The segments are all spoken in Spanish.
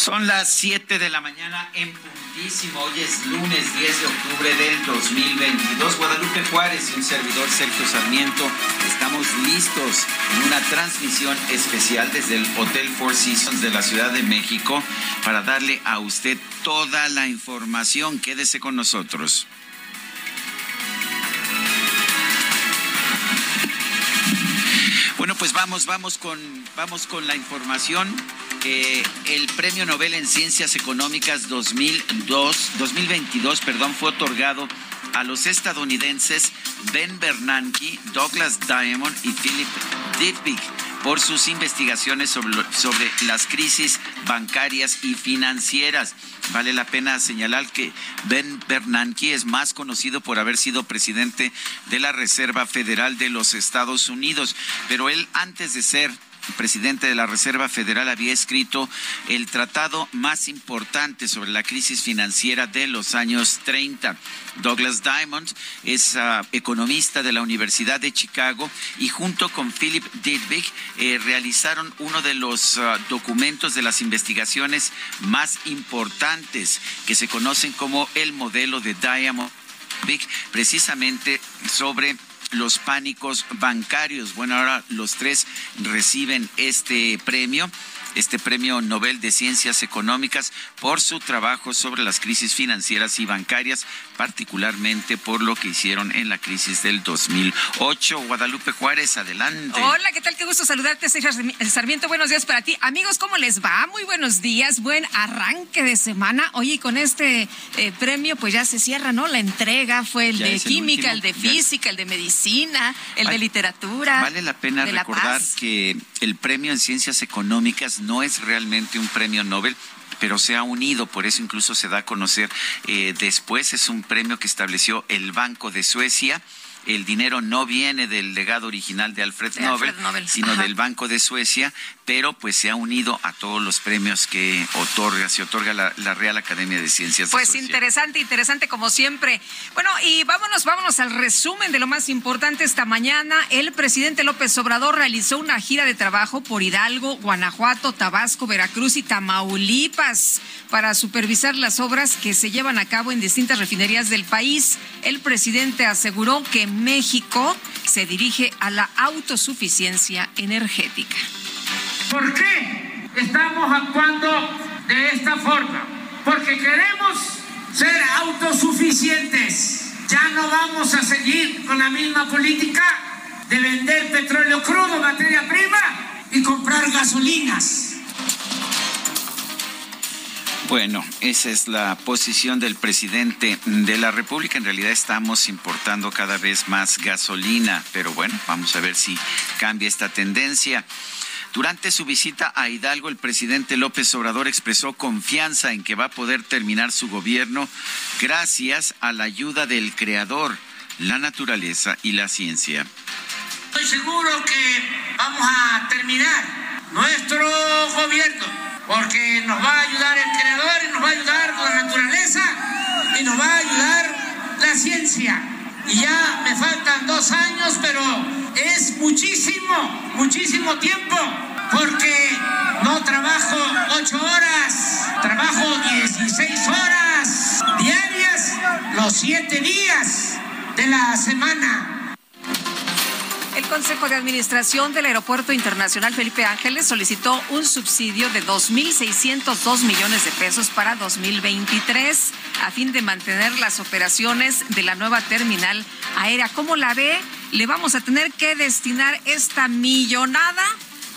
Son las 7 de la mañana en puntísimo. Hoy es lunes 10 de octubre del 2022. Guadalupe Juárez y un servidor Sergio Sarmiento estamos listos en una transmisión especial desde el Hotel Four Seasons de la Ciudad de México para darle a usted toda la información. Quédese con nosotros. Pues vamos, vamos con, vamos con la información. Eh, el Premio Nobel en Ciencias Económicas 2002, 2022 perdón, fue otorgado a los estadounidenses Ben Bernanke, Douglas Diamond y Philip Dybvig por sus investigaciones sobre, sobre las crisis bancarias y financieras. Vale la pena señalar que Ben Bernanke es más conocido por haber sido presidente de la Reserva Federal de los Estados Unidos, pero él antes de ser presidente de la Reserva Federal había escrito el tratado más importante sobre la crisis financiera de los años 30. Douglas Diamond es uh, economista de la Universidad de Chicago y junto con Philip Dybvig eh, realizaron uno de los uh, documentos de las investigaciones más importantes que se conocen como el modelo de Diamond precisamente sobre los pánicos bancarios. Bueno, ahora los tres reciben este premio este premio Nobel de Ciencias Económicas por su trabajo sobre las crisis financieras y bancarias, particularmente por lo que hicieron en la crisis del 2008. Guadalupe Juárez, adelante. Hola, ¿qué tal? Qué gusto saludarte, César Sarmiento. Buenos días para ti. Amigos, ¿cómo les va? Muy buenos días, buen arranque de semana. Oye, con este eh, premio, pues ya se cierra, ¿no? La entrega fue el Ya de el química, el de ya. física, el de medicina, el de literatura. Vale la pena la recordar que el premio en ciencias económicas no es realmente un premio Nobel pero se ha unido, por eso incluso se da a conocer eh, después, es un premio que estableció el Banco de Suecia. El dinero no viene del legado original de Alfred, De Nobel, Alfred Nobel, sino ajá. del Banco de Suecia, pero pues se ha unido a todos los premios que otorga, se otorga la, la Real Academia de Ciencias de Pues Suecia. interesante, interesante como siempre. Bueno, y vámonos, vámonos al resumen de lo más importante esta mañana. El presidente López Obrador realizó una gira de trabajo por Hidalgo, Guanajuato, Tabasco, Veracruz y Tamaulipas para supervisar las obras que se llevan a cabo en distintas refinerías del país. El presidente aseguró que México se dirige a la autosuficiencia energética. ¿Por qué estamos actuando de esta forma? Porque queremos ser autosuficientes. Ya no vamos a seguir con la misma política de vender petróleo crudo, materia prima y comprar gasolinas. Bueno, esa es la posición del presidente de la República. En realidad estamos importando cada vez más gasolina, pero bueno, vamos a ver si cambia esta tendencia. Durante su visita a Hidalgo, el presidente López Obrador expresó confianza en que va a poder terminar su gobierno gracias a la ayuda del Creador, la naturaleza y la ciencia. Estoy seguro que vamos a terminar nuestro gobierno porque nos va a ayudar el creador y nos va a ayudar la naturaleza y nos va a ayudar la ciencia. Y ya me faltan dos años, pero es muchísimo, muchísimo tiempo porque no trabajo ocho horas, trabajo 16 horas diarias siete días de la semana. El Consejo de Administración del Aeropuerto Internacional Felipe Ángeles solicitó un subsidio de 2.602 millones de pesos para 2023 a fin de mantener las operaciones de la nueva terminal aérea. ¿Cómo la ve? Le vamos a tener que destinar esta millonada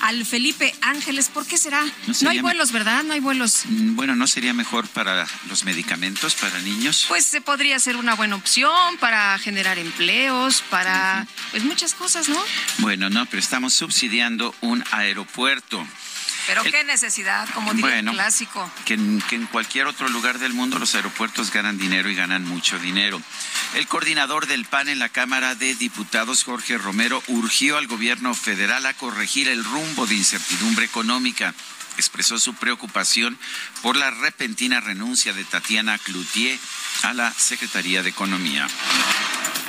al Felipe Ángeles. ¿Por qué será? No, hay vuelos, ¿verdad? No hay vuelos. Mm, bueno, ¿no sería mejor para los medicamentos, para niños? Pues se podría ser una buena opción para generar empleos, para pues muchas cosas, ¿no? Bueno, no, pero estamos subsidiando un aeropuerto. Pero qué necesidad, como diría el clásico. Que en, que en cualquier otro lugar del mundo los aeropuertos ganan dinero y ganan mucho dinero. El coordinador del PAN en la Cámara de Diputados, Jorge Romero, urgió al gobierno federal a corregir el rumbo de incertidumbre económica expresó su preocupación por la repentina renuncia de Tatiana Cloutier a la Secretaría de Economía.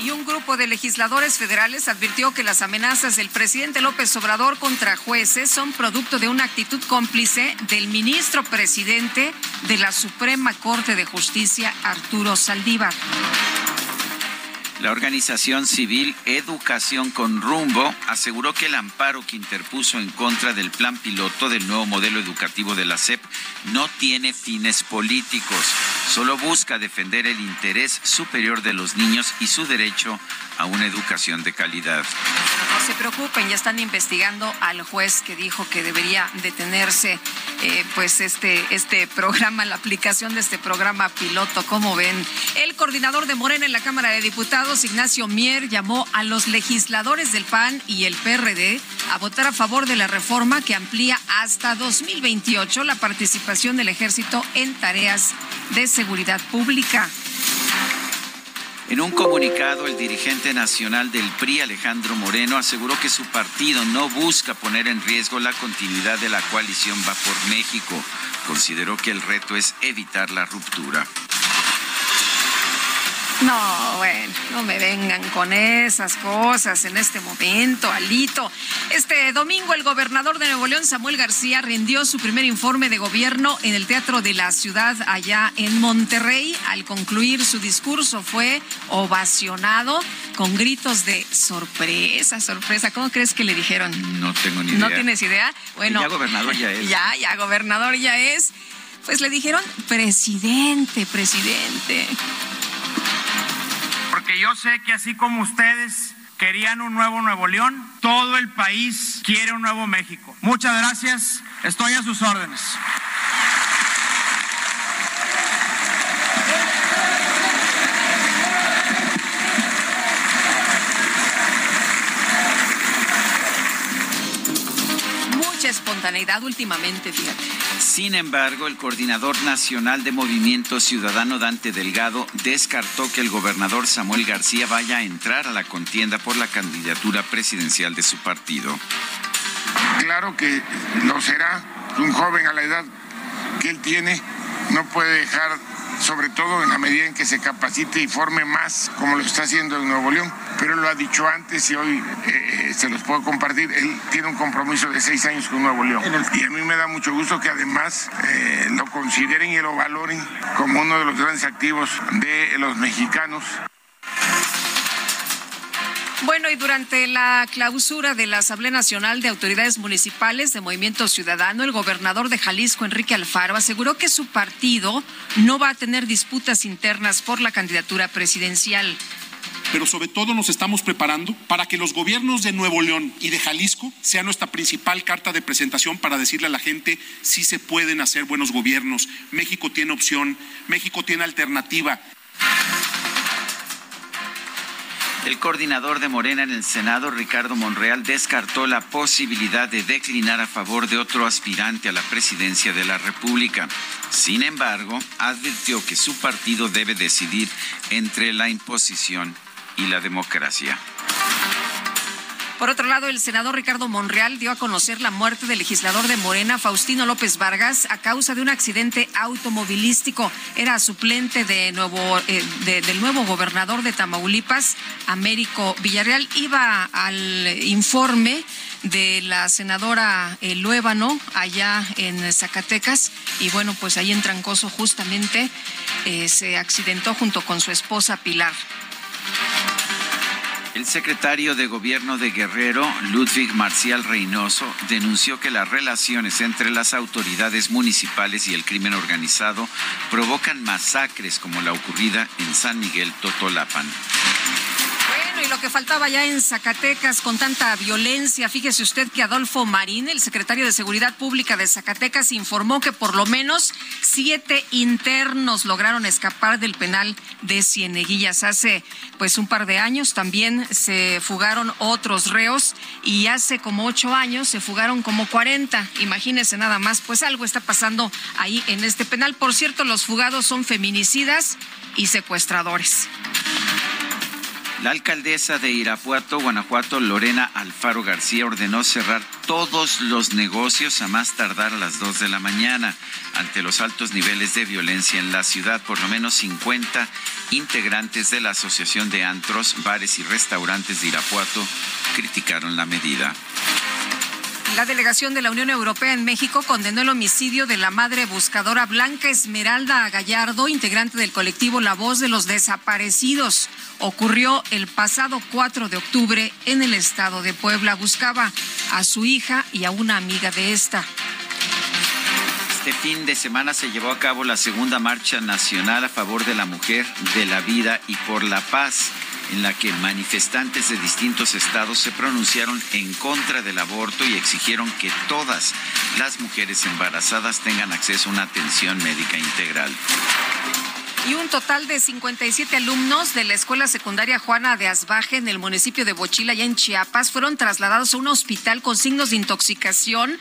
Y un grupo de legisladores federales advirtió que las amenazas del presidente López Obrador contra jueces son producto de una actitud cómplice del ministro presidente de la Suprema Corte de Justicia, Arturo Saldívar. La organización civil Educación con Rumbo aseguró que el amparo que interpuso en contra del plan piloto del nuevo modelo educativo de la SEP no tiene fines políticos, solo busca defender el interés superior de los niños y su derecho a una educación de calidad. No se preocupen, ya están investigando al juez que dijo que debería detenerse eh, pues este, este programa, la aplicación de este programa piloto. Como ven, el coordinador de Morena en la Cámara de Diputados, Ignacio Mier, llamó a los legisladores del PAN y el PRD a votar a favor de la reforma que amplía hasta 2028 la participación del ejército en tareas de seguridad pública. En un comunicado, el dirigente nacional del PRI, Alejandro Moreno, aseguró que su partido no busca poner en riesgo la continuidad de la coalición Va por México. Consideró que el reto es evitar la ruptura. No, bueno, no me vengan con esas cosas en este momento, Alito. Este domingo el gobernador de Nuevo León, Samuel García, rindió su primer informe de gobierno en el Teatro de la Ciudad allá en Monterrey. Al concluir su discurso fue ovacionado con gritos de sorpresa, sorpresa. ¿Cómo crees que le dijeron? No tengo ni idea. ¿No tienes idea? Bueno, ya gobernador ya es. Ya, ya gobernador ya es. Pues le dijeron presidente, presidente porque yo sé que así como ustedes querían un nuevo Nuevo León, todo el país quiere un nuevo México. Muchas gracias, estoy a sus órdenes. Espontaneidad últimamente, fíjate. Sin embargo, el coordinador nacional de Movimiento Ciudadano Dante Delgado descartó que el gobernador Samuel García vaya a entrar a la contienda por la candidatura presidencial de su partido. Claro que lo será. Un joven a la edad que él tiene no puede dejar sobre todo en la medida en que se capacite y forme más, como lo está haciendo en Nuevo León. Pero lo ha dicho antes y hoy eh, se los puedo compartir. Él tiene un compromiso de seis años con Nuevo León. Y a mí me da mucho gusto que además eh, lo consideren y lo valoren como uno de los grandes activos de los mexicanos. Bueno, y durante la clausura de la Asamblea Nacional de Autoridades Municipales de Movimiento Ciudadano, el gobernador de Jalisco, Enrique Alfaro, aseguró que su partido no va a tener disputas internas por la candidatura presidencial pero sobre todo nos estamos preparando para que los gobiernos de Nuevo León y de Jalisco sean nuestra principal carta de presentación para decirle a la gente si se pueden hacer buenos gobiernos. México tiene opción, México tiene alternativa. El coordinador de Morena en el Senado, Ricardo Monreal, descartó la posibilidad de declinar a favor de otro aspirante a la presidencia de la República. Sin embargo, advirtió que su partido debe decidir entre la imposición y la democracia. Por otro lado, el senador Ricardo Monreal dio a conocer la muerte del legislador de Morena, Faustino López Vargas, a causa de un accidente automovilístico. Era suplente eh, del nuevo gobernador de Tamaulipas, Américo Villarreal. Iba al informe de la senadora eh, Luébano allá en Zacatecas y bueno, pues ahí en Trancoso justamente eh, se accidentó junto con su esposa Pilar. El secretario de Gobierno de Guerrero, Ludwig Marcial Reynoso, denunció que las relaciones entre las autoridades municipales y el crimen organizado provocan masacres como la ocurrida en San Miguel Totolapan y lo que faltaba ya en Zacatecas con tanta violencia, fíjese usted que Adolfo Marín, el secretario de Seguridad Pública de Zacatecas, informó que por lo menos siete internos lograron escapar del penal de Cieneguillas. Hace pues un par de años también se fugaron otros reos y hace como ocho años se fugaron como cuarenta. Imagínese nada más, pues algo está pasando ahí en este penal. Por cierto, los fugados son feminicidas y secuestradores. La alcaldesa de Irapuato, Guanajuato, Lorena Alfaro García, ordenó cerrar todos los negocios a más tardar a las 2 de la mañana ante los altos niveles de violencia en la ciudad. Por lo menos 50 integrantes de la Asociación de Antros, Bares y Restaurantes de Irapuato criticaron la medida. La delegación de la Unión Europea en México condenó el homicidio de la madre buscadora Blanca Esmeralda Gallardo, integrante del colectivo La Voz de los Desaparecidos. Ocurrió el pasado 4 de octubre en el estado de Puebla. Buscaba a su hija y a una amiga de esta. Este fin de semana se llevó a cabo la segunda marcha nacional a favor de la mujer, de la vida y por la paz en la que manifestantes de distintos estados se pronunciaron en contra del aborto y exigieron que todas las mujeres embarazadas tengan acceso a una atención médica integral. Y un total de 57 alumnos de la Escuela Secundaria Juana de Asbaje en el municipio de Bochila, ya en Chiapas, fueron trasladados a un hospital con signos de intoxicación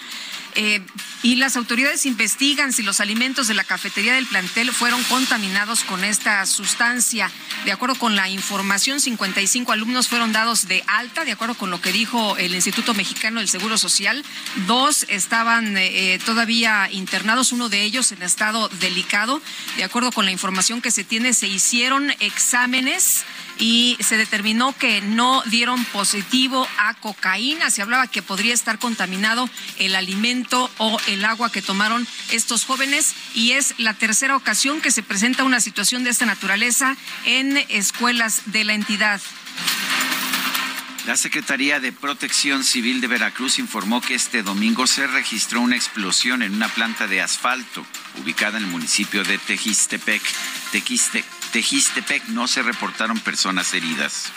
eh, y las autoridades investigan si los alimentos de la cafetería del plantel fueron contaminados con esta sustancia. De acuerdo con la información, 55 alumnos fueron dados de alta, de acuerdo con lo que dijo el Instituto Mexicano del Seguro Social. Dos estaban eh, todavía internados, uno de ellos en estado delicado. De acuerdo con la información que se tiene, se hicieron exámenes y se determinó que no dieron positivo a cocaína. Se hablaba que podría estar contaminado el alimento o el agua que tomaron estos jóvenes y es la tercera ocasión que se presenta una situación de esta naturaleza en escuelas de la entidad. La Secretaría de Protección Civil de Veracruz informó que este domingo se registró una explosión en una planta de asfalto ubicada en el municipio de Tejistepec. Tejistepec no se reportaron personas heridas.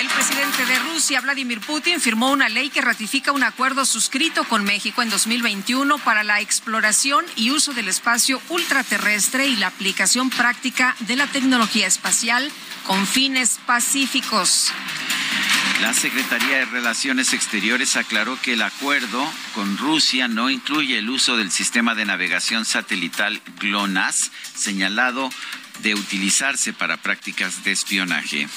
El presidente de Rusia, Vladimir Putin, firmó una ley que ratifica un acuerdo suscrito con México en 2021 para la exploración y uso del espacio ultraterrestre y la aplicación práctica de la tecnología espacial con fines pacíficos. La Secretaría de Relaciones Exteriores aclaró que el acuerdo con Rusia no incluye el uso del sistema de navegación satelital GLONASS, señalado de utilizarse para prácticas de espionaje.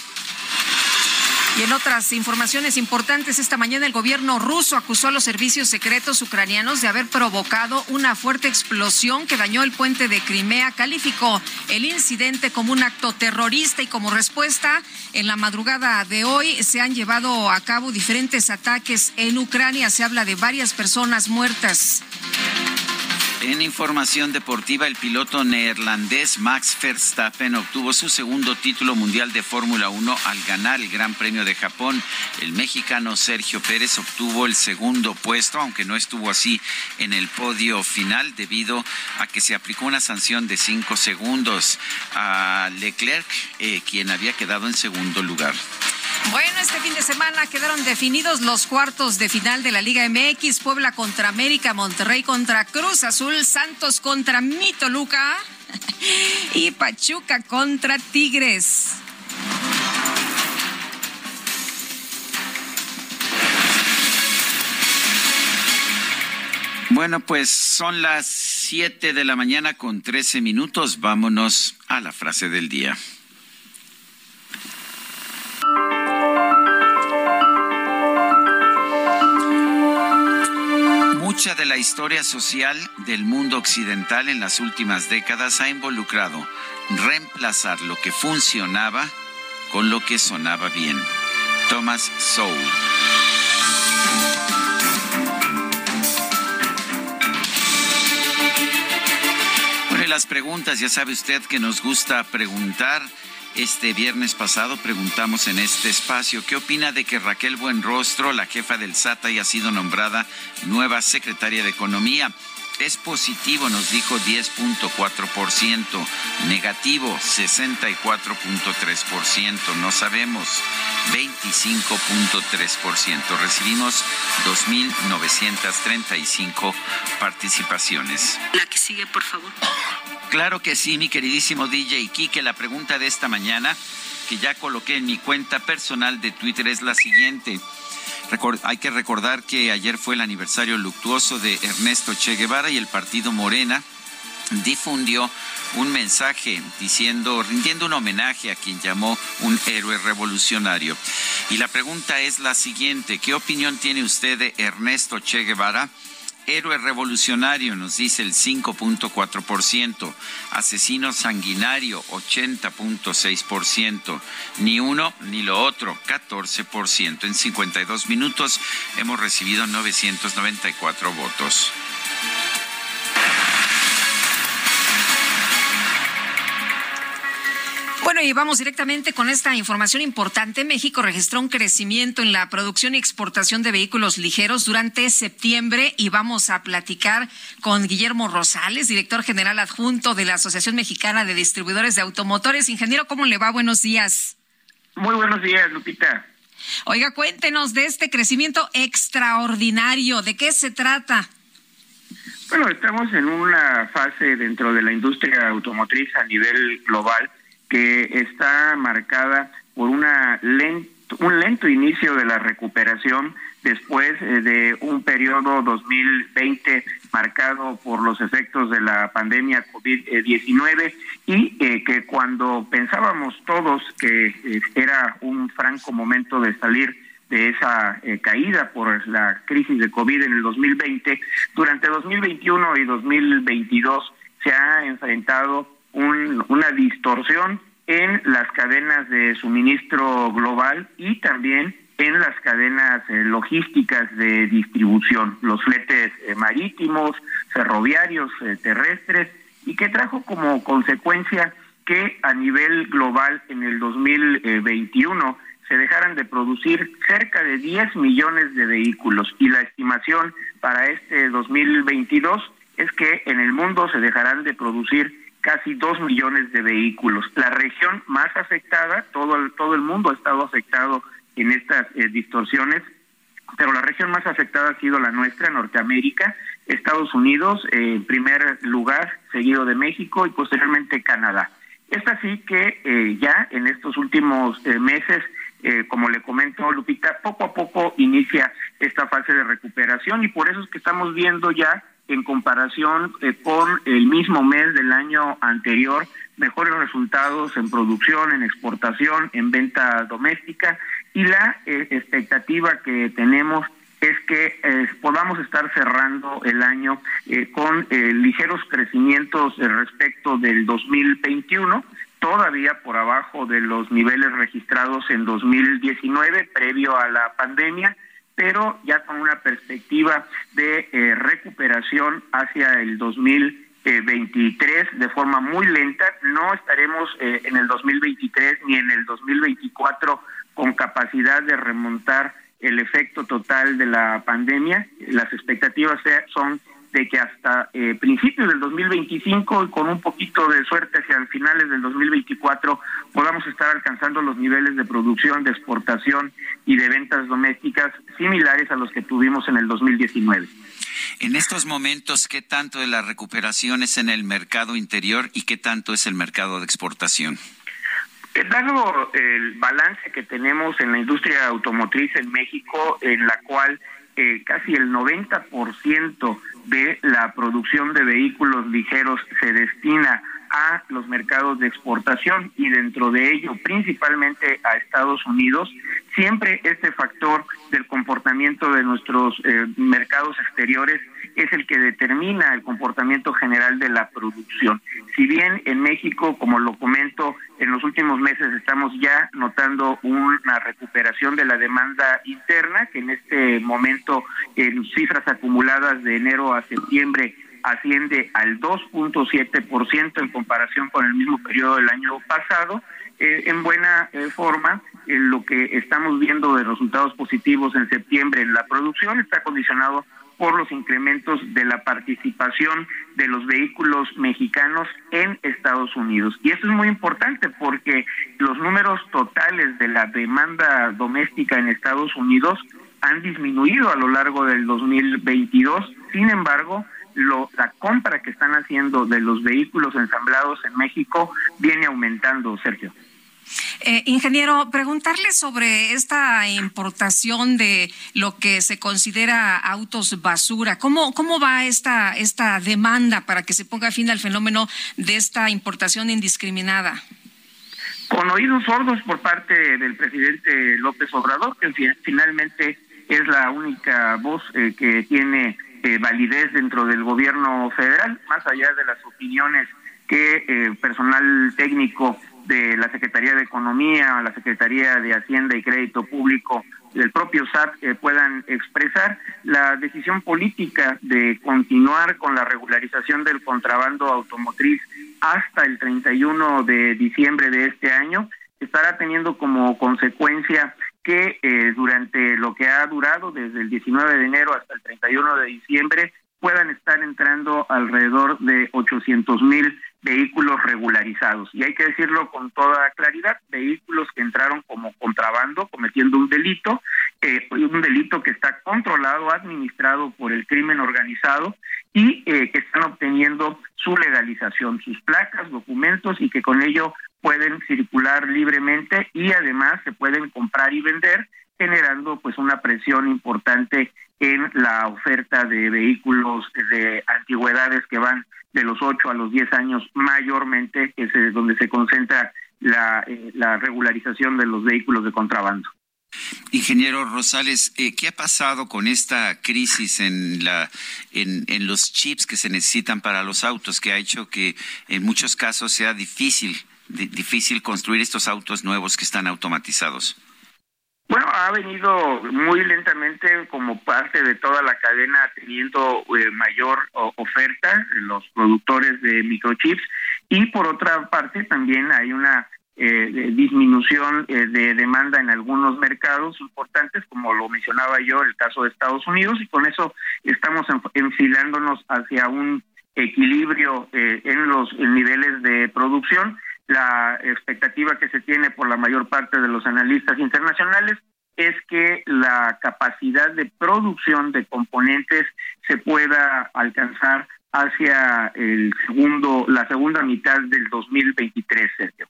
Y en otras informaciones importantes, esta mañana el gobierno ruso acusó a los servicios secretos ucranianos de haber provocado una fuerte explosión que dañó el puente de Crimea. Calificó el incidente como un acto terrorista y como respuesta, en la madrugada de hoy se han llevado a cabo diferentes ataques en Ucrania. Se habla de varias personas muertas. En información deportiva, el piloto neerlandés Max Verstappen obtuvo su segundo título mundial de Fórmula 1 al ganar el Gran Premio de Japón. El mexicano Sergio Pérez obtuvo el segundo puesto, aunque no estuvo así en el podio final debido a que se aplicó una sanción de cinco segundos a Leclerc, eh, quien había quedado en segundo lugar. Bueno, este fin de semana quedaron definidos los cuartos de final de la Liga MX, Puebla contra América, Monterrey contra Cruz Azul, Santos contra Mito Luca y Pachuca contra Tigres. Bueno, pues son las 7 de la mañana con 13 minutos. Vámonos a la frase del día. Marcha de la historia social del mundo occidental en las últimas décadas ha involucrado reemplazar lo que funcionaba con lo que sonaba bien. Thomas Sowell. Las preguntas, ya sabe usted que nos gusta preguntar. Este viernes pasado preguntamos en este espacio qué opina de que Raquel Buenrostro, la jefa del SAT, haya sido nombrada nueva secretaria de Economía. Es positivo, nos dijo 10.4%, negativo 64.3%, no sabemos 25.3%. Recibimos 2.935 participaciones. La que sigue, por favor. Claro que sí, mi queridísimo DJ Kike. La pregunta de esta mañana, que ya coloqué en mi cuenta personal de Twitter, es la siguiente. hay que recordar que ayer fue el aniversario luctuoso de Ernesto Che Guevara y el partido Morena difundió un mensaje diciendo, rindiendo un homenaje a quien llamó un héroe revolucionario. Y la pregunta es la siguiente, ¿qué opinión tiene usted de Ernesto Che Guevara? Héroe revolucionario, nos dice el 5.4%. Asesino sanguinario, 80.6%. Ni uno ni lo otro, 14%. En 52 minutos hemos recibido 994 votos. Bueno, y vamos directamente con esta información importante. México registró un crecimiento en la producción y exportación de vehículos ligeros durante septiembre y vamos a platicar con Guillermo Rosales, director general adjunto de la Asociación Mexicana de Distribuidores de Automotores. Ingeniero, ¿cómo le va? Buenos días. Muy buenos días, Lupita. Oiga, cuéntenos de este crecimiento extraordinario. ¿De qué se trata? Bueno, estamos en una fase dentro de la industria automotriz a nivel global que está marcada por una lento, un lento inicio de la recuperación después eh, de un periodo 2020 marcado por los efectos de la pandemia COVID-19 y eh, que cuando pensábamos todos que eh, era un franco momento de salir de esa caída por la crisis de COVID en el 2020, durante 2021 y 2022 se ha enfrentado una distorsión en las cadenas de suministro global y también en las cadenas eh, logísticas de distribución, los fletes eh, marítimos, ferroviarios, eh, terrestres, y que trajo como consecuencia que a nivel global en el 2021 se dejaran de producir cerca de 10 millones de vehículos. Y la estimación para este 2022 es que en el mundo se dejarán de producir casi dos millones de vehículos. La región más afectada, todo el, todo el mundo ha estado afectado en estas eh, distorsiones, pero la región más afectada ha sido la nuestra, Norteamérica, Estados Unidos eh, en primer lugar, seguido de México y posteriormente Canadá. Es así que eh, ya en estos últimos meses, como le comento Lupita, poco a poco inicia esta fase de recuperación y por eso es que estamos viendo ya en comparación eh, con el mismo mes del año anterior, mejores resultados en producción, en exportación, en venta doméstica. Y la eh, expectativa que tenemos es que eh, podamos estar cerrando el año con ligeros crecimientos respecto del 2021, todavía por abajo de los niveles registrados en 2019 previo a la pandemia pero ya con una perspectiva de eh, recuperación hacia el 2023 de forma muy lenta. No estaremos eh, en el 2023 ni en el 2024 con capacidad de remontar el efecto total de la pandemia. Las expectativas son de que hasta eh, principios del 2025 y con un poquito de suerte hacia finales del 2024 podamos estar alcanzando los niveles de producción, de exportación y de ventas domésticas similares a los que tuvimos en el 2019. En estos momentos, ¿qué tanto de la recuperación es en el mercado interior y qué tanto es el mercado de exportación? Eh, dado el balance que tenemos en la industria automotriz en México, en la cual eh, casi el 90% de la producción de vehículos ligeros se destina a los mercados de exportación y dentro de ello principalmente a Estados Unidos, siempre este factor del comportamiento de nuestros eh, mercados exteriores es el que determina el comportamiento general de la producción. Si bien en México, como lo comento, en los últimos meses estamos ya notando una recuperación de la demanda interna, que en este momento en cifras acumuladas de enero a septiembre asciende al 2.7% en comparación con el mismo periodo del año pasado. Eh, en buena eh, forma, eh, lo que estamos viendo de resultados positivos en septiembre en la producción está condicionado por los incrementos de la participación de los vehículos mexicanos en Estados Unidos. Y esto es muy importante porque los números totales de la demanda doméstica en Estados Unidos han disminuido a lo largo del 2022. Sin embargo, la compra que están haciendo de los vehículos ensamblados en México viene aumentando, Sergio. Eh, ingeniero, preguntarle sobre esta importación de lo que se considera autos basura. ¿Cómo, cómo va esta, esta demanda para que se ponga fin al fenómeno de esta importación indiscriminada? Con oídos sordos por parte del presidente López Obrador, que finalmente es la única voz eh, que tiene eh, validez dentro del gobierno federal, más allá de las opiniones que eh, personal técnico de la Secretaría de Economía, la Secretaría de Hacienda y Crédito Público, del propio SAT eh, puedan expresar la decisión política de continuar con la regularización del contrabando automotriz hasta el 31 de diciembre de este año estará teniendo como consecuencia que eh, durante lo que ha durado desde el 19 de enero hasta el 31 de diciembre puedan estar entrando alrededor de 800 mil vehículos regularizados. Y hay que decirlo con toda claridad, vehículos que entraron como contrabando, cometiendo un delito, eh, un delito que está controlado, administrado por el crimen organizado y eh, que están obteniendo su legalización, sus placas, documentos y que con ello pueden circular libremente y además se pueden comprar y vender generando pues una presión importante en la oferta de vehículos de antigüedades que van de los 8 a los 10 años mayormente, que es donde se concentra la, eh, la regularización de los vehículos de contrabando. Ingeniero Rosales, eh, ¿qué ha pasado con esta crisis en, la, en, en los chips que se necesitan para los autos, que ha hecho que en muchos casos sea difícil, difícil construir estos autos nuevos que están automatizados? Bueno, ha venido muy lentamente como parte de toda la cadena teniendo eh, mayor oferta los productores de microchips y por otra parte también hay una eh, disminución eh, de demanda en algunos mercados importantes, como lo mencionaba yo, el caso de Estados Unidos, y con eso estamos enfilándonos hacia un equilibrio en los niveles de producción la expectativa que se tiene por la mayor parte de los analistas internacionales es que la capacidad de producción de componentes se pueda alcanzar hacia el segundo la segunda mitad del 2023, Sergio.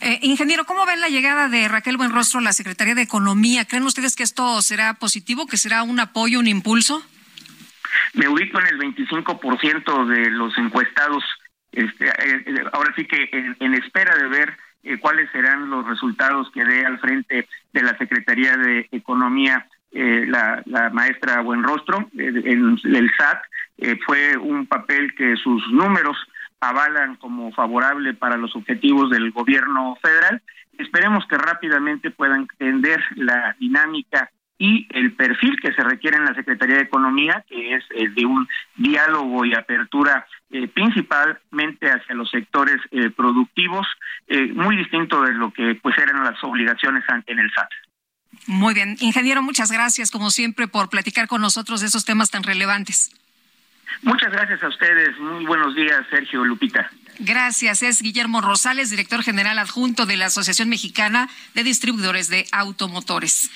Eh, ingeniero, ¿cómo ven la llegada de Raquel Buenrostro a la Secretaría de Economía? ¿Creen ustedes que esto será positivo, que será un apoyo, un impulso? Me ubico en el 25% de los encuestados este, eh, eh, ahora sí que en, espera de ver eh, cuáles serán los resultados que dé al frente de la Secretaría de Economía la, maestra Buenrostro en el SAT, fue un papel que sus números avalan como favorable para los objetivos del gobierno federal. Esperemos que rápidamente puedan entender la dinámica y el perfil que se requiere en la Secretaría de Economía, que es el de un diálogo y apertura eh, principalmente hacia los sectores eh, productivos, eh, muy distinto de lo que pues eran las obligaciones en el SAT. Muy bien, ingeniero, muchas gracias como siempre por platicar con nosotros de esos temas tan relevantes. Muchas gracias a ustedes. Muy buenos días, Sergio Lupita. Gracias. Es Guillermo Rosales, director general adjunto de la Asociación Mexicana de Distribuidores de Automotores.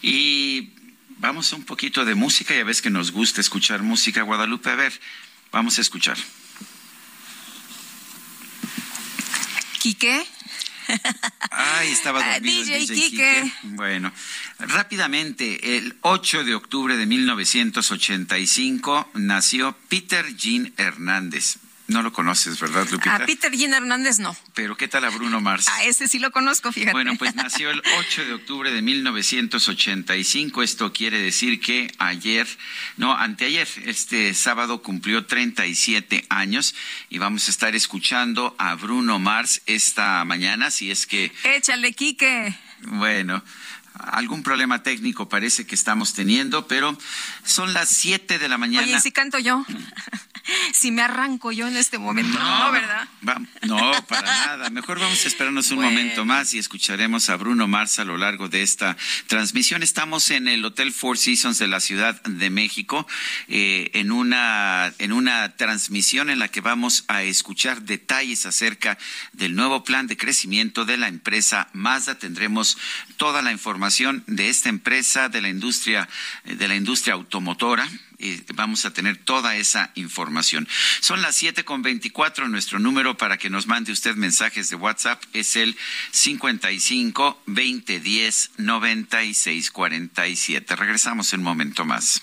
Y vamos a un poquito de música. Ya ves que nos gusta escuchar música, Guadalupe. A ver, vamos a escuchar. ¿Quique? Ay, estaba ah, dormido DJ, Quique. Bueno, rápidamente, el 8 de octubre de 1985 nació Peter Jean Hernández No lo conoces, ¿verdad, Lupita? A Peter Gina Hernández no. Pero ¿qué tal a Bruno Mars? A ese sí lo conozco, fíjate. Bueno, pues nació el 8 de octubre de 1985. Esto quiere decir que ayer, no, anteayer, este sábado cumplió 37 años y vamos a estar escuchando a Bruno Mars esta mañana, si es que... Échale, Quique. Bueno, algún problema técnico parece que estamos teniendo, pero son las 7 de la mañana. Oye, ¿y si canto yo? si me arranco yo en este momento. No, ¿verdad? no, para nada. Mejor vamos a esperarnos un momento más y escucharemos a Bruno Mars a lo largo de esta transmisión. Estamos en el Hotel Four Seasons de la Ciudad de México eh, en, una, en una transmisión en la que vamos a escuchar detalles acerca del nuevo plan de crecimiento de la empresa Mazda. Tendremos toda la información de esta empresa, de la industria, de la industria automotora vamos a tener toda esa información. Son las siete con veinticuatro. Nuestro número para que nos mande usted mensajes de WhatsApp es el 55 20 10 96 47. Regresamos en un momento más.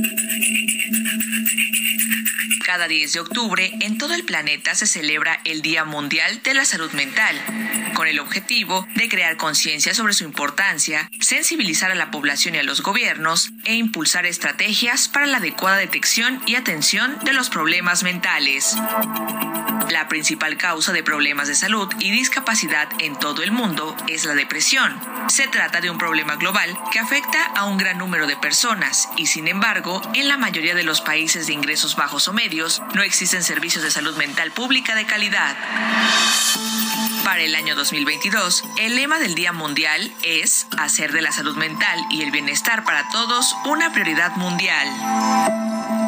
Cada 10 de octubre en todo el planeta se celebra el Día Mundial de la Salud Mental, con el objetivo de crear conciencia sobre su importancia, sensibilizar a la población y a los gobiernos e impulsar estrategias para la adecuada detección y atención de los problemas mentales. La principal causa de problemas de salud y discapacidad en todo el mundo es la depresión. Se trata de un problema global que afecta a un gran número de personas y sin embargo, en la mayoría de los países de ingresos bajos o medios no existen servicios de salud mental pública de calidad. Para el año 2022, el lema del Día Mundial es hacer de la salud mental y el bienestar para todos una prioridad mundial.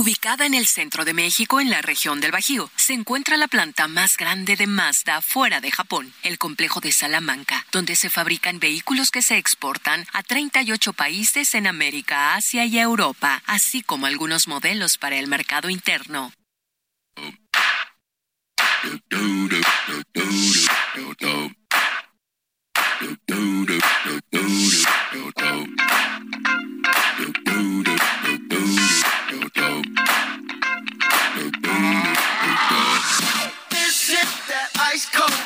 Ubicada en el centro de México, en la región del Bajío, se encuentra la planta más grande de Mazda fuera de Japón, el complejo de Salamanca, donde se fabrican vehículos que se exportan a 38 países en América, Asia y Europa, así como algunos modelos para el mercado interno.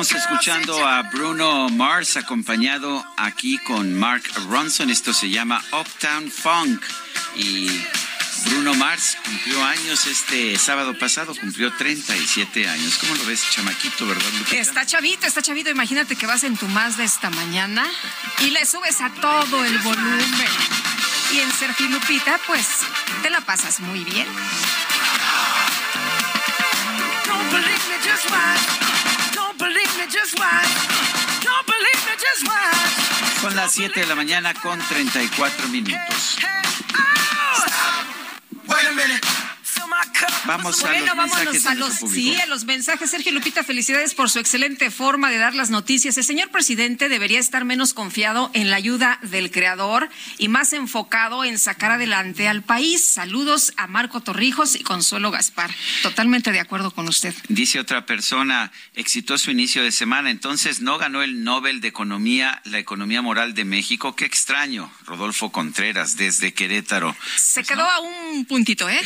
Estamos escuchando a Bruno Mars acompañado aquí con Mark Ronson. Esto se llama Uptown Funk. Y Bruno Mars cumplió años este sábado pasado, cumplió 37 años. ¿Cómo lo ves, chamaquito, verdad, Lupita? Está chavito, está chavito. Imagínate que vas en tu Mazda esta mañana y le subes a todo el volumen. Y en Sergio Lupita, pues te la pasas muy bien. Son las 7 de la mañana con 34 minutos. Vamos pues a los vámonos mensajes a de los, nuestro público. sí, a los mensajes. Sergio Lupita, felicidades por su excelente forma de dar las noticias. El señor presidente debería estar menos confiado en la ayuda del creador y más enfocado en sacar adelante al país. Saludos a Marco Torrijos y Consuelo Gaspar. Totalmente de acuerdo con usted. Dice otra persona, exitoso inicio de semana, entonces no ganó el Nobel de Economía, la economía moral de México. Qué extraño, Rodolfo Contreras, desde Querétaro. Se quedó a un puntito, ¿eh?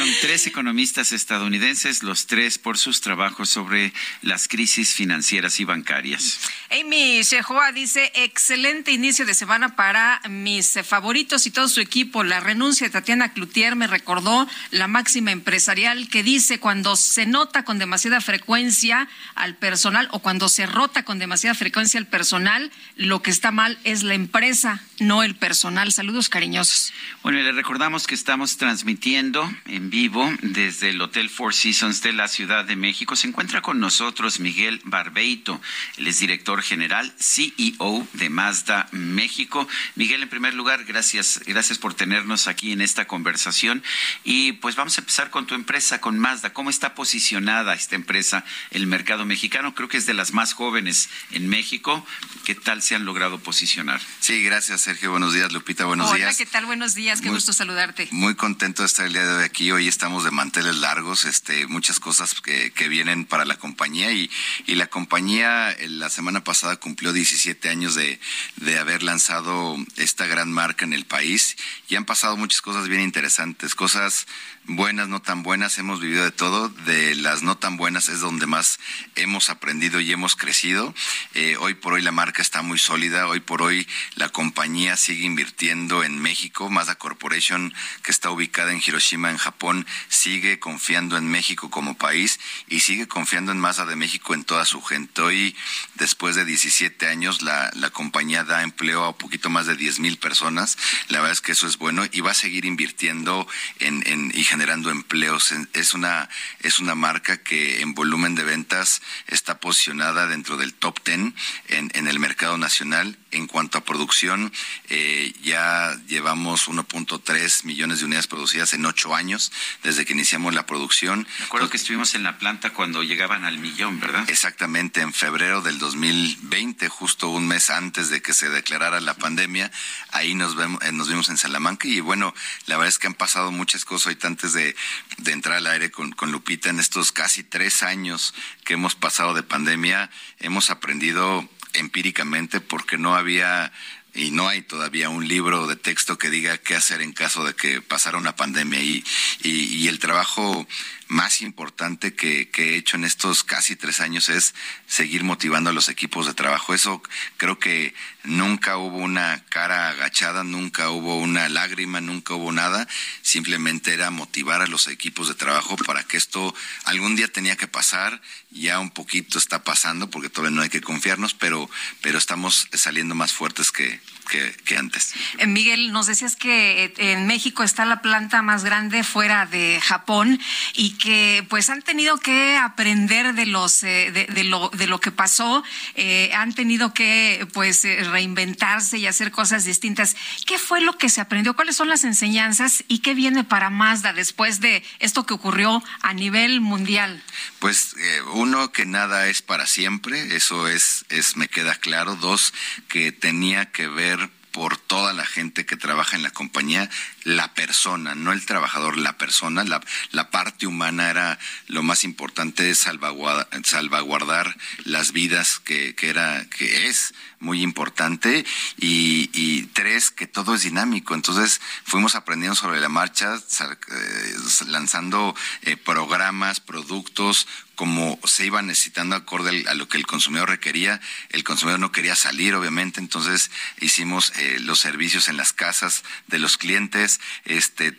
Fueron tres economistas estadounidenses, los tres por sus trabajos sobre las crisis financieras y bancarias. Amy Shehoa dice, excelente inicio de semana para mis favoritos y todo su equipo. La renuncia de Tatiana Cloutier me recordó la máxima empresarial que dice cuando se nota con demasiada frecuencia al personal o cuando se rota con demasiada frecuencia al personal, lo que está mal es la empresa, no el personal. Saludos cariñosos. Bueno, y le recordamos que estamos transmitiendo en vivo desde el Hotel Four Seasons de la Ciudad de México. Se encuentra con nosotros Miguel Barbeito, él es director general, CEO de Mazda México. Miguel, en primer lugar, gracias, gracias por tenernos aquí en esta conversación. Y pues vamos a empezar con tu empresa, con Mazda. ¿Cómo está posicionada esta empresa en el mercado mexicano? Creo que es de las más jóvenes en México. ¿Qué tal se han logrado posicionar? Sí, gracias Sergio. Buenos días, Lupita. Buenos Hola, días. ¿qué tal? Buenos días, qué Muy- gusto saludarte. Muy contento de estar el día de hoy aquí. Hoy estamos de manteles largos, este, muchas cosas que, que vienen para la compañía y, y la compañía eh, la semana pasada cumplió 17 años de, de haber lanzado esta gran marca en el país y han pasado muchas cosas bien interesantes, cosas buenas, no tan buenas, hemos vivido de todo, de las no tan buenas es donde más hemos aprendido y hemos crecido. Eh, hoy por hoy la marca está muy sólida, hoy por hoy la compañía sigue invirtiendo en México, Mazda Corporation, que está ubicada en Hiroshima, en Japón, sigue confiando en México como país y sigue confiando en Mazda de México en toda su gente. Hoy, después de 17 años, la, la compañía da empleo a poquito más de 10 mil personas. La verdad es que eso es bueno y va a seguir invirtiendo en, en- empleos. En- Es una, es una marca que en volumen de ventas está posicionada dentro del top 10 en, en el mercado nacional. En cuanto a producción, eh, ya llevamos 1.3 millones de unidades producidas en ocho años desde que iniciamos la producción. Recuerdo que estuvimos en la planta cuando llegaban al millón, ¿verdad? Exactamente, en febrero del 2020, justo un mes antes de que se declarara la pandemia, ahí nos, vemos, eh, nos vimos en Salamanca y bueno, la verdad es que han pasado muchas cosas ahorita antes de, de entrar al aire con, con Lupita en estos casi tres años que hemos pasado de pandemia, hemos aprendido empíricamente porque no había y no hay todavía un libro de texto que diga qué hacer en caso de que pasara una pandemia. Y, y, y el trabajo más importante que, he hecho en estos casi tres años es seguir motivando a los equipos de trabajo. Eso creo que nunca hubo una cara agachada, nunca hubo una lágrima, nunca hubo nada. Simplemente era motivar a los equipos de trabajo para que esto algún día tenía que pasar. Ya un poquito está pasando porque todavía no hay que confiarnos, pero estamos saliendo más fuertes que, que, que antes. Eh, Miguel, nos decías que eh, en México está la planta más grande fuera de Japón y que pues han tenido que aprender de los eh, de, de lo de lo que pasó, eh, han tenido que pues reinventarse y hacer cosas distintas. ¿Qué fue lo que se aprendió? ¿Cuáles son las enseñanzas y qué viene para Mazda después de esto que ocurrió a nivel mundial? Pues eh, uno que nada es para siempre, eso es, es me queda claro. Dos que tenía que ver por toda la gente que trabaja en la compañía, la persona, no el trabajador, la persona, la, la parte humana era lo más importante, salvaguardar, salvaguardar las vidas que, que era, que es muy importante y, tres, que todo es dinámico. Entonces fuimos aprendiendo sobre la marcha, eh, lanzando eh, programas, productos, como se iba necesitando acorde a lo que el consumidor requería. El consumidor no quería salir, obviamente, entonces hicimos eh, los servicios en las casas de los clientes, este,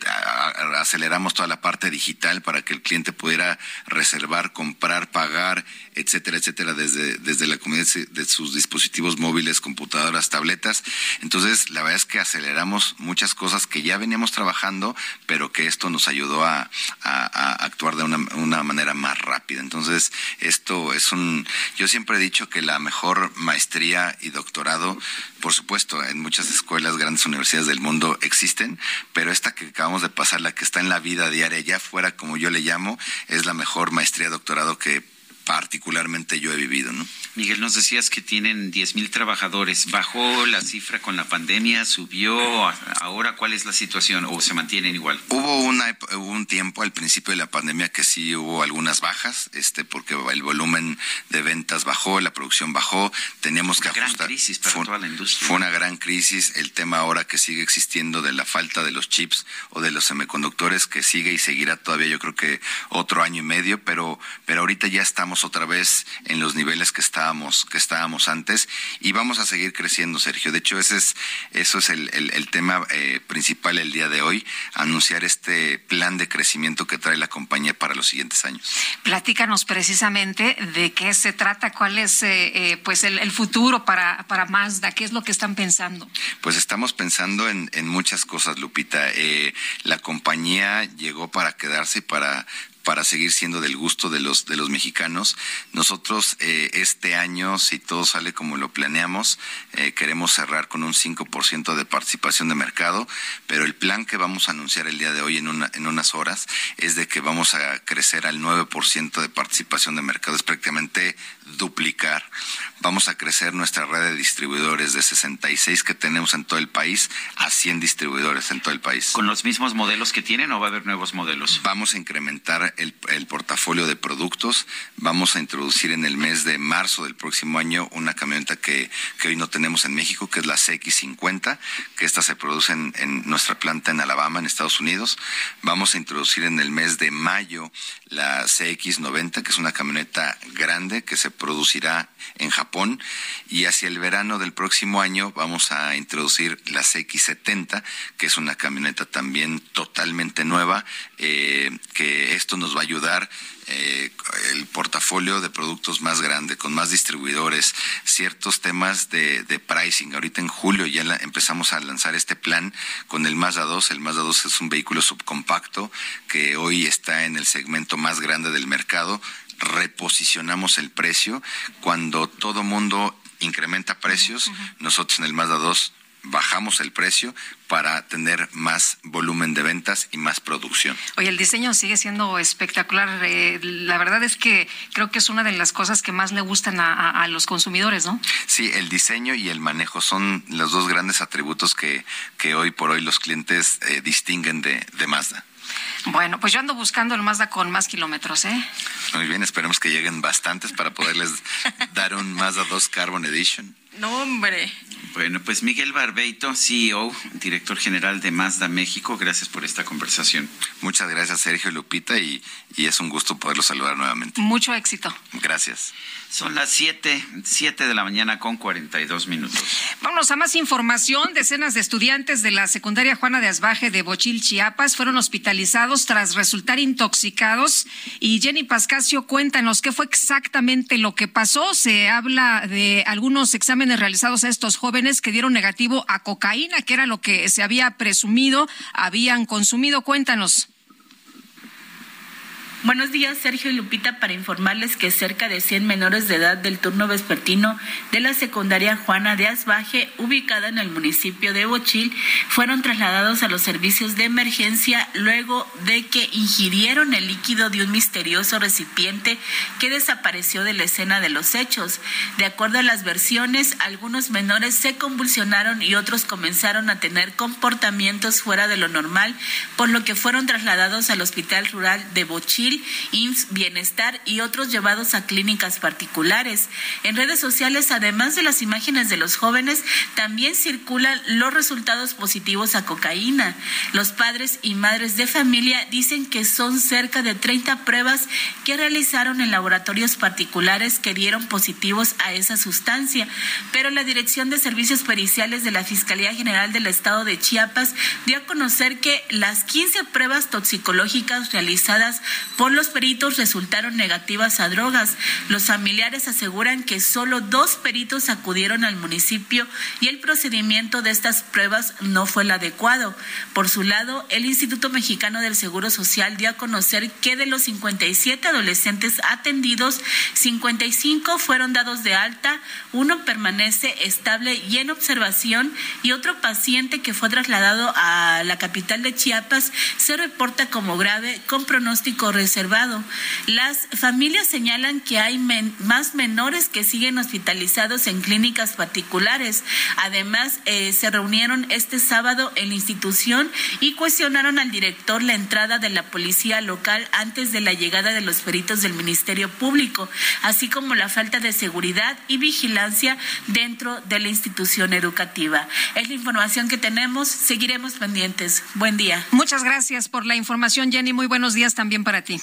aceleramos toda la parte digital para que el cliente pudiera reservar, comprar, pagar, etcétera, etcétera, desde, desde la comunidad de sus dispositivos móviles, computadoras, tabletas. Entonces, la verdad es que aceleramos muchas cosas que ya veníamos trabajando, pero que esto nos ayudó a, actuar de una, una manera más rápida. Entonces, esto es un, yo siempre he dicho que la mejor maestría y doctorado, por supuesto, en muchas escuelas, grandes universidades del mundo existen, pero esta que acabamos de pasar, la que está en la vida diaria, ya fuera como yo le llamo, es la mejor maestría doctorado que particularmente yo he vivido, ¿no? Miguel, nos decías que tienen 10 mil trabajadores. ¿Bajó la cifra con la pandemia? ¿Subió? ¿Ahora cuál es la situación? ¿O se mantienen igual? Hubo, una, un tiempo al principio de la pandemia que sí hubo algunas bajas, este, porque el volumen de ventas bajó, la producción bajó, teníamos que una Gran crisis para fue, toda la industria. Fue una gran crisis. El tema ahora que sigue existiendo de la falta de los chips o de los semiconductores que sigue y seguirá todavía, yo creo que otro año y medio, pero, pero ahorita ya estamos otra vez en los niveles que estamos que estábamos antes y vamos a seguir creciendo, Sergio. De hecho, ese es, eso es el, el, tema eh, principal el día de hoy, anunciar este plan de crecimiento que trae la compañía para los siguientes años. Platícanos precisamente de qué se trata, cuál es eh, eh, pues el, el, futuro para, para Mazda, qué es lo que están pensando. Pues estamos pensando en, en muchas cosas, Lupita. la compañía llegó para quedarse y para para seguir siendo del gusto de los de los mexicanos. Nosotros eh, este año, si todo sale como lo planeamos, eh, queremos cerrar con un 5% de participación de mercado, pero el plan que vamos a anunciar el día de hoy en, una, en unas horas es de que vamos a crecer al 9% de participación de mercado, es prácticamente duplicar. Vamos a crecer nuestra red de distribuidores de 66 que tenemos en todo el país a 100 distribuidores en todo el país. ¿Con los mismos modelos que tienen o va a haber nuevos modelos? Vamos a incrementar el, el portafolio de productos. Vamos a introducir en el mes de marzo del próximo año una camioneta que, que hoy no tenemos en México, que es la CX50, que esta se produce en, en nuestra planta en Alabama, en Estados Unidos. Vamos a introducir en el mes de mayo la CX90, que es una camioneta grande que se producirá en Japón y hacia el verano del próximo año vamos a introducir la CX70, que es una camioneta también totalmente nueva, eh, que esto nos va a ayudar eh, el portafolio de productos más grande, con más distribuidores, ciertos temas de, de pricing. Ahorita en julio ya la, empezamos a lanzar este plan con el Mazda 2. El Mazda 2 es un vehículo subcompacto que hoy está en el segmento más grande del mercado reposicionamos el precio. Cuando todo mundo incrementa precios, uh -huh. nosotros en el Mazda 2 bajamos el precio para tener más volumen de ventas y más producción. Oye, el diseño sigue siendo espectacular. Eh, la verdad es que creo que es una de las cosas que más le gustan a, a, a, los consumidores, ¿no? Sí, el diseño y el manejo son los dos grandes atributos que, que hoy por hoy los clientes eh, distinguen de, de Mazda. Bueno, pues yo ando buscando el Mazda con más kilómetros, ¿eh? Muy bien, esperemos que lleguen bastantes para poderles dar un Mazda 2 Carbon Edition. No, hombre. Bueno, pues Miguel Barbeito, CEO, director general de Mazda México, gracias por esta conversación. Muchas gracias, Sergio Lupita, y, y es un gusto poderlo saludar nuevamente. Mucho éxito. Gracias. Son las 7, 7 de la mañana con 42 minutos. Vámonos a más información. Decenas de estudiantes de la secundaria Juana de Asbaje de Bochil, Chiapas, fueron hospitalizados tras resultar intoxicados. Y Jenny Pascasio, cuéntanos qué fue exactamente lo que pasó. Se habla de algunos exámenes realizados a estos jóvenes que dieron negativo a cocaína, que era lo que se había presumido habían consumido. Cuéntanos. Buenos días, Sergio y Lupita, para informarles que cerca de 100 menores de edad del turno vespertino de la secundaria Juana de Asbaje, ubicada en el municipio de Bochil, fueron trasladados a los servicios de emergencia luego de que ingirieron el líquido de un misterioso recipiente que desapareció de la escena de los hechos. De acuerdo a las versiones, algunos menores se convulsionaron y otros comenzaron a tener comportamientos fuera de lo normal, por lo que fueron trasladados al Hospital Rural de Bochil IMSS Bienestar y otros llevados a clínicas particulares. En redes sociales, además de las imágenes de los jóvenes, también circulan los resultados positivos a cocaína. Los padres y madres de familia dicen que son cerca de 30 pruebas que realizaron en laboratorios particulares que dieron positivos a esa sustancia, pero la Dirección de Servicios Periciales de la Fiscalía General del Estado de Chiapas dio a conocer que las 15 pruebas toxicológicas realizadas por los peritos resultaron negativas a drogas. Los familiares aseguran que solo dos peritos acudieron al municipio y el procedimiento de estas pruebas no fue el adecuado. Por su lado, el Instituto Mexicano del Seguro Social dio a conocer que de los 57 adolescentes atendidos, 55 fueron dados de alta, uno permanece estable y en observación y otro paciente que fue trasladado a la capital de Chiapas se reporta como grave con pronóstico Las familias señalan que hay más menores que siguen hospitalizados en clínicas particulares. Además, eh, se reunieron este sábado en la institución y cuestionaron al director la entrada de la policía local antes de la llegada de los peritos del Ministerio Público, así como la falta de seguridad y vigilancia dentro de la institución educativa. Es la información que tenemos. Seguiremos pendientes. Buen día. Muchas gracias por la información, Jenny. Muy buenos días también para ti.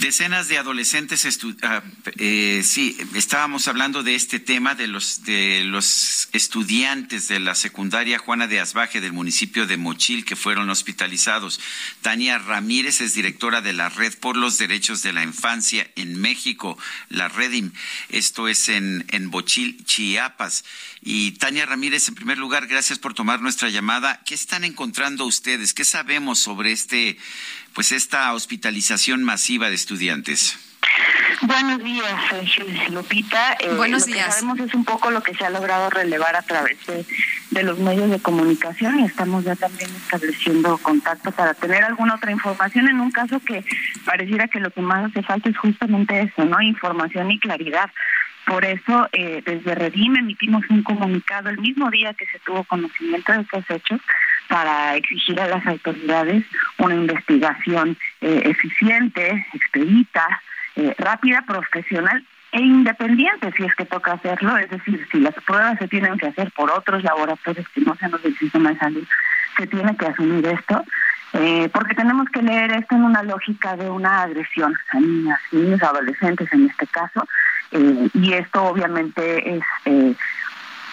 Decenas de adolescentes, ah, eh, sí, estábamos hablando de este tema de los de los estudiantes de la secundaria Juana de Asbaje del municipio de Mochil que fueron hospitalizados. Tania Ramírez es directora de la Red por los Derechos de la Infancia en México, la Redim. Esto es en en Mochil, Chiapas. Y Tania Ramírez, en primer lugar, gracias por tomar nuestra llamada. ¿Qué están encontrando ustedes? ¿Qué sabemos sobre este pues esta hospitalización masiva de estudiantes? Buenos días, Lupita. Eh, Buenos lo días. Que sabemos es un poco lo que se ha logrado relevar a través de, los medios de comunicación y estamos ya también estableciendo contacto para tener alguna otra información en un caso que pareciera que lo que más hace falta es justamente eso, ¿no? Información y claridad. Por eso, eh, desde Redim emitimos un comunicado el mismo día que se tuvo conocimiento de estos hechos para exigir a las autoridades una investigación eh, eficiente, expedita, eh, rápida, profesional e independiente si es que toca hacerlo, es decir, si las pruebas se tienen que hacer por otros laboratorios que no sean los del sistema de salud, se tiene que asumir esto, eh, porque tenemos que leer esto en una lógica de una agresión a niñas, niños, adolescentes en este caso, y esto obviamente es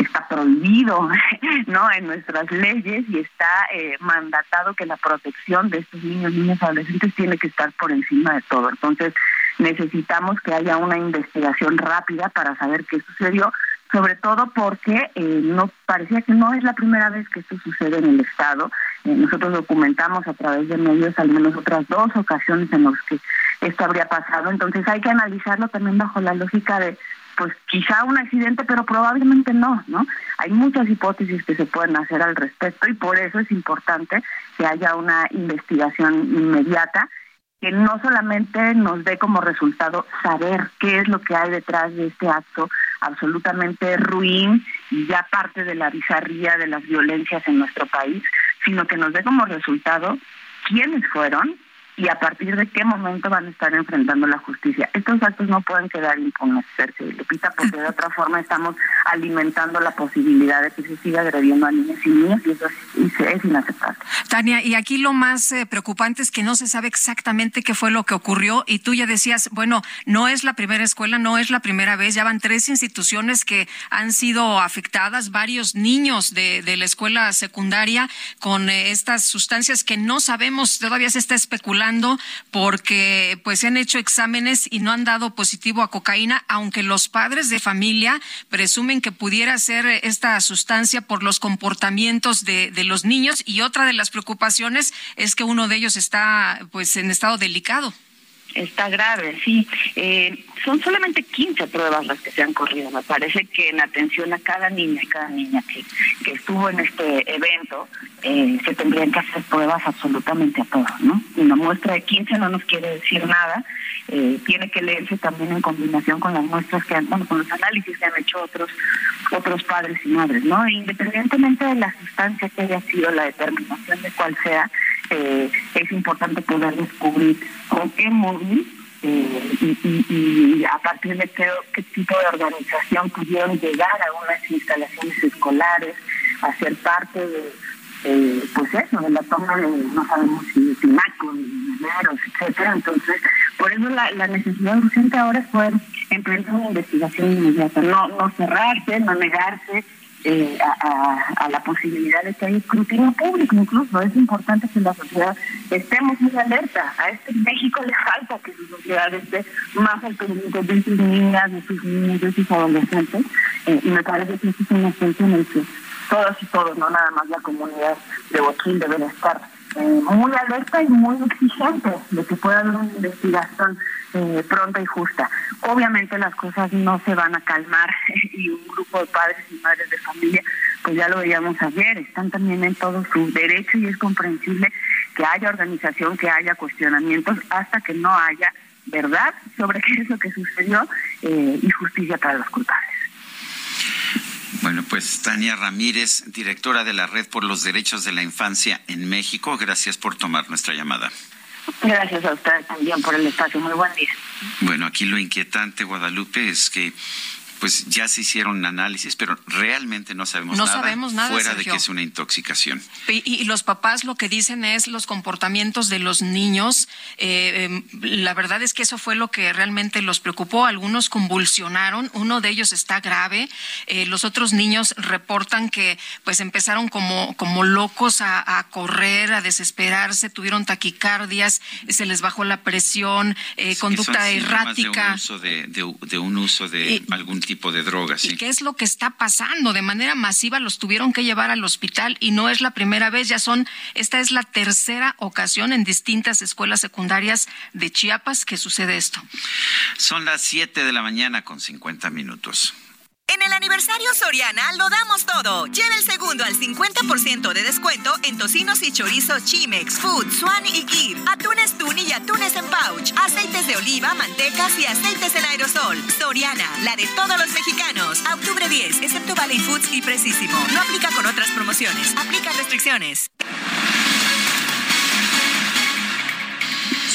está prohibido no en nuestras leyes y está eh, mandatado que la protección de estos niños niños adolescentes tiene que estar por encima de todo. Entonces necesitamos que haya una investigación rápida para saber qué sucedió sobre todo porque eh, no parecía que no es la primera vez que esto sucede en el estado. Eh, nosotros documentamos a través de medios al menos otras dos ocasiones en las que esto habría pasado. Entonces hay que analizarlo también bajo la lógica de pues quizá un accidente, pero probablemente no, ¿no? Hay muchas hipótesis que se pueden hacer al respecto y por eso es importante que haya una investigación inmediata que no solamente nos dé como resultado saber qué es lo que hay detrás de este acto absolutamente ruin y ya parte de la bizarría de las violencias en nuestro país, sino que nos dé como resultado quiénes fueron, y a partir de qué momento van a estar enfrentando la justicia. Estos actos no pueden quedar impunes, Lupita, porque de otra forma estamos alimentando la posibilidad de que se siga agrediendo a niños y niñas y eso es, inaceptable. Tania, y aquí lo más eh, preocupante es que no se sabe exactamente qué fue lo que ocurrió y tú ya decías, bueno, no es la primera escuela, no es la primera vez, ya van tres instituciones que han sido afectadas, varios niños de, de la escuela secundaria con eh, estas sustancias que no sabemos, todavía se está especulando porque pues se han hecho exámenes y no han dado positivo a cocaína, aunque los padres de familia presumen que pudiera ser esta sustancia por los comportamientos de, de los niños y otra de las preocupaciones es que uno de ellos está pues en estado delicado. Está grave, sí. Eh, son solamente 15 pruebas las que se han corrido. Me parece que en atención a cada niña y cada niña que, estuvo en este evento, eh, se tendrían que hacer pruebas absolutamente a todos, ¿no? Una muestra de 15 no nos quiere decir nada. Eh, tiene que leerse también en combinación con las muestras que han, bueno, con los análisis que han hecho otros otros padres y madres, ¿no? independientemente de la sustancia que haya sido la determinación de cuál sea, eh, es importante poder descubrir con qué móvil eh, y, a partir de qué, tipo de organización pudieron llegar a unas instalaciones escolares, a ser parte de, eh, pues eso, de la toma de, no sabemos si pinacos, mineros, etcétera. Entonces, por eso la, la, necesidad urgente ahora es poder emprender una investigación inmediata, no, no cerrarse, no negarse, eh, a, a, la posibilidad de que haya escrutinio público incluso. Es importante que la sociedad estemos muy alerta. A este México le falta que su sociedad esté más al pendiente de sus niñas, de sus niños, de sus adolescentes. Eh, y me parece que este es un asunto en el que todos y todos, no nada más la comunidad de Boquín, deben estar muy alerta y muy exigente de que pueda haber una investigación eh, pronta y justa. Obviamente las cosas no se van a calmar y un grupo de padres y madres de familia, pues ya lo veíamos ayer, están también en todo su derecho y es comprensible que haya organización, que haya cuestionamientos hasta que no haya verdad sobre qué es lo que sucedió eh, y justicia para los culpables. Bueno, pues Tania Ramírez, directora de la Red por los Derechos de la Infancia en México, gracias por tomar nuestra llamada. Gracias a usted también por el espacio. Muy buen día. Bueno, aquí lo inquietante, Guadalupe, es que pues ya se hicieron análisis, pero realmente no sabemos no nada, sabemos nada fuera de que es una intoxicación. Y, y, los papás lo que dicen es los comportamientos de los niños. Eh, eh, la verdad es que eso fue lo que realmente los preocupó. Algunos convulsionaron, uno de ellos está grave. Eh, los otros niños reportan que pues empezaron como, como locos a, a, correr, a desesperarse, tuvieron taquicardias, se les bajó la presión, es conducta errática. De un uso de, de, de, un uso de algún tipo de drogas. ¿Y ¿sí? qué es lo que está pasando? De manera masiva los tuvieron que llevar al hospital y no es la primera vez, ya son, esta es la tercera ocasión en distintas escuelas secundarias de Chiapas que sucede esto. Son las 7 de la mañana con 50 minutos. En el aniversario Soriana lo damos todo. Lleva el segundo al 50% de descuento en tocinos y chorizos Chimex, Food, Swan y Kir, atunes Tuni y atunes en pouch, aceites de oliva, mantecas y aceites en aerosol. Soriana, la de todos los mexicanos. Octubre 10, excepto Valley Foods y Precisimo. No aplica con otras promociones. Aplica restricciones.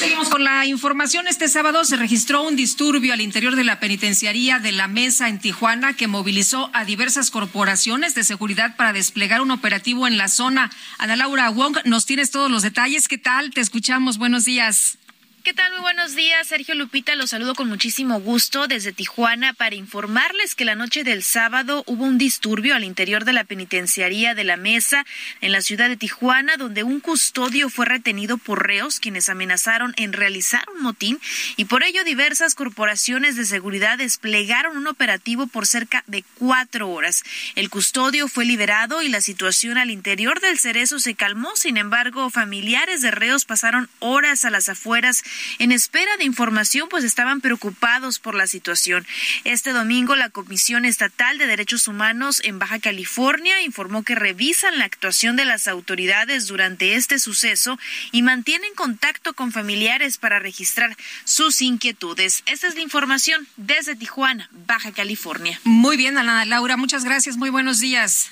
Seguimos con la información. Este sábado se registró un disturbio al interior de la penitenciaría de la Mesa en Tijuana que movilizó a diversas corporaciones de seguridad para desplegar un operativo en la zona. Ana Laura Wong, nos tienes todos los detalles. ¿Qué tal? Te escuchamos. Buenos días. ¿Qué tal? Muy buenos días, Sergio Lupita. Los saludo con muchísimo gusto desde Tijuana para informarles que la noche del sábado hubo un disturbio al interior de la penitenciaría de la Mesa en la ciudad de Tijuana, donde un custodio fue retenido por reos quienes amenazaron en realizar un motín y por ello diversas corporaciones de seguridad desplegaron un operativo por cerca de cuatro horas. El custodio fue liberado y la situación al interior del cerezo se calmó. Sin embargo, familiares de reos pasaron horas a las afueras en espera de información, pues estaban preocupados por la situación. Este domingo, la Comisión Estatal de Derechos Humanos en Baja California informó que revisan la actuación de las autoridades durante este suceso y mantienen contacto con familiares para registrar sus inquietudes. Esta es la información desde Tijuana, Baja California. Muy bien, Ana Laura, muchas gracias. Muy buenos días.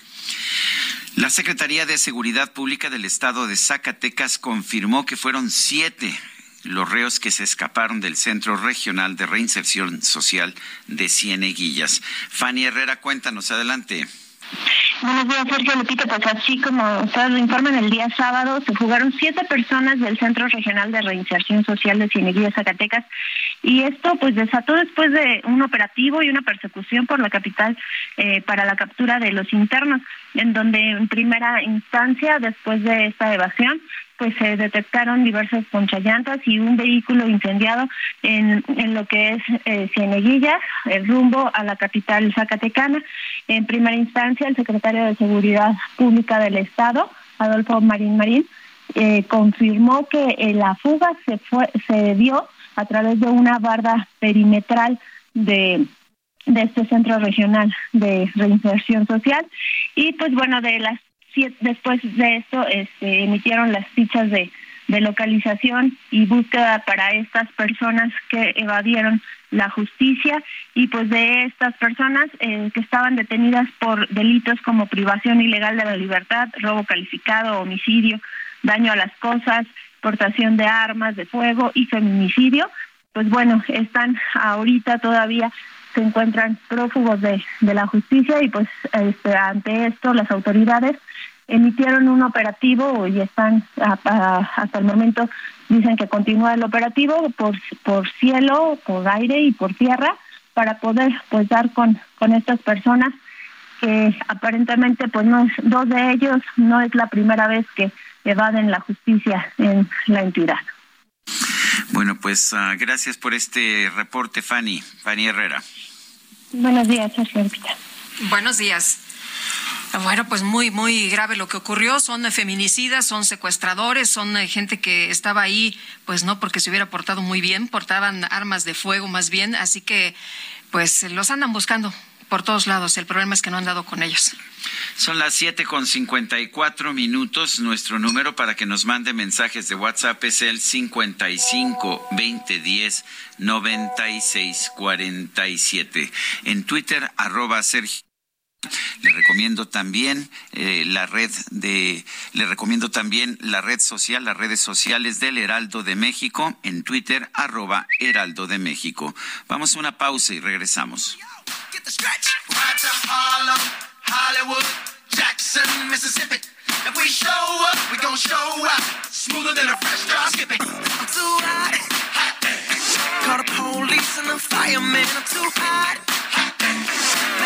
La Secretaría de Seguridad Pública del Estado de Zacatecas confirmó que fueron siete los reos que se escaparon del Centro Regional de Reinserción Social de Cieneguillas. Fanny Herrera, cuéntanos, adelante. Buenos días, Sergio Lupita. Pues así como ustedes lo informan, el día sábado se fugaron siete personas del Centro Regional de Reinserción Social de Cieneguillas, Zacatecas. Y esto pues desató después de un operativo y una persecución por la capital eh, para la captura de los internos, en donde en primera instancia, después de esta evasión, pues se detectaron diversas ponchallantas y un vehículo incendiado en, en lo que es eh, Cieneguillas, el rumbo a la capital zacatecana. En primera instancia, el secretario de Seguridad Pública del Estado, Adolfo Marín Marín, eh, confirmó que eh, la fuga se, fue, se dio a través de una barda perimetral de de este centro regional de reinserción social y pues bueno de las después de esto este, emitieron las fichas de, de localización y búsqueda para estas personas que evadieron la justicia. Y pues de estas personas eh, que estaban detenidas por delitos como privación ilegal de la libertad, robo calificado, homicidio, daño a las cosas, portación de armas de fuego y feminicidio, pues bueno, están ahorita todavía se encuentran prófugos de, de la justicia y pues este, ante esto las autoridades emitieron un operativo y están a, a, hasta el momento dicen que continúa el operativo por por cielo, por aire y por tierra para poder pues dar con con estas personas que aparentemente pues no es dos de ellos no es la primera vez que evaden la justicia en la entidad. Bueno, pues uh, gracias por este reporte, Fanny. Fanny Herrera. Buenos días, Sergio. Buenos días. Bueno, pues muy, muy grave lo que ocurrió. Son feminicidas, son secuestradores, son eh, gente que estaba ahí, pues no porque se hubiera portado muy bien, portaban armas de fuego más bien, así que pues los andan buscando por todos lados. El problema es que no han dado con ellos. Son las siete con cincuenta y cuatro minutos. Nuestro número para que nos mande mensajes de WhatsApp es el cincuenta y cinco veinte diez noventa y seis cuarenta y siete. En Twitter, arroba Sergio. Le recomiendo también eh, la red de, le recomiendo también la red social, las redes sociales del Heraldo de México en Twitter, arroba Heraldo de México. Vamos a una pausa y regresamos.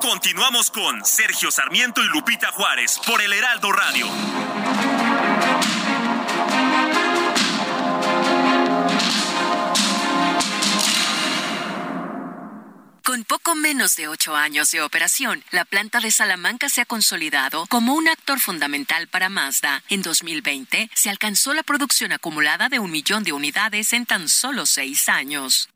Continuamos con Sergio Sarmiento y Lupita Juárez por el Heraldo Radio. Con poco menos de ocho años de operación, la planta de Salamanca se ha consolidado como un actor fundamental para Mazda. En 2020 se alcanzó la producción acumulada de un millón de unidades en tan solo seis años.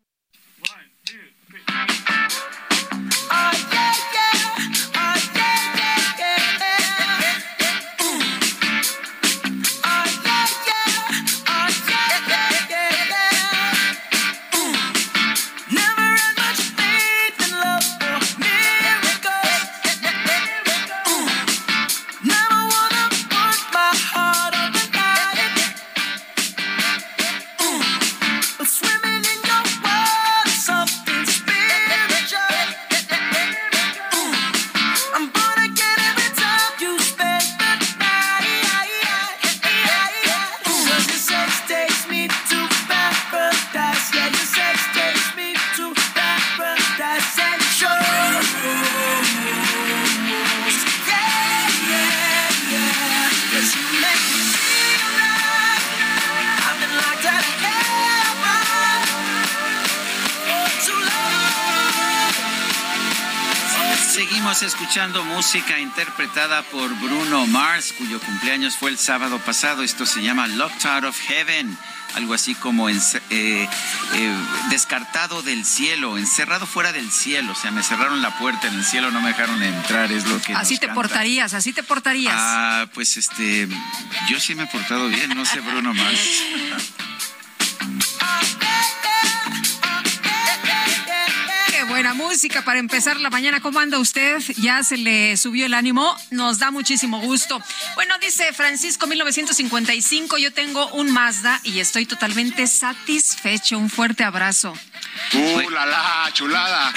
Escuchando música interpretada por Bruno Mars, cuyo cumpleaños fue el sábado pasado. Esto se llama Locked Out of Heaven, algo así como eh, eh, descartado del cielo, encerrado fuera del cielo. O sea, me cerraron la puerta en el cielo, no me dejaron entrar, es lo que. Así te portarías, así te portarías. Ah, pues este, yo sí me he portado bien, no sé, Bruno Mars. buena música para empezar la mañana. ¿Cómo anda usted? ¿Ya se le subió el ánimo? Nos da muchísimo gusto. Bueno, dice Francisco 1955, yo tengo un Mazda y estoy totalmente satisfecho. Un fuerte abrazo. ¡Uh, la, la chulada!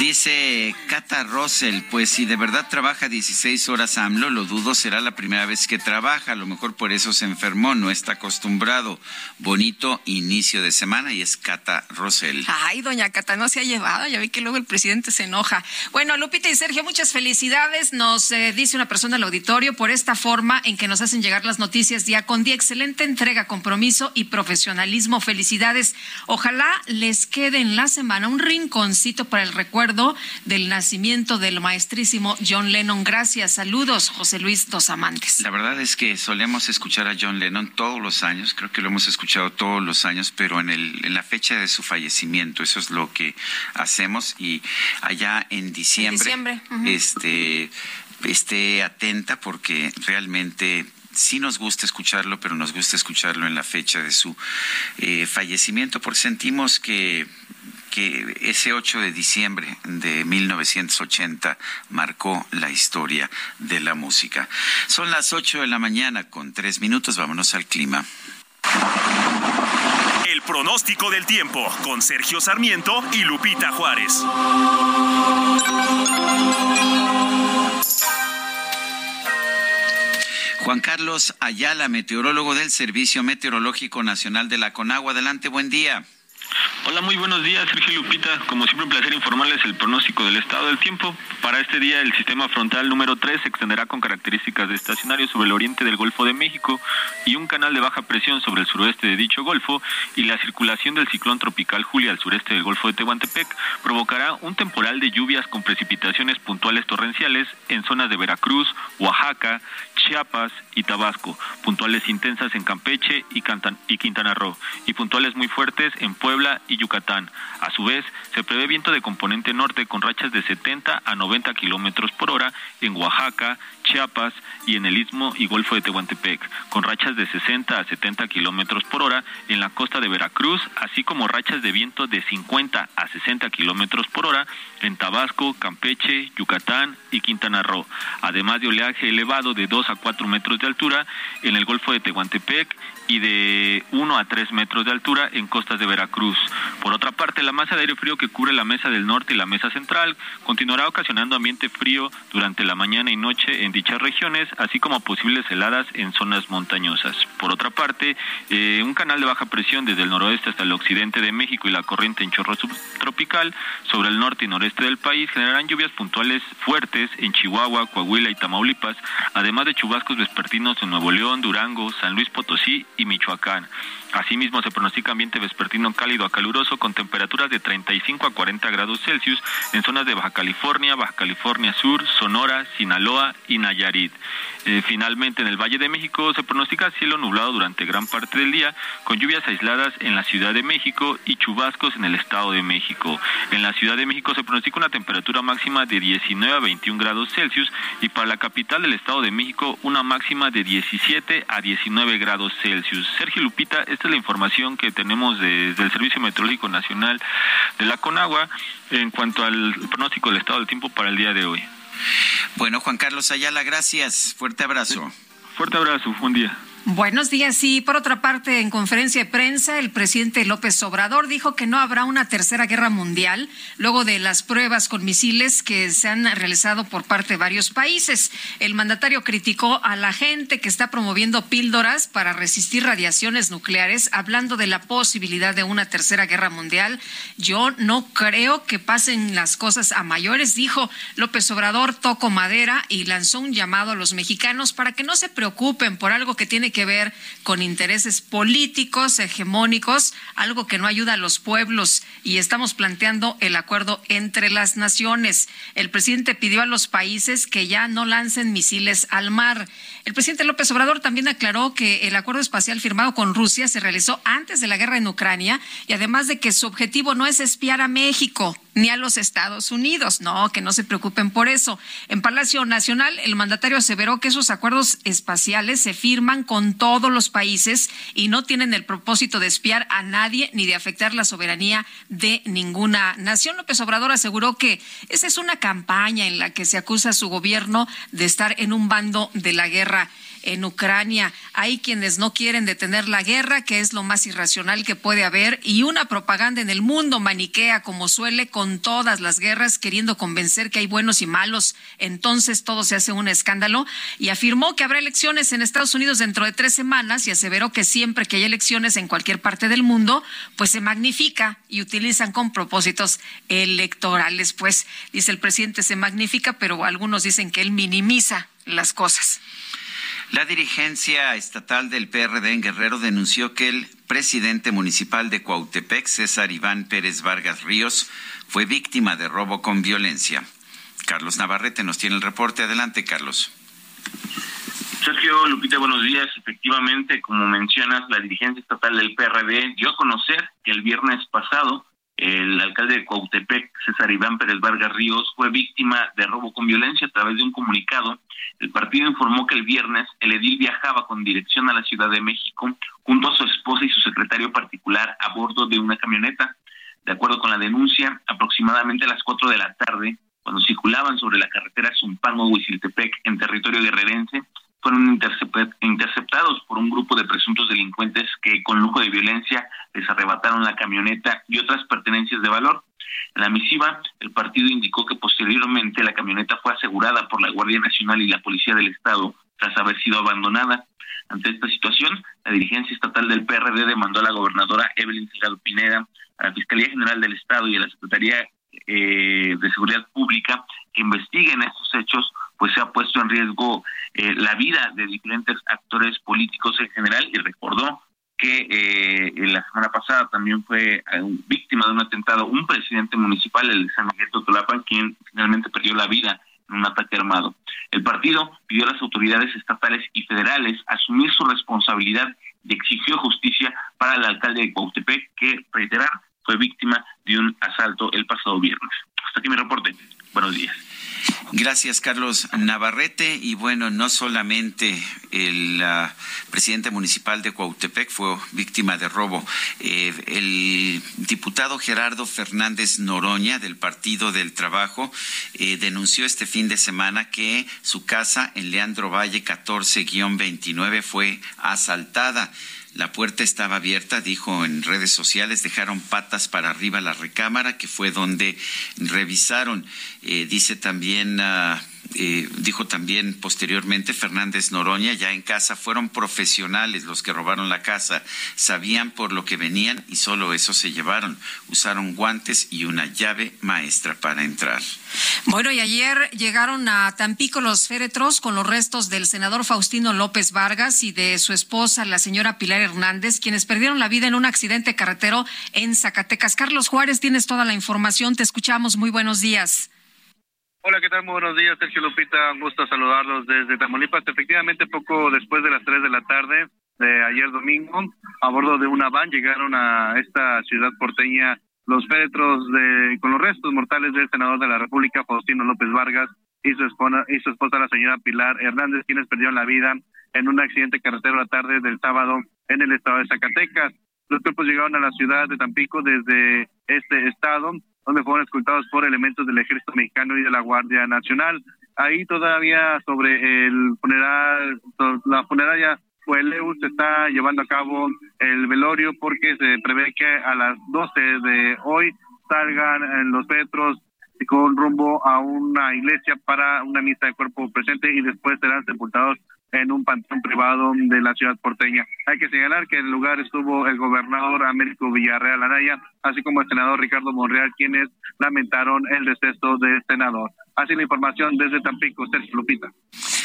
Dice Cata Russell, pues si de verdad trabaja 16 horas AMLO, lo dudo, será la primera vez que trabaja, a lo mejor por eso se enfermó, no está acostumbrado. Bonito inicio de semana y es Cata Russell. Ay, doña Cata, no se ha llevado, ya vi que luego el presidente se enoja. Bueno, Lupita y Sergio, muchas felicidades, nos eh, dice una persona al auditorio, por esta forma en que nos hacen llegar las noticias día con día. Excelente entrega, compromiso y profesionalismo. Felicidades. Ojalá les quede en la semana un rinconcito para el recuerdo del nacimiento del maestrísimo John Lennon. Gracias, saludos, José Luis Dos Amantes. La verdad es que solemos escuchar a John Lennon todos los años, creo que lo hemos escuchado todos los años, pero en, el, en la fecha de su fallecimiento, eso es lo que hacemos y allá en diciembre, este, esté atenta porque realmente sí nos gusta escucharlo, pero nos gusta escucharlo en la fecha de su eh, fallecimiento, porque sentimos que que ese 8 de diciembre de 1980 marcó la historia de la música. Son las 8 de la mañana con tres minutos. Vámonos al clima. El pronóstico del tiempo con Sergio Sarmiento y Lupita Juárez. Juan Carlos Ayala, meteorólogo del Servicio Meteorológico Nacional de la Conagua. Adelante, buen día. Hola, muy buenos días, Sergio Lupita. Como siempre, un placer informarles el pronóstico del estado del tiempo. Para este día, el sistema frontal número 3 se extenderá con características de estacionario sobre el oriente del Golfo de México y un canal de baja presión sobre el suroeste de dicho golfo y la circulación del ciclón tropical Julia al sureste del Golfo de Tehuantepec provocará un temporal de lluvias con precipitaciones puntuales torrenciales en zonas de Veracruz, Oaxaca, Chiapas y Tabasco, puntuales intensas en Campeche y, y Quintana Roo y puntuales muy fuertes en Puebla y Yucatán. A su vez, se prevé viento de componente norte con rachas de 70 a 90 kilómetros por hora en Oaxaca, Chiapas y en el Istmo y Golfo de Tehuantepec, con rachas de 60 a 70 kilómetros por hora en la costa de Veracruz, así como rachas de viento de 50 a 60 kilómetros por hora en Tabasco, Campeche, Yucatán y Quintana Roo, además de oleaje elevado de 2 a 4 metros de altura en el Golfo de Tehuantepec y de 1 a 3 metros de altura en costas de Veracruz. Por otra parte, la masa de aire frío que cubre la mesa del norte y la mesa central continuará ocasionando ambiente frío durante la mañana y noche en dichas regiones, así como posibles heladas en zonas montañosas. Por otra parte, eh, un canal de baja presión desde el noroeste hasta el occidente de México y la corriente en chorro subtropical sobre el norte y noreste del país generarán lluvias puntuales fuertes en Chihuahua, Coahuila y Tamaulipas, además de chubascos vespertinos en Nuevo León, Durango, San Luis Potosí Michoacán. Asimismo, se pronostica ambiente vespertino cálido a caluroso con temperaturas de 35 a 40 grados Celsius en zonas de Baja California, Baja California Sur, Sonora, Sinaloa y Nayarit. Eh, finalmente, en el Valle de México se pronostica cielo nublado durante gran parte del día, con lluvias aisladas en la Ciudad de México y chubascos en el Estado de México. En la Ciudad de México se pronostica una temperatura máxima de 19 a 21 grados Celsius y para la capital del Estado de México una máxima de 17 a 19 grados Celsius. Sergio Lupita, esta es la información que tenemos desde el Servicio Meteorológico Nacional de la Conagua en cuanto al pronóstico del estado del tiempo para el día de hoy. Bueno, Juan Carlos Ayala, gracias. Fuerte abrazo. Fuerte abrazo, buen día. Buenos días. Y por otra parte, en conferencia de prensa, el presidente López Obrador dijo que no habrá una tercera guerra mundial luego de las pruebas con misiles que se han realizado por parte de varios países. El mandatario criticó a la gente que está promoviendo píldoras para resistir radiaciones nucleares, hablando de la posibilidad de una tercera guerra mundial. Yo no creo que pasen las cosas a mayores, dijo López Obrador, tocó madera y lanzó un llamado a los mexicanos para que no se preocupen por algo que tiene que ver con intereses políticos hegemónicos, algo que no ayuda a los pueblos y estamos planteando el acuerdo entre las naciones. El presidente pidió a los países que ya no lancen misiles al mar. El presidente López Obrador también aclaró que el acuerdo espacial firmado con Rusia se realizó antes de la guerra en Ucrania y además de que su objetivo no es espiar a México ni a los Estados Unidos. No, que no se preocupen por eso. En Palacio Nacional, el mandatario aseveró que esos acuerdos espaciales se firman con todos los países y no tienen el propósito de espiar a nadie ni de afectar la soberanía de ninguna nación. López Obrador aseguró que esa es una campaña en la que se acusa a su gobierno de estar en un bando de la guerra en Ucrania. Hay quienes no quieren detener la guerra, que es lo más irracional que puede haber, y una propaganda en el mundo maniquea, como suele con todas las guerras, queriendo convencer que hay buenos y malos. Entonces todo se hace un escándalo. Y afirmó que habrá elecciones en Estados Unidos dentro de tres semanas y aseveró que siempre que hay elecciones en cualquier parte del mundo, pues se magnifica y utilizan con propósitos electorales. Pues dice el presidente se magnifica, pero algunos dicen que él minimiza las cosas. La dirigencia estatal del PRD en Guerrero denunció que el presidente municipal de Cuautepec, César Iván Pérez Vargas Ríos, fue víctima de robo con violencia. Carlos Navarrete nos tiene el reporte. Adelante, Carlos. Sergio Lupita, buenos días. Efectivamente, como mencionas, la dirigencia estatal del PRD dio a conocer que el viernes pasado el alcalde de Cuautepec, César Iván Pérez Vargas Ríos, fue víctima de robo con violencia a través de un comunicado. El partido informó que el viernes el edil viajaba con dirección a la Ciudad de México junto a su esposa y su secretario particular a bordo de una camioneta. De acuerdo con la denuncia, aproximadamente a las 4 de la tarde, cuando circulaban sobre la carretera Zumpango-Huiziltepec en territorio guerrerense, fueron interceptados por un grupo de presuntos delincuentes que con lujo de violencia les arrebataron la camioneta y otras pertenencias de valor. En la misiva, el partido indicó que posteriormente la camioneta fue asegurada por la Guardia Nacional y la Policía del Estado tras haber sido abandonada. Ante esta situación, la dirigencia estatal del PRD demandó a la gobernadora Evelyn Salgado Pineda, a la Fiscalía General del Estado y a la Secretaría eh, de Seguridad Pública que investiguen estos hechos, pues se ha puesto en riesgo eh, la vida de diferentes actores políticos en general y recordó que eh, la semana pasada también fue eh, víctima de un atentado un presidente municipal, el de San Miguel Totolapan, quien finalmente perdió la vida en un ataque armado. El partido pidió a las autoridades estatales y federales asumir su responsabilidad y exigió justicia para el alcalde de Cuautepec, que, reiterar, fue víctima de un asalto el pasado viernes. Hasta aquí mi reporte. Buenos días. Gracias, Carlos Navarrete. Y bueno, no solamente el presidente municipal de Cuautepec fue víctima de robo. Eh, el diputado Gerardo Fernández Noroña del Partido del Trabajo eh, denunció este fin de semana que su casa en Leandro Valle 14-29 fue asaltada. La puerta estaba abierta, dijo en redes sociales, dejaron patas para arriba la recámara, que fue donde revisaron. Eh, dice también uh, eh, dijo también posteriormente Fernández Noroña, ya en casa, fueron profesionales los que robaron la casa, sabían por lo que venían y solo eso se llevaron. Usaron guantes y una llave maestra para entrar. Bueno, y ayer llegaron a Tampico los féretros con los restos del senador Faustino López Vargas y de su esposa, la señora Pilar Hernández, quienes perdieron la vida en un accidente carretero en Zacatecas. Carlos Juárez, tienes toda la información, te escuchamos. Muy buenos días. Hola, ¿qué tal? Muy buenos días, Sergio Lupita. Un gusto saludarlos desde Tamaulipas. Efectivamente, poco después de las 3 de la tarde de ayer domingo, a bordo de una van llegaron a esta ciudad porteña los féretros de, con los restos mortales del senador de la República, Faustino López Vargas, y su, esposa, y su esposa, la señora Pilar Hernández, quienes perdieron la vida en un accidente carretero la tarde del sábado en el estado de Zacatecas. Los cuerpos llegaron a la ciudad de Tampico desde este estado donde fueron escoltados por elementos del ejército mexicano y de la Guardia Nacional. Ahí todavía sobre el funeral, la funeraria Fueleus se está llevando a cabo el velorio porque se prevé que a las 12 de hoy salgan en los petros con rumbo a una iglesia para una misa de cuerpo presente y después serán sepultados en un panteón privado de la ciudad porteña. Hay que señalar que en el lugar estuvo el gobernador Américo Villarreal Anaya, así como el senador Ricardo Monreal, quienes lamentaron el deceso del senador. Así la información desde Tampico, Sergio Lupita.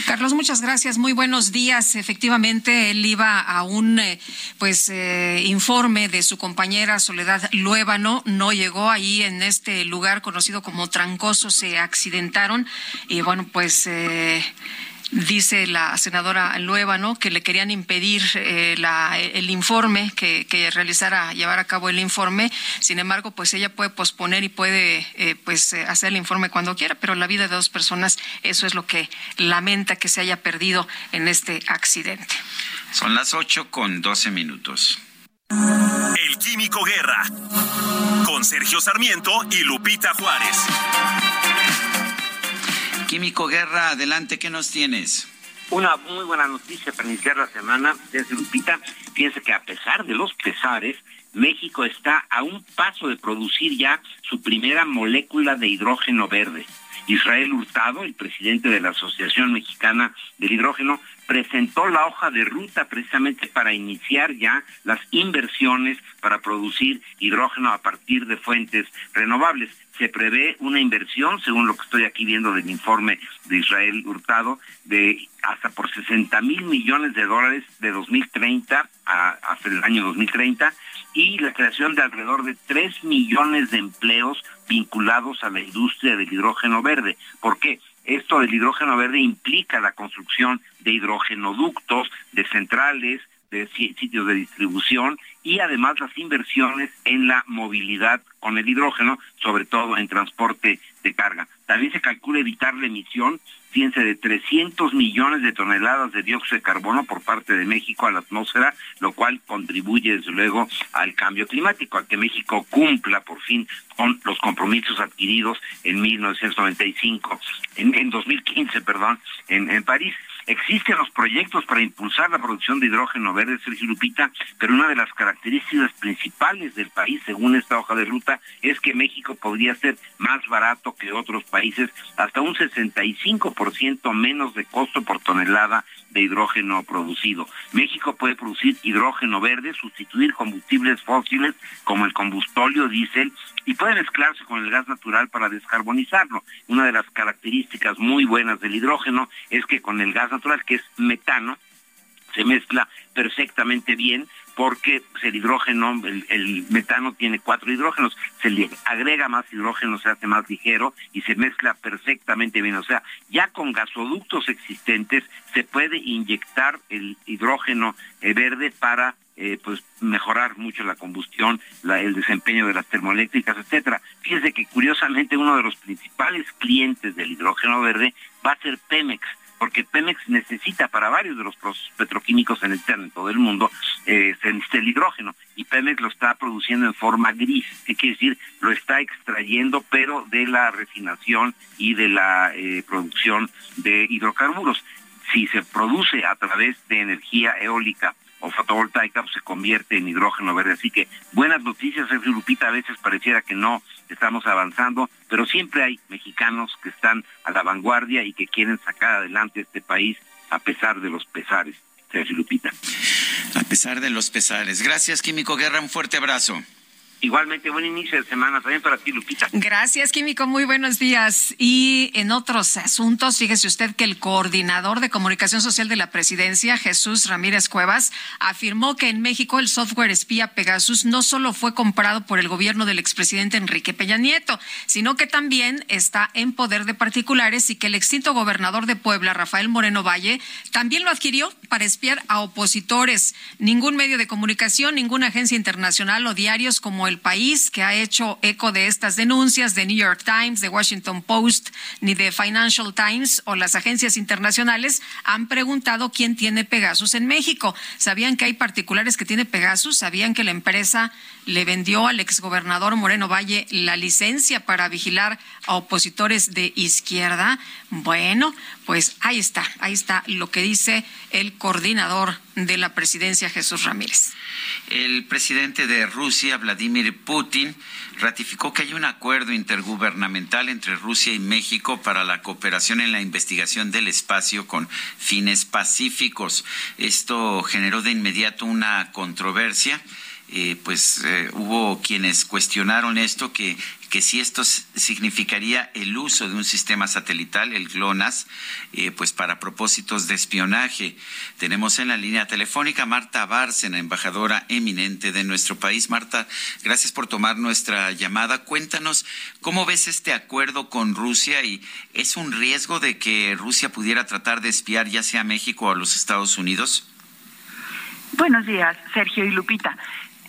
Carlos, muchas gracias. Muy buenos días. Efectivamente, él iba a un eh, pues eh, informe de su compañera Soledad Luébano. No llegó ahí en este lugar conocido como Trancoso. Se accidentaron y bueno, pues. Eh, dice la senadora Lueva, Que le querían impedir eh, el informe, que, realizara, llevar a cabo el informe. Sin embargo, pues ella puede posponer y puede, eh, pues, eh, hacer el informe cuando quiera, pero la vida de dos personas, eso es lo que lamenta que se haya perdido en este accidente. Son las ocho con doce minutos. El Químico Guerra, con Sergio Sarmiento y Lupita Juárez. Químico Guerra, adelante, ¿qué nos tienes? Una muy buena noticia para iniciar la semana desde Lupita. Fíjense que a pesar de los pesares, México está a un paso de producir ya su primera molécula de hidrógeno verde. Israel Hurtado, el presidente de la Asociación Mexicana del Hidrógeno, presentó la hoja de ruta precisamente para iniciar ya las inversiones para producir hidrógeno a partir de fuentes renovables. Se prevé una inversión, según lo que estoy aquí viendo del informe de Israel Hurtado, de hasta por 60 mil millones de dólares de 2030 a, hasta el año 2030 y la creación de alrededor de 3 millones de empleos vinculados a la industria del hidrógeno verde. ¿Por qué? Esto del hidrógeno verde implica la construcción de hidrogenoductos, de centrales, de sitios de distribución y además las inversiones en la movilidad con el hidrógeno, sobre todo en transporte de carga. También se calcula evitar la emisión, fíjense, de 300 millones de toneladas de dióxido de carbono por parte de México a la atmósfera, lo cual contribuye desde luego al cambio climático, a que México cumpla por fin con los compromisos adquiridos en 1995, en, en 2015, perdón, en, en París. Existen los proyectos para impulsar la producción de hidrógeno verde, Sergio Lupita, pero una de las características principales del país, según esta hoja de ruta, es que México podría ser más barato que otros países, hasta un 65% menos de costo por tonelada de hidrógeno producido. México puede producir hidrógeno verde, sustituir combustibles fósiles como el combustóleo, diésel, y puede mezclarse con el gas natural para descarbonizarlo. Una de las características muy buenas del hidrógeno es que con el gas natural, que es metano, se mezcla perfectamente bien porque el hidrógeno, el, metano tiene cuatro hidrógenos, se le agrega más hidrógeno, se hace más ligero y se mezcla perfectamente bien. O sea, ya con gasoductos existentes se puede inyectar el hidrógeno eh, verde para eh, pues mejorar mucho la combustión, el desempeño de las termoeléctricas, etcétera. Fíjese que curiosamente uno de los principales clientes del hidrógeno verde va a ser Pemex porque Pemex necesita para varios de los procesos petroquímicos en, el, en todo el mundo eh, el hidrógeno y Pemex lo está produciendo en forma gris, que quiere decir lo está extrayendo pero de la refinación y de la eh, producción de hidrocarburos. Si se produce a través de energía eólica o fotovoltaica pues, se convierte en hidrógeno verde. Así que buenas noticias, Sergio Lupita, a veces pareciera que no estamos avanzando, pero siempre hay mexicanos que están a la vanguardia y que quieren sacar adelante este país a pesar de los pesares. Sergio Lupita. A pesar de los pesares. Gracias, Químico Guerra, un fuerte abrazo. Igualmente, buen inicio de semana también para ti, Lupita. Gracias, Químico. Muy buenos días. Y en otros asuntos, fíjese usted que el coordinador de comunicación social de la presidencia, Jesús Ramírez Cuevas, afirmó que en México el software espía Pegasus no solo fue comprado por el gobierno del expresidente Enrique Peña Nieto, sino que también está en poder de particulares y que el extinto gobernador de Puebla, Rafael Moreno Valle, también lo adquirió para espiar a opositores. Ningún medio de comunicación, ninguna agencia internacional o diarios como el País, que ha hecho eco de estas denuncias de New York Times, de Washington Post, ni de Financial Times o las agencias internacionales, han preguntado quién tiene Pegasus en México. ¿Sabían que hay particulares que tiene Pegasus? ¿Sabían que la empresa le vendió al exgobernador Moreno Valle la licencia para vigilar a opositores de izquierda? Bueno, pues ahí está, ahí está lo que dice el coordinador de la presidencia, Jesús Ramírez. El presidente de Rusia, Vladimir Putin, ratificó que hay un acuerdo intergubernamental entre Rusia y México para la cooperación en la investigación del espacio con fines pacíficos. Esto generó de inmediato una controversia. Eh, pues eh, hubo quienes cuestionaron esto, que que si esto significaría el uso de un sistema satelital, el GLONASS, eh, pues para propósitos de espionaje. Tenemos en la línea telefónica Marta Bárcena, embajadora eminente de nuestro país. Marta, gracias por tomar nuestra llamada. Cuéntanos cómo ves este acuerdo con Rusia y es un riesgo de que Rusia pudiera tratar de espiar ya sea México o a los Estados Unidos. Buenos días, Sergio y Lupita.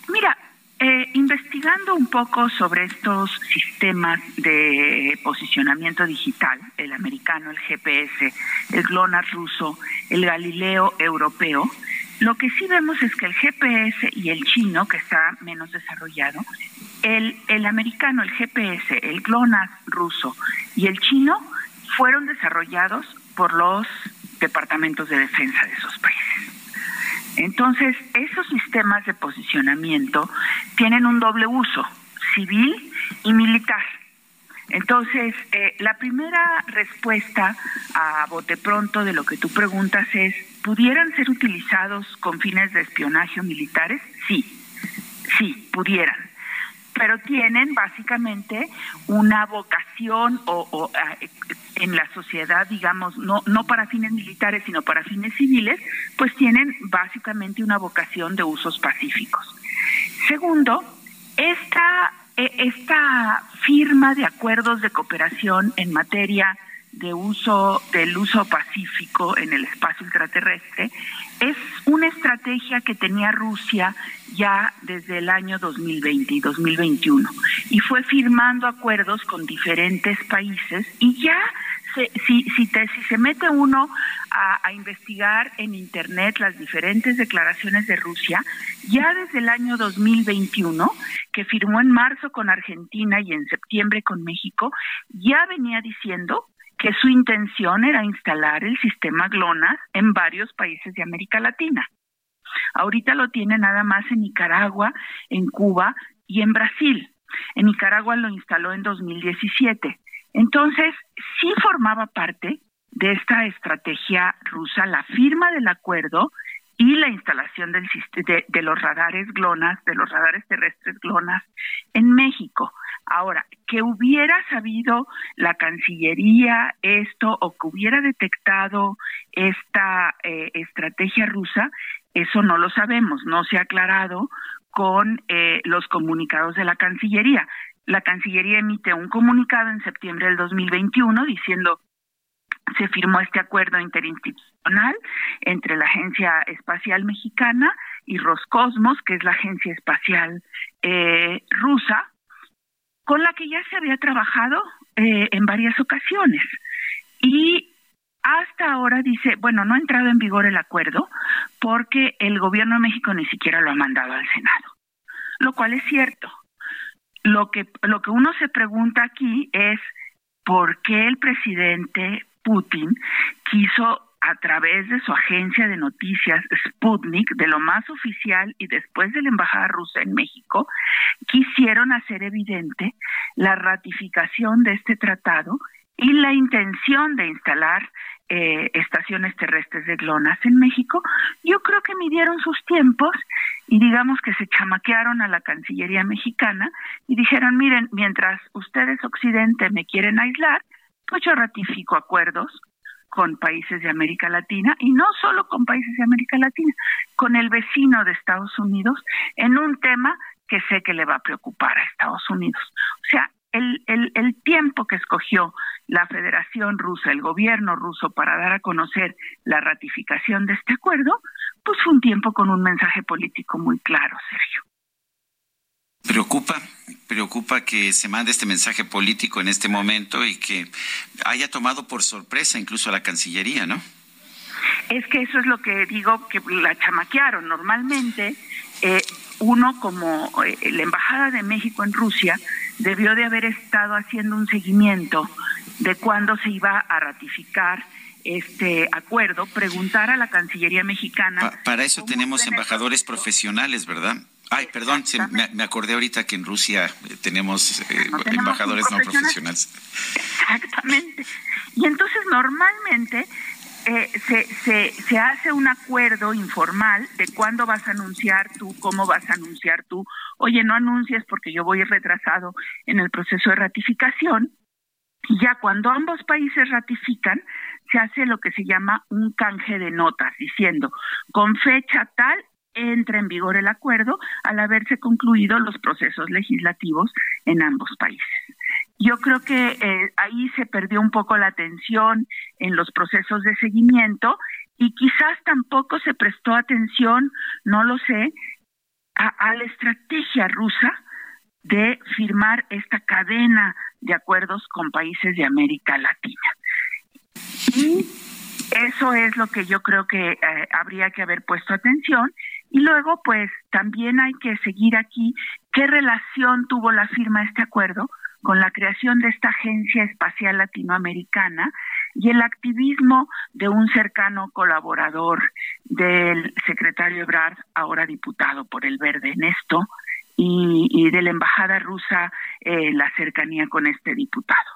Mira, eh, investigando un poco sobre estos sistemas de posicionamiento digital, el americano, el GPS, el GLONASS ruso, el Galileo europeo, lo que sí vemos es que el GPS y el chino, que está menos desarrollado, el, el americano, el GPS, el GLONASS ruso y el chino fueron desarrollados por los departamentos de defensa de esos países. Entonces, esos sistemas de posicionamiento tienen un doble uso, civil y militar. Entonces, eh, la primera respuesta a bote pronto de lo que tú preguntas es, ¿pudieran ser utilizados con fines de espionaje militares? Sí, sí, pudieran pero tienen básicamente una vocación o, eh, en la sociedad, digamos, no, no para fines militares, sino para fines civiles, pues tienen básicamente una vocación de usos pacíficos. Segundo, esta, e, esta firma de acuerdos de cooperación en materia de uso del uso pacífico en el espacio extraterrestre es una estrategia que tenía Rusia ya desde el año 2020 y 2021 y fue firmando acuerdos con diferentes países y ya se, si, si, te, si se mete uno a, a, investigar en Internet las diferentes declaraciones de Rusia, ya desde el año 2021, que firmó en marzo con Argentina y en septiembre con México, ya venía diciendo que su intención era instalar el sistema GLONASS en varios países de América Latina. Ahorita lo tiene nada más en Nicaragua, en Cuba y en Brasil. En Nicaragua lo instaló en 2017. Entonces, sí formaba parte de esta estrategia rusa la firma del acuerdo y la instalación del, de, de los radares GLONASS, de los radares terrestres GLONASS en México. Ahora, que hubiera sabido la Cancillería esto o que hubiera detectado esta eh, estrategia rusa, eso no lo sabemos, no se ha aclarado con eh, los comunicados de la Cancillería. La Cancillería emite un comunicado en septiembre del 2021 diciendo se firmó este acuerdo interinstitucional entre la Agencia Espacial Mexicana y Roscosmos, que es la agencia espacial eh, rusa, con la que ya se había trabajado eh, en varias ocasiones. Y hasta ahora dice, bueno, no ha entrado en vigor el acuerdo porque el gobierno de México ni siquiera lo ha mandado al Senado, lo cual es cierto. Lo que, lo que uno se pregunta aquí es por qué el presidente Putin quiso a través de su agencia de noticias Sputnik, de lo más oficial y después de la embajada rusa en México, quisieron hacer evidente la ratificación de este tratado y la intención de instalar eh, estaciones terrestres de GLONASS en México, yo creo que midieron sus tiempos y digamos que se chamaquearon a la Cancillería mexicana y dijeron, miren, mientras ustedes Occidente me quieren aislar, pues yo ratifico acuerdos con países de América Latina y no solo con países de América Latina, con el vecino de Estados Unidos en un tema que sé que le va a preocupar a Estados Unidos. O sea, el, el, tiempo que escogió la Federación Rusa, el gobierno ruso, para dar a conocer la ratificación de este acuerdo, pues fue un tiempo con un mensaje político muy claro, Sergio. Preocupa, preocupa que se mande este mensaje político en este momento y que haya tomado por sorpresa incluso a la Cancillería, ¿no? Es que eso es lo que digo, que la chamaquearon. Normalmente, eh, uno como eh, la Embajada de México en Rusia debió de haber estado haciendo un seguimiento de cuándo se iba a ratificar este acuerdo, preguntar a la Cancillería mexicana. Pa para eso tenemos embajadores profesionales, ¿verdad? Ay, perdón, se, me, me, acordé ahorita que en Rusia eh, tenemos, eh, no, tenemos embajadores no profesionales. Exactamente. Y entonces normalmente eh, se, se, se hace un acuerdo informal de cuándo vas a anunciar tú, cómo vas a anunciar tú. Oye, no anuncies porque yo voy retrasado en el proceso de ratificación. Y ya cuando ambos países ratifican, se hace lo que se llama un canje de notas, diciendo, con fecha tal entra en vigor el acuerdo al haberse concluido los procesos legislativos en ambos países. Yo creo que eh, ahí se perdió un poco la atención en los procesos de seguimiento y quizás tampoco se prestó atención, no lo sé, a, la estrategia rusa de firmar esta cadena de acuerdos con países de América Latina. Y eso es lo que yo creo que eh, habría que haber puesto atención. Y luego, pues también hay que seguir aquí qué relación tuvo la firma de este acuerdo con la creación de esta Agencia Espacial Latinoamericana y el activismo de un cercano colaborador del secretario Ebrard, ahora diputado por el Verde en esto, y, de la embajada rusa eh, la cercanía con este diputado.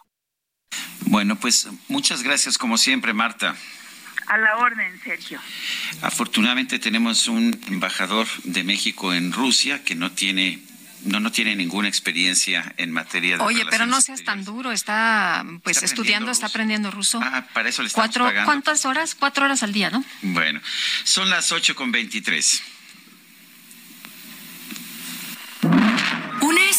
Bueno, pues muchas gracias como siempre, Marta. A la orden, Sergio. Afortunadamente tenemos un embajador de México en Rusia que no tiene no no tiene ninguna experiencia en materia de Oye, pero no seas tan duro, está pues está estudiando, ruso. está aprendiendo ruso. Ah, para eso le estamos Cuatro, pagando. ¿Cuántas horas? Cuatro horas al día, ¿no? Bueno, son las ocho con veintitrés.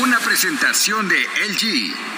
Una presentación de LG.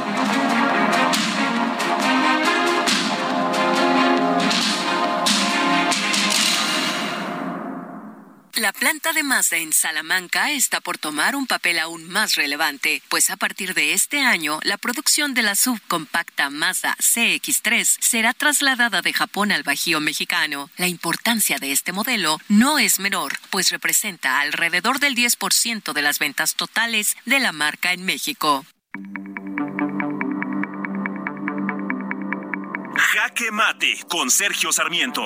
La planta de Mazda en Salamanca está por tomar un papel aún más relevante, pues a partir de este año la producción de la subcompacta Mazda CX3 será trasladada de Japón al Bajío mexicano. La importancia de este modelo no es menor, pues representa alrededor del 10% de las ventas totales de la marca en México. Jaque Mate con Sergio Sarmiento.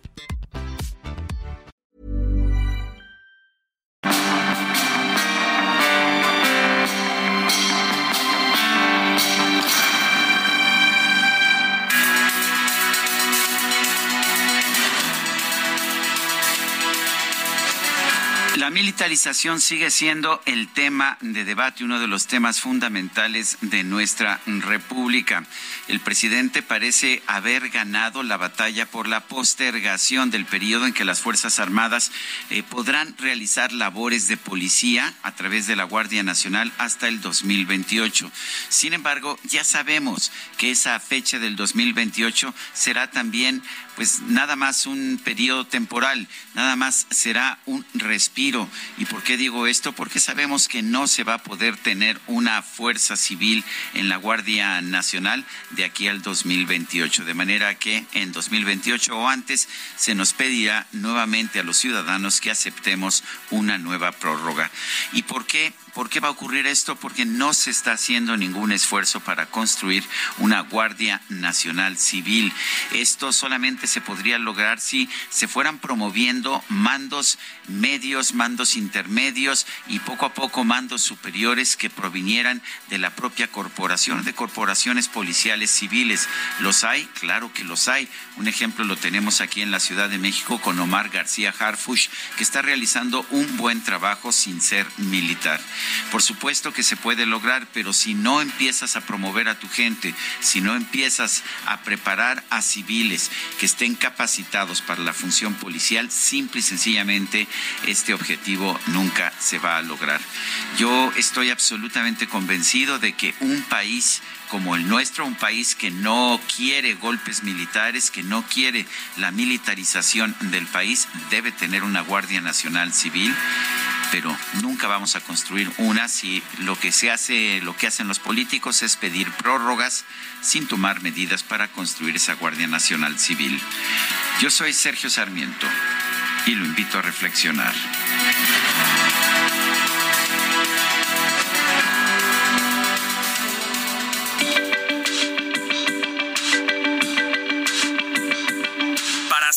La militarización sigue siendo el tema de debate, uno de los temas fundamentales de nuestra República. El presidente parece haber ganado la batalla por la postergación del periodo en que las Fuerzas Armadas eh, podrán realizar labores de policía a través de la Guardia Nacional hasta el 2028. Sin embargo, ya sabemos que esa fecha del 2028 será también pues nada más un periodo temporal, nada más será un respiro. ¿Y por qué digo esto? Porque sabemos que no se va a poder tener una fuerza civil en la Guardia Nacional de aquí al 2028. De manera que en 2028 o antes se nos pedirá nuevamente a los ciudadanos que aceptemos una nueva prórroga. ¿Y por qué? ¿Por qué va a ocurrir esto? Porque no se está haciendo ningún esfuerzo para construir una Guardia Nacional Civil. Esto solamente se podría lograr si se fueran promoviendo mandos medios mandos intermedios y poco a poco mandos superiores que provinieran de la propia corporación, de corporaciones policiales civiles. ¿Los hay? Claro que los hay. Un ejemplo lo tenemos aquí en la Ciudad de México con Omar García Harfush, que está realizando un buen trabajo sin ser militar. Por supuesto que se puede lograr, pero si no empiezas a promover a tu gente, si no empiezas a preparar a civiles que estén capacitados para la función policial, simple y sencillamente este objetivo nunca se va a lograr. Yo estoy absolutamente convencido de que un país como el nuestro, un país que no quiere golpes militares, que no quiere la militarización del país, debe tener una Guardia Nacional Civil pero nunca vamos a construir una si lo que se hace, lo que hacen los políticos es pedir prórrogas sin tomar medidas para construir esa Guardia Nacional Civil. Yo soy Sergio Sarmiento y lo invito a reflexionar.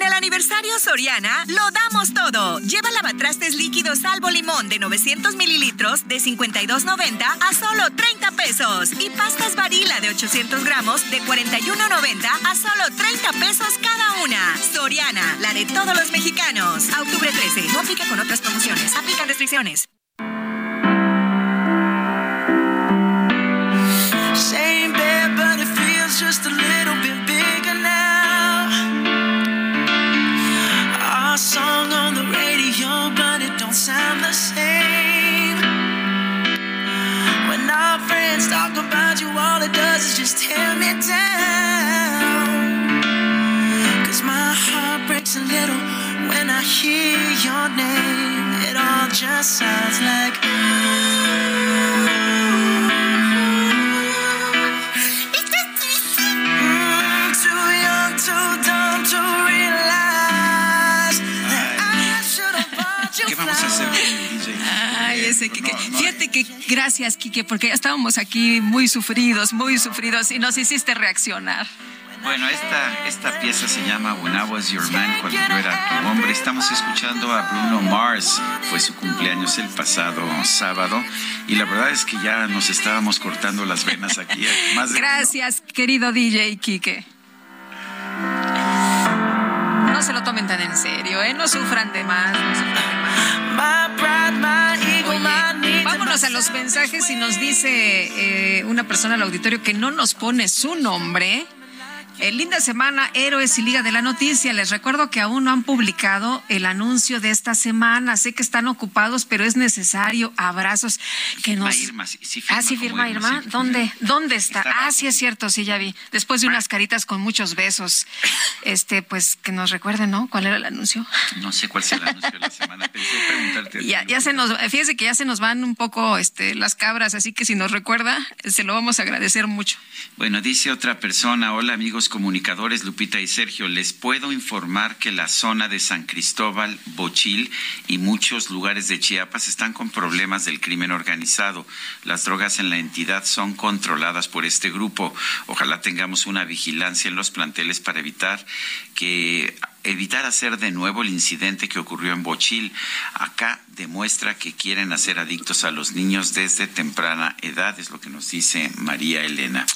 En el aniversario Soriana, lo damos todo. Lleva lavatrastes líquidos salvo limón de 900 mililitros de 52.90 a solo 30 pesos. Y pastas varila de 800 gramos de 41.90 a solo 30 pesos cada una. Soriana, la de todos los mexicanos. Octubre 13, no aplica con otras promociones. Aplican restricciones. About you, all it does is just tear me down. Cause my heart breaks a little when I hear your name. It all just sounds like. Mm, Quique. Fíjate que gracias, Quique, porque ya estábamos aquí muy sufridos, muy sufridos y nos hiciste reaccionar. Bueno, esta, esta pieza se llama When I Was Your Man, cuando yo era tu hombre. Estamos escuchando a Bruno Mars. Fue su cumpleaños el pasado sábado. Y la verdad es que ya nos estábamos cortando las venas aquí. Más de Gracias, querido DJ Quique. No se lo tomen tan en serio, ¿eh? No sufran de más, no sufran de más. A los mensajes y nos dice eh, una persona al auditorio que no nos pone su nombre. Eh, linda semana, Héroes y Liga de la Noticia. Les recuerdo que aún no han publicado el anuncio de esta semana. Sé que están ocupados, pero es necesario. Abrazos. Que nos... Irma, sí- sí firma ah, sí firma Irma, Irma. sí. ¿Dónde? ¿Dónde está? Ah, sí es cierto, sí ya vi. Después de unas caritas con muchos besos. Este, pues que nos recuerden, ¿no? ¿Cuál era el anuncio? No sé cuál sea el anuncio de la semana. Pensé preguntarte. Ya, ya se nos, fíjese que ya se nos van un poco este, las cabras, así que si nos recuerda, se lo vamos a agradecer mucho. Bueno, dice otra persona, hola amigos comunicadores, Lupita y Sergio, les puedo informar que la zona de San Cristóbal, Bochil y muchos lugares de Chiapas están con problemas del crimen organizado. Las drogas en la entidad son controladas por este grupo. Ojalá tengamos una vigilancia en los planteles para evitar que evitar hacer de nuevo el incidente que ocurrió en Bochil. Acá demuestra que quieren hacer adictos a los niños desde temprana edad, es lo que nos dice María Elena.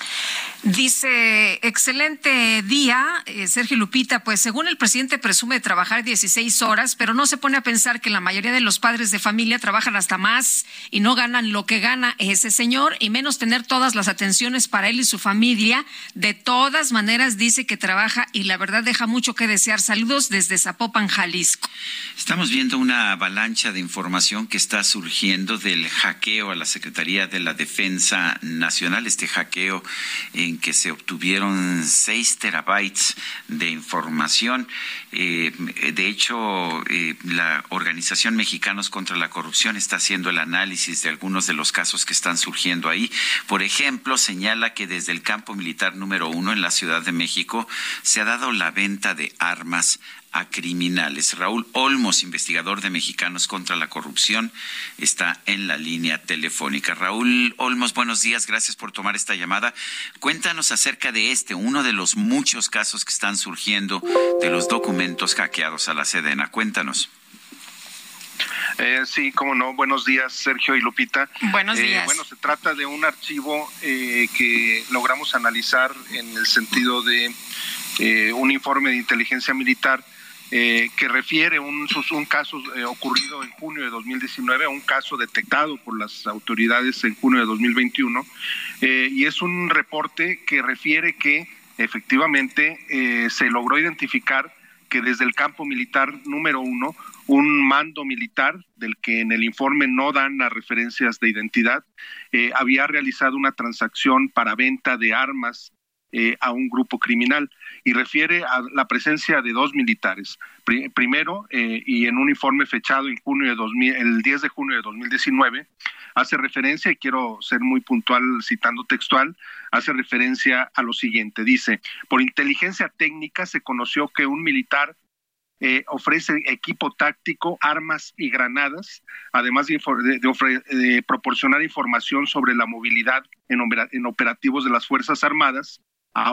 Dice, excelente día, eh, Sergio Lupita. Pues según el presidente presume trabajar 16 horas, pero no se pone a pensar que la mayoría de los padres de familia trabajan hasta más y no ganan lo que gana ese señor y menos tener todas las atenciones para él y su familia. De todas maneras dice que trabaja y la verdad deja mucho que desear. Saludos desde Zapopan, Jalisco. Estamos viendo una avalancha de información que está surgiendo del hackeo a la Secretaría de la Defensa Nacional, este hackeo en que se obtuvieron 6 terabytes de información. Eh, de hecho, eh, la Organización Mexicanos contra la Corrupción está haciendo el análisis de algunos de los casos que están surgiendo ahí. Por ejemplo, señala que desde el campo militar número uno en la Ciudad de México se ha dado la venta de armas a criminales. Raúl Olmos, investigador de Mexicanos contra la Corrupción, está en la línea telefónica. Raúl Olmos, buenos días, gracias por tomar esta llamada. Cuéntanos acerca de este, uno de los muchos casos que están surgiendo de los documentos hackeados a la Sedena. Cuéntanos. Eh, sí, cómo no. Buenos días, Sergio y Lupita. Buenos Eh, días. bueno, se trata de un archivo eh, que logramos analizar en el sentido de eh, un informe de inteligencia militar eh, que refiere un, un caso eh, ocurrido en junio de 2019, un caso detectado por las autoridades en junio de 2021, eh, y es un reporte que refiere que efectivamente eh, se logró identificar que desde el campo militar número uno, un mando militar, del que en el informe no dan las referencias de identidad, había realizado una transacción para venta de armas a un grupo criminal y refiere a la presencia de dos militares. Pri- primero, eh, y en un informe fechado en junio de 2000, el 10 de junio de 2019, hace referencia, y quiero ser muy puntual citando textual, hace referencia a lo siguiente. Dice, por inteligencia técnica se conoció que un militar eh, ofrece equipo táctico, armas y granadas, además de, proporcionar información sobre la movilidad en operativos de las Fuerzas Armadas a,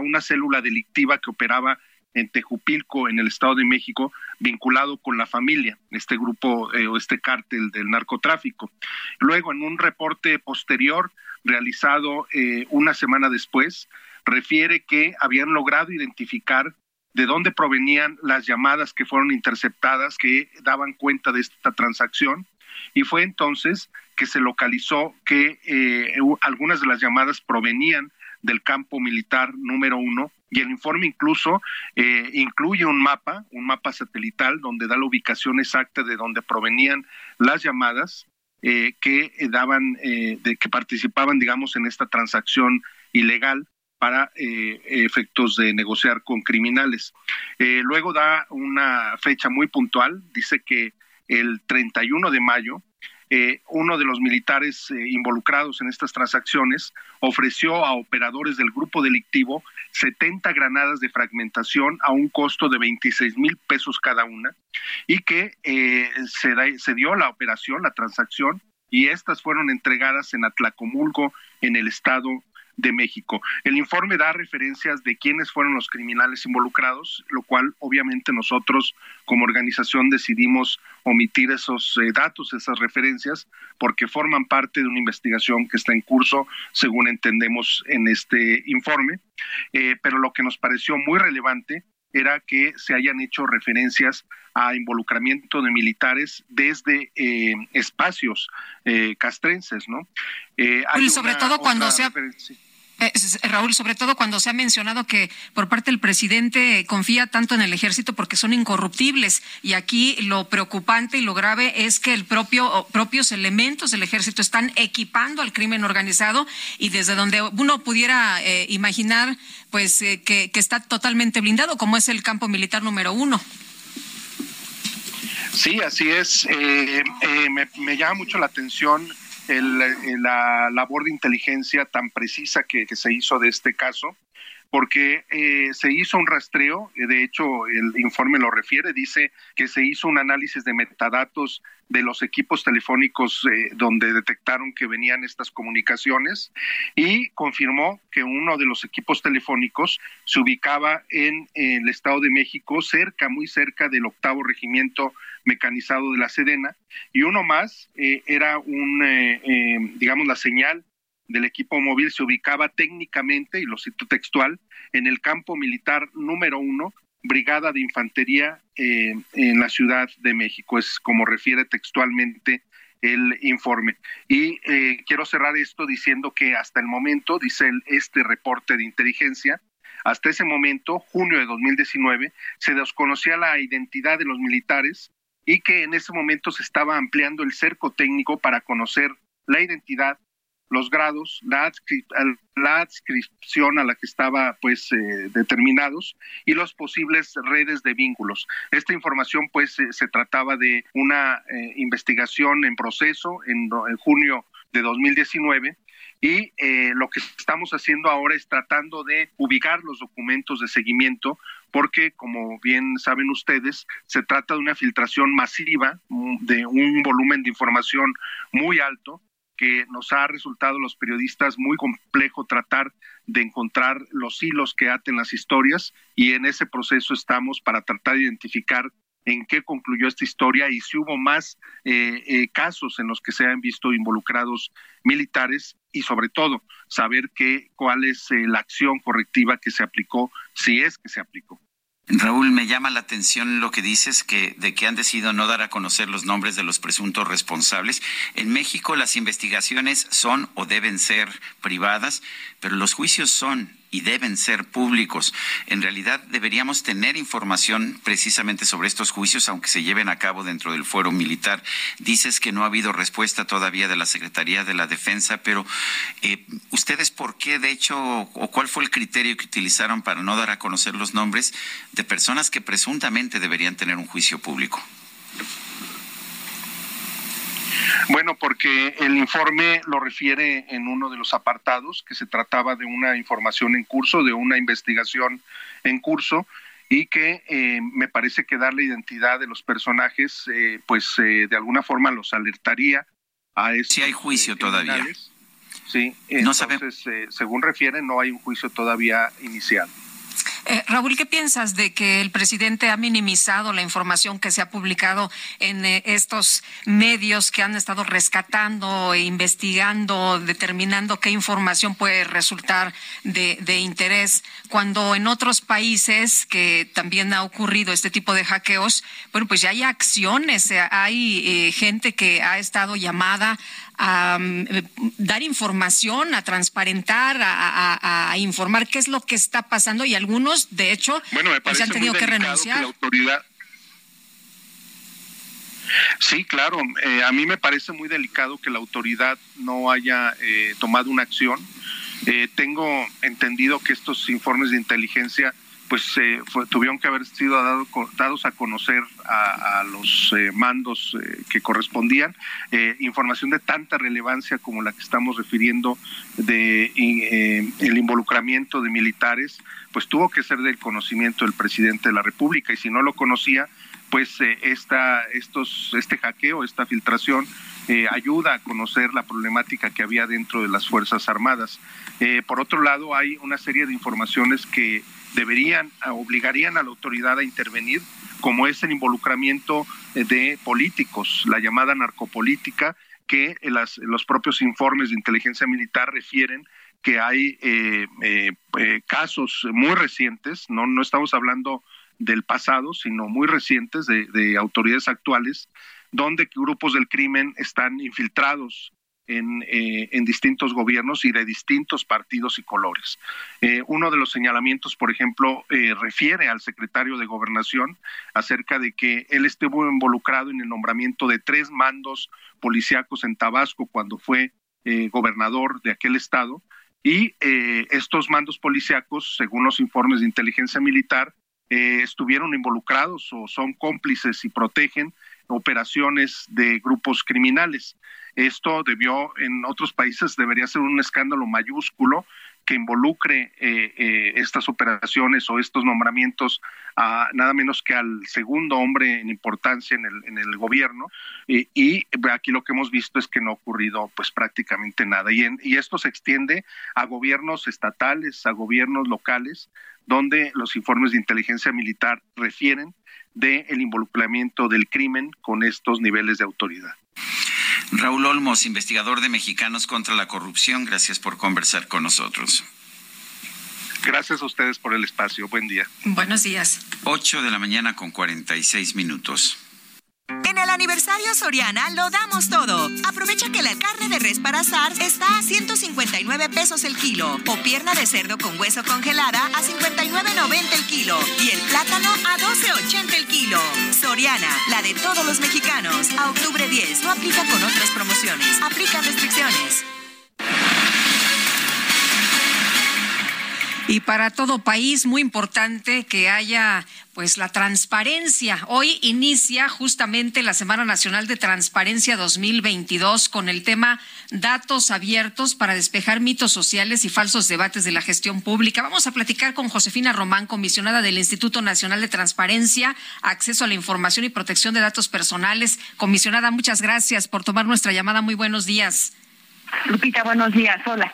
una célula delictiva que operaba en Tejupilco, en el Estado de México, vinculado con la familia, este grupo eh, o este cártel del narcotráfico. Luego, en un reporte posterior realizado eh, una semana después, refiere que habían logrado identificar de dónde provenían las llamadas que fueron interceptadas que daban cuenta de esta transacción y fue entonces que se localizó que eh, algunas de las llamadas provenían del campo militar número uno y el informe incluso eh, incluye un mapa, un mapa satelital donde da la ubicación exacta de donde provenían las llamadas eh, que daban, eh, de que participaban, digamos, en esta transacción ilegal para eh, efectos de negociar con criminales. Eh, luego da una fecha muy puntual, dice que el 31 de mayo, eh, uno de los militares eh, involucrados en estas transacciones ofreció a operadores del grupo delictivo 70 granadas de fragmentación a un costo de 26 mil pesos cada una y que eh, se, da- se dio la operación, la transacción, y estas fueron entregadas en Atlacomulco, en el estado de México. El informe da referencias de quiénes fueron los criminales involucrados, lo cual obviamente nosotros como organización decidimos omitir esos eh, datos, esas referencias, porque forman parte de una investigación que está en curso, según entendemos en este informe. Eh, pero lo que nos pareció muy relevante era que se hayan hecho referencias a involucramiento de militares desde eh, espacios eh, castrenses, ¿no? Eh, hay Y sobre todo cuando se ha- referencia- Raúl, sobre todo cuando se ha mencionado que por parte del presidente confía tanto en el ejército porque son incorruptibles y aquí lo preocupante y lo grave es que el propio propios elementos del ejército están equipando al crimen organizado y desde donde uno pudiera eh, imaginar pues eh, que, está totalmente blindado como es el campo militar número uno. Sí, así es. Eh, eh, me llama mucho la atención el- eh, la labor de inteligencia tan precisa que, que se hizo de este caso, porque eh, se hizo un rastreo, eh, de hecho el informe lo refiere, dice que se hizo un análisis de metadatos de los equipos telefónicos eh, donde detectaron que venían estas comunicaciones y confirmó que uno de los equipos telefónicos se ubicaba en, el Estado de México, cerca, muy cerca del octavo regimiento mecanizado de la Sedena, y uno más eh, era un, digamos, la señal del equipo móvil se ubicaba técnicamente, y lo cito textual, en el campo militar número uno, Brigada de Infantería eh, en la Ciudad de México. Es como refiere textualmente el informe. Y eh, quiero cerrar esto diciendo que hasta el momento, dice este reporte de inteligencia, hasta ese momento, junio de 2019, se desconocía la identidad de los militares y que en ese momento se estaba ampliando el cerco técnico para conocer la identidad, los grados, la, adscri- la adscripción a la que estaba pues eh, determinados y los posibles redes de vínculos. Esta información pues eh, se trataba de una eh, investigación en proceso en, en junio de 2019 y eh, lo que estamos haciendo ahora es tratando de ubicar los documentos de seguimiento porque, como bien saben ustedes, se trata de una filtración masiva mm, de un volumen de información muy alto que nos ha resultado los periodistas muy complejo tratar de encontrar los hilos que aten las historias y en ese proceso estamos para tratar de identificar en qué concluyó esta historia y si hubo más eh, eh, casos en los que se han visto involucrados militares y sobre todo saber qué, cuál es eh, la acción correctiva que se aplicó, si es que se aplicó. Raúl, me llama la atención lo que dices que de que han decidido no dar a conocer los nombres de los presuntos responsables. En México las investigaciones son o deben ser privadas, pero los juicios son y deben ser públicos. En realidad deberíamos tener información precisamente sobre estos juicios, aunque se lleven a cabo dentro del fuero militar. Dices que no ha habido respuesta todavía de la Secretaría de la Defensa, pero eh, ¿ustedes por qué, de hecho, o cuál fue el criterio que utilizaron para no dar a conocer los nombres de personas que presuntamente deberían tener un juicio público? Bueno, porque el informe lo refiere en uno de los apartados, que se trataba de una información en curso, de una investigación en curso, y que eh, me parece que dar la identidad de los personajes, eh, pues eh, de alguna forma los alertaría a eso. Si hay juicio todavía. Sí, entonces, según refiere, no hay un juicio todavía inicial. Eh, Raúl, ¿qué piensas de que el presidente ha minimizado la información que se ha publicado en eh, estos medios que han estado rescatando e investigando, determinando qué información puede resultar de, interés, cuando en otros países que también ha ocurrido este tipo de hackeos, bueno, pues ya hay acciones, eh, hay gente que ha estado llamada a eh, dar información, a transparentar, a, informar qué es lo que está pasando y algunos, de hecho, bueno, pues han tenido que renunciar. Sí, claro. Eh, a mí me parece muy delicado que la autoridad no haya eh, tomado una acción. tengo entendido que estos informes de inteligencia pues eh, tuvieron que haber sido dados a conocer a, los eh, mandos eh, que correspondían información de tanta relevancia como la que estamos refiriendo de el involucramiento de militares pues tuvo que ser del conocimiento del presidente de la república. Y si no lo conocía pues esta estos este hackeo esta filtración ayuda a conocer la problemática que había dentro de las fuerzas armadas. Por otro lado hay una serie de informaciones que deberían, obligarían a la autoridad a intervenir, como es el involucramiento eh, de políticos, la llamada narcopolítica, que los propios informes de inteligencia militar refieren que hay eh, eh, casos muy recientes, no, no estamos hablando del pasado, sino muy recientes de autoridades actuales, donde grupos del crimen están infiltrados eh, en, distintos gobiernos y de distintos partidos y colores. Eh, uno de los señalamientos, por ejemplo, eh, refiere al secretario de Gobernación acerca de que él estuvo involucrado en el nombramiento de tres mandos policíacos en Tabasco cuando fue gobernador de aquel estado. Y estos mandos policíacos, según los informes de inteligencia militar, estuvieron involucrados o son cómplices y protegen operaciones de grupos criminales. Esto debió, en otros países, debería ser un escándalo mayúsculo que involucre eh, eh, estas operaciones o estos nombramientos a nada menos que al segundo hombre en importancia en el, en el gobierno y, aquí lo que hemos visto es que no ha ocurrido pues prácticamente nada y, esto se extiende a gobiernos estatales, a gobiernos locales donde los informes de inteligencia militar refieren del el involucramiento del crimen con estos niveles de autoridad. Raúl Olmos, investigador de Mexicanos contra la Corrupción, gracias por conversar con nosotros. Gracias a ustedes por el espacio. Buen día. Buenos días. 8 de la mañana con 46 minutos. En el aniversario Soriana lo damos todo. Aprovecha que la carne de res para asar está a 159 pesos el kilo o pierna de cerdo con hueso congelada a 59.90 el kilo y el plátano a 12.80 el kilo. Soriana, la de todos los mexicanos. A octubre 10 no aplica con otras promociones. Aplica restricciones. Y para todo país, muy importante que haya pues la transparencia. Hoy inicia justamente la Semana Nacional de Transparencia 2022 con el tema Datos abiertos para despejar mitos sociales y falsos debates de la gestión pública. Vamos a platicar con Josefina Román, comisionada del Instituto Nacional de Transparencia, Acceso a la Información y Protección de Datos Personales. Comisionada, muchas gracias por tomar nuestra llamada. Muy buenos días. Lupita, buenos días. Hola.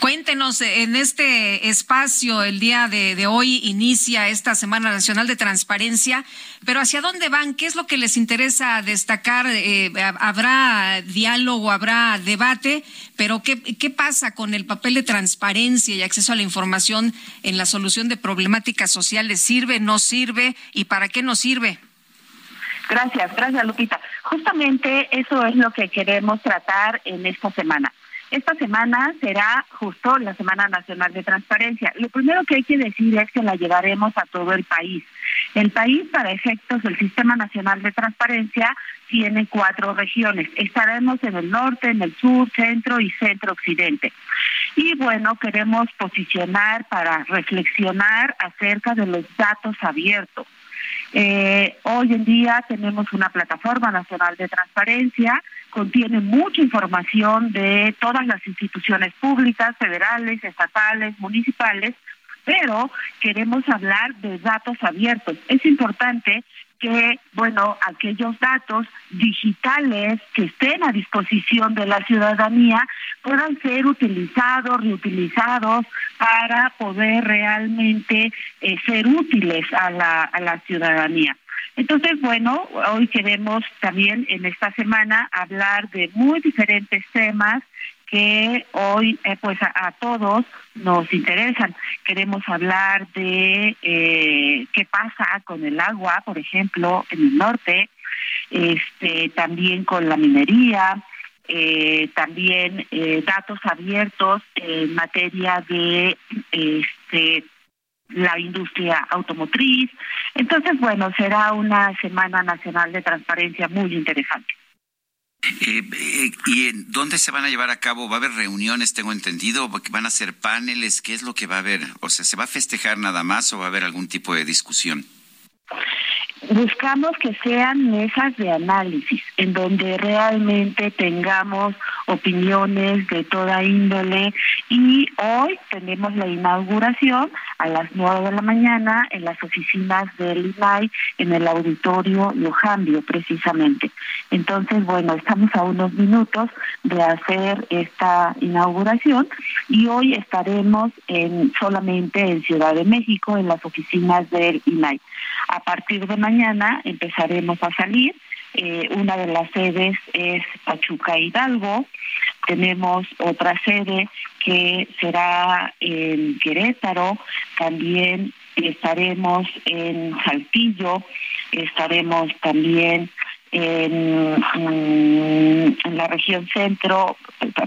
Cuéntenos, en este espacio, el día de, hoy inicia esta Semana Nacional de Transparencia, pero ¿hacia dónde van? ¿Qué es lo que les interesa destacar? Eh, ¿Habrá diálogo, habrá debate? Pero ¿qué, ¿qué pasa con el papel de transparencia y acceso a la información en la solución de problemáticas sociales? ¿Sirve, no sirve? ¿Y para qué nos sirve? Gracias, gracias Lupita. Justamente eso es lo que queremos tratar en esta semana. Esta semana será justo la Semana Nacional de Transparencia. Lo primero que hay que decir es que la llevaremos a todo el país. El país, para efectos del Sistema Nacional de Transparencia, tiene cuatro regiones. Estaremos en el norte, en el sur, centro y centro occidente. Y bueno, queremos posicionar para reflexionar acerca de los datos abiertos. Eh, hoy en día tenemos una plataforma nacional de transparencia contiene mucha información de todas las instituciones públicas, federales, estatales, municipales, pero queremos hablar de datos abiertos. Es importante que, bueno, aquellos datos digitales que estén a disposición de la ciudadanía puedan ser utilizados, reutilizados para poder realmente eh, ser útiles a la, a la ciudadanía. Entonces, bueno, hoy queremos también en esta semana hablar de muy diferentes temas que hoy eh, pues a, todos nos interesan. Queremos hablar de eh, qué pasa con el agua, por ejemplo, en el norte, este, también con la minería, eh, también datos abiertos en materia de este la industria automotriz. Entonces, bueno, será una Semana Nacional de Transparencia muy interesante. Eh, eh, ¿Y en dónde se van a llevar a cabo? ¿Va a haber reuniones, tengo entendido? ¿Van a ser paneles? ¿Qué es lo que va a haber? O sea, ¿se va a festejar nada más o va a haber algún tipo de discusión? Buscamos que sean mesas de análisis en donde realmente tengamos opiniones de toda índole y hoy tenemos la inauguración a las nueve de la mañana en las oficinas del INAI en el auditorio Lojambio precisamente. Entonces, bueno, estamos a unos minutos de hacer esta inauguración y hoy estaremos en solamente en Ciudad de México en las oficinas del INAI. A partir de mañana empezaremos a salir. Eh, una de las sedes es Pachuca Hidalgo. Tenemos otra sede que será en Querétaro. También estaremos en Saltillo. Estaremos también en, en, la región centro,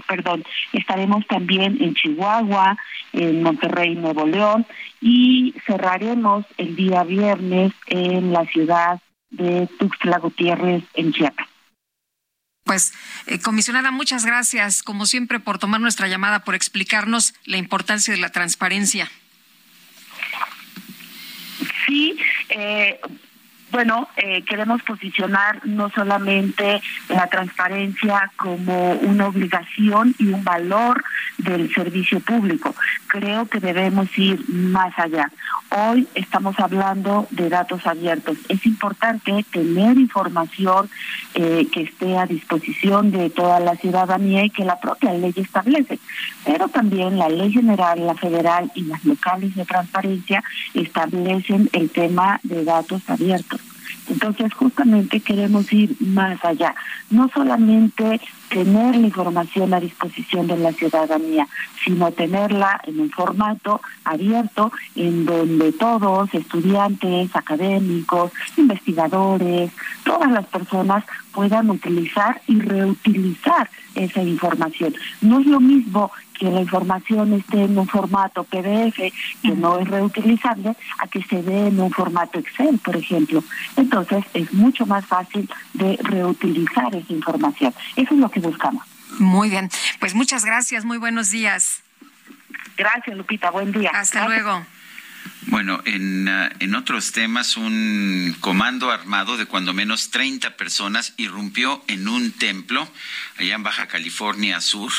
perdón, estaremos también en Chihuahua, en Monterrey, Nuevo León, y cerraremos el día viernes en la ciudad de Tuxtla Gutiérrez, en Chiapas. Pues, eh, comisionada, muchas gracias, como siempre, por tomar nuestra llamada, por explicarnos la importancia de la transparencia. Sí, eh, bueno, eh, queremos posicionar no solamente la transparencia como una obligación y un valor del servicio público. Creo que debemos ir más allá. Hoy estamos hablando de datos abiertos. Es importante tener información eh, que esté a disposición de toda la ciudadanía y que la propia ley establece. Pero también la ley general, la federal y las locales de transparencia establecen el tema de datos abiertos. Entonces, justamente queremos ir más allá, no solamente tener la información a disposición de la ciudadanía, sino tenerla en un formato abierto en donde todos, estudiantes, académicos, investigadores, todas las personas puedan utilizar y reutilizar esa información. No es lo mismo que la información esté en un formato PDF que no es reutilizable a que se dé en un formato Excel, por ejemplo. Entonces es mucho más fácil de reutilizar esa información. Eso es lo que buscamos. Muy bien, pues muchas gracias, muy buenos días. Gracias, Lupita. Buen día. Hasta luego. Bueno, en, uh, en, otros temas, un comando armado de cuando menos 30 personas irrumpió en un templo allá en Baja California Sur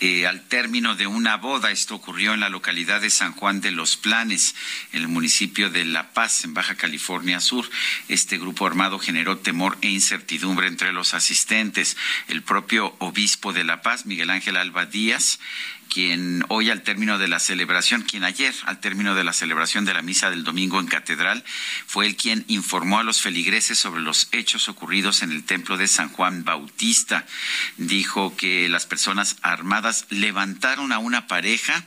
eh, al término de una boda. Esto ocurrió en la localidad de San Juan de los Planes, en el municipio de La Paz, en Baja California Sur. Este grupo armado generó temor e incertidumbre entre los asistentes. El propio obispo de La Paz, Miguel Ángel Alba Díaz, quien hoy al término de la celebración, quien ayer al término de la celebración de la misa del domingo en catedral, fue el quien informó a los feligreses sobre los hechos ocurridos en el templo de San Juan Bautista. Dijo que las personas armadas levantaron a una pareja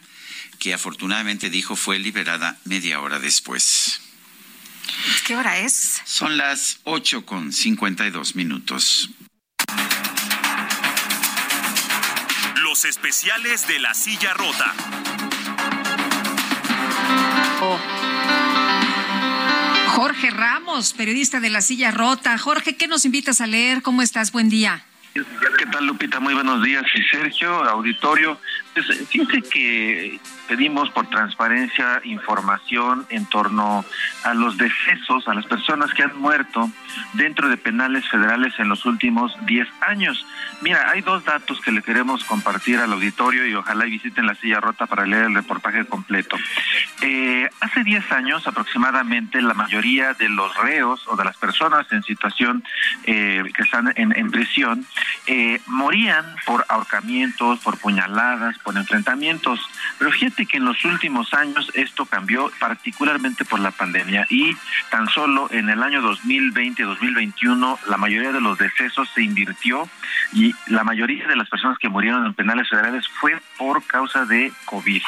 que afortunadamente dijo fue liberada media hora después. ¿Qué hora es? Son las ocho con cincuenta y dos minutos. Los especiales de la silla rota. Jorge Ramos, periodista de la silla rota. Jorge, ¿qué nos invitas a leer? ¿Cómo estás? Buen día. ¿Qué tal, Lupita? Muy buenos días. Y Sergio, auditorio, pues, fíjense que pedimos por transparencia información en torno a los decesos, a las personas que han muerto dentro de penales federales en los últimos 10 años. Mira, hay dos datos que le queremos compartir al auditorio y ojalá visiten la silla rota para leer el reportaje completo. Eh, hace 10 años aproximadamente la mayoría de los reos o de las personas en situación eh, que están en, en prisión eh, morían por ahorcamientos, por puñaladas, por enfrentamientos. Pero fíjate que en los últimos años esto cambió particularmente por la pandemia y tan solo en el año 2020-2021 la mayoría de los decesos se invirtió y la mayoría de las personas que murieron en penales federales fue por causa de COVID.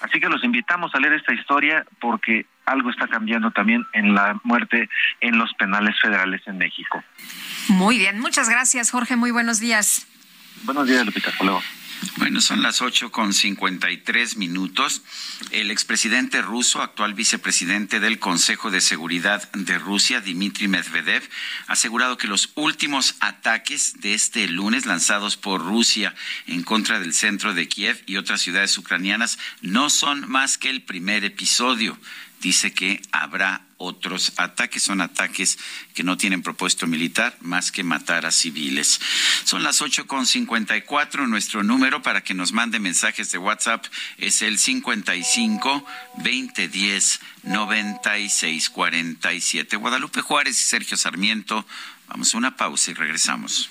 Así que los invitamos a leer esta historia porque algo está cambiando también en la muerte en los penales federales en México. Muy bien, muchas gracias Jorge, muy buenos días. Buenos días, Lupita, hasta luego. Bueno, son las ocho con cincuenta y tres minutos. El expresidente ruso, actual vicepresidente del Consejo de Seguridad de Rusia, Dmitry Medvedev, ha asegurado que los últimos ataques de este lunes lanzados por Rusia en contra del centro de Kiev y otras ciudades ucranianas no son más que el primer episodio dice que habrá otros ataques. Son ataques que no tienen propósito militar más que matar a civiles. Son las ocho con cincuenta y cuatro. Nuestro número para que nos mande mensajes de WhatsApp es el 55 2010 96 47. Guadalupe Juárez y Sergio Sarmiento. Vamos a una pausa y regresamos.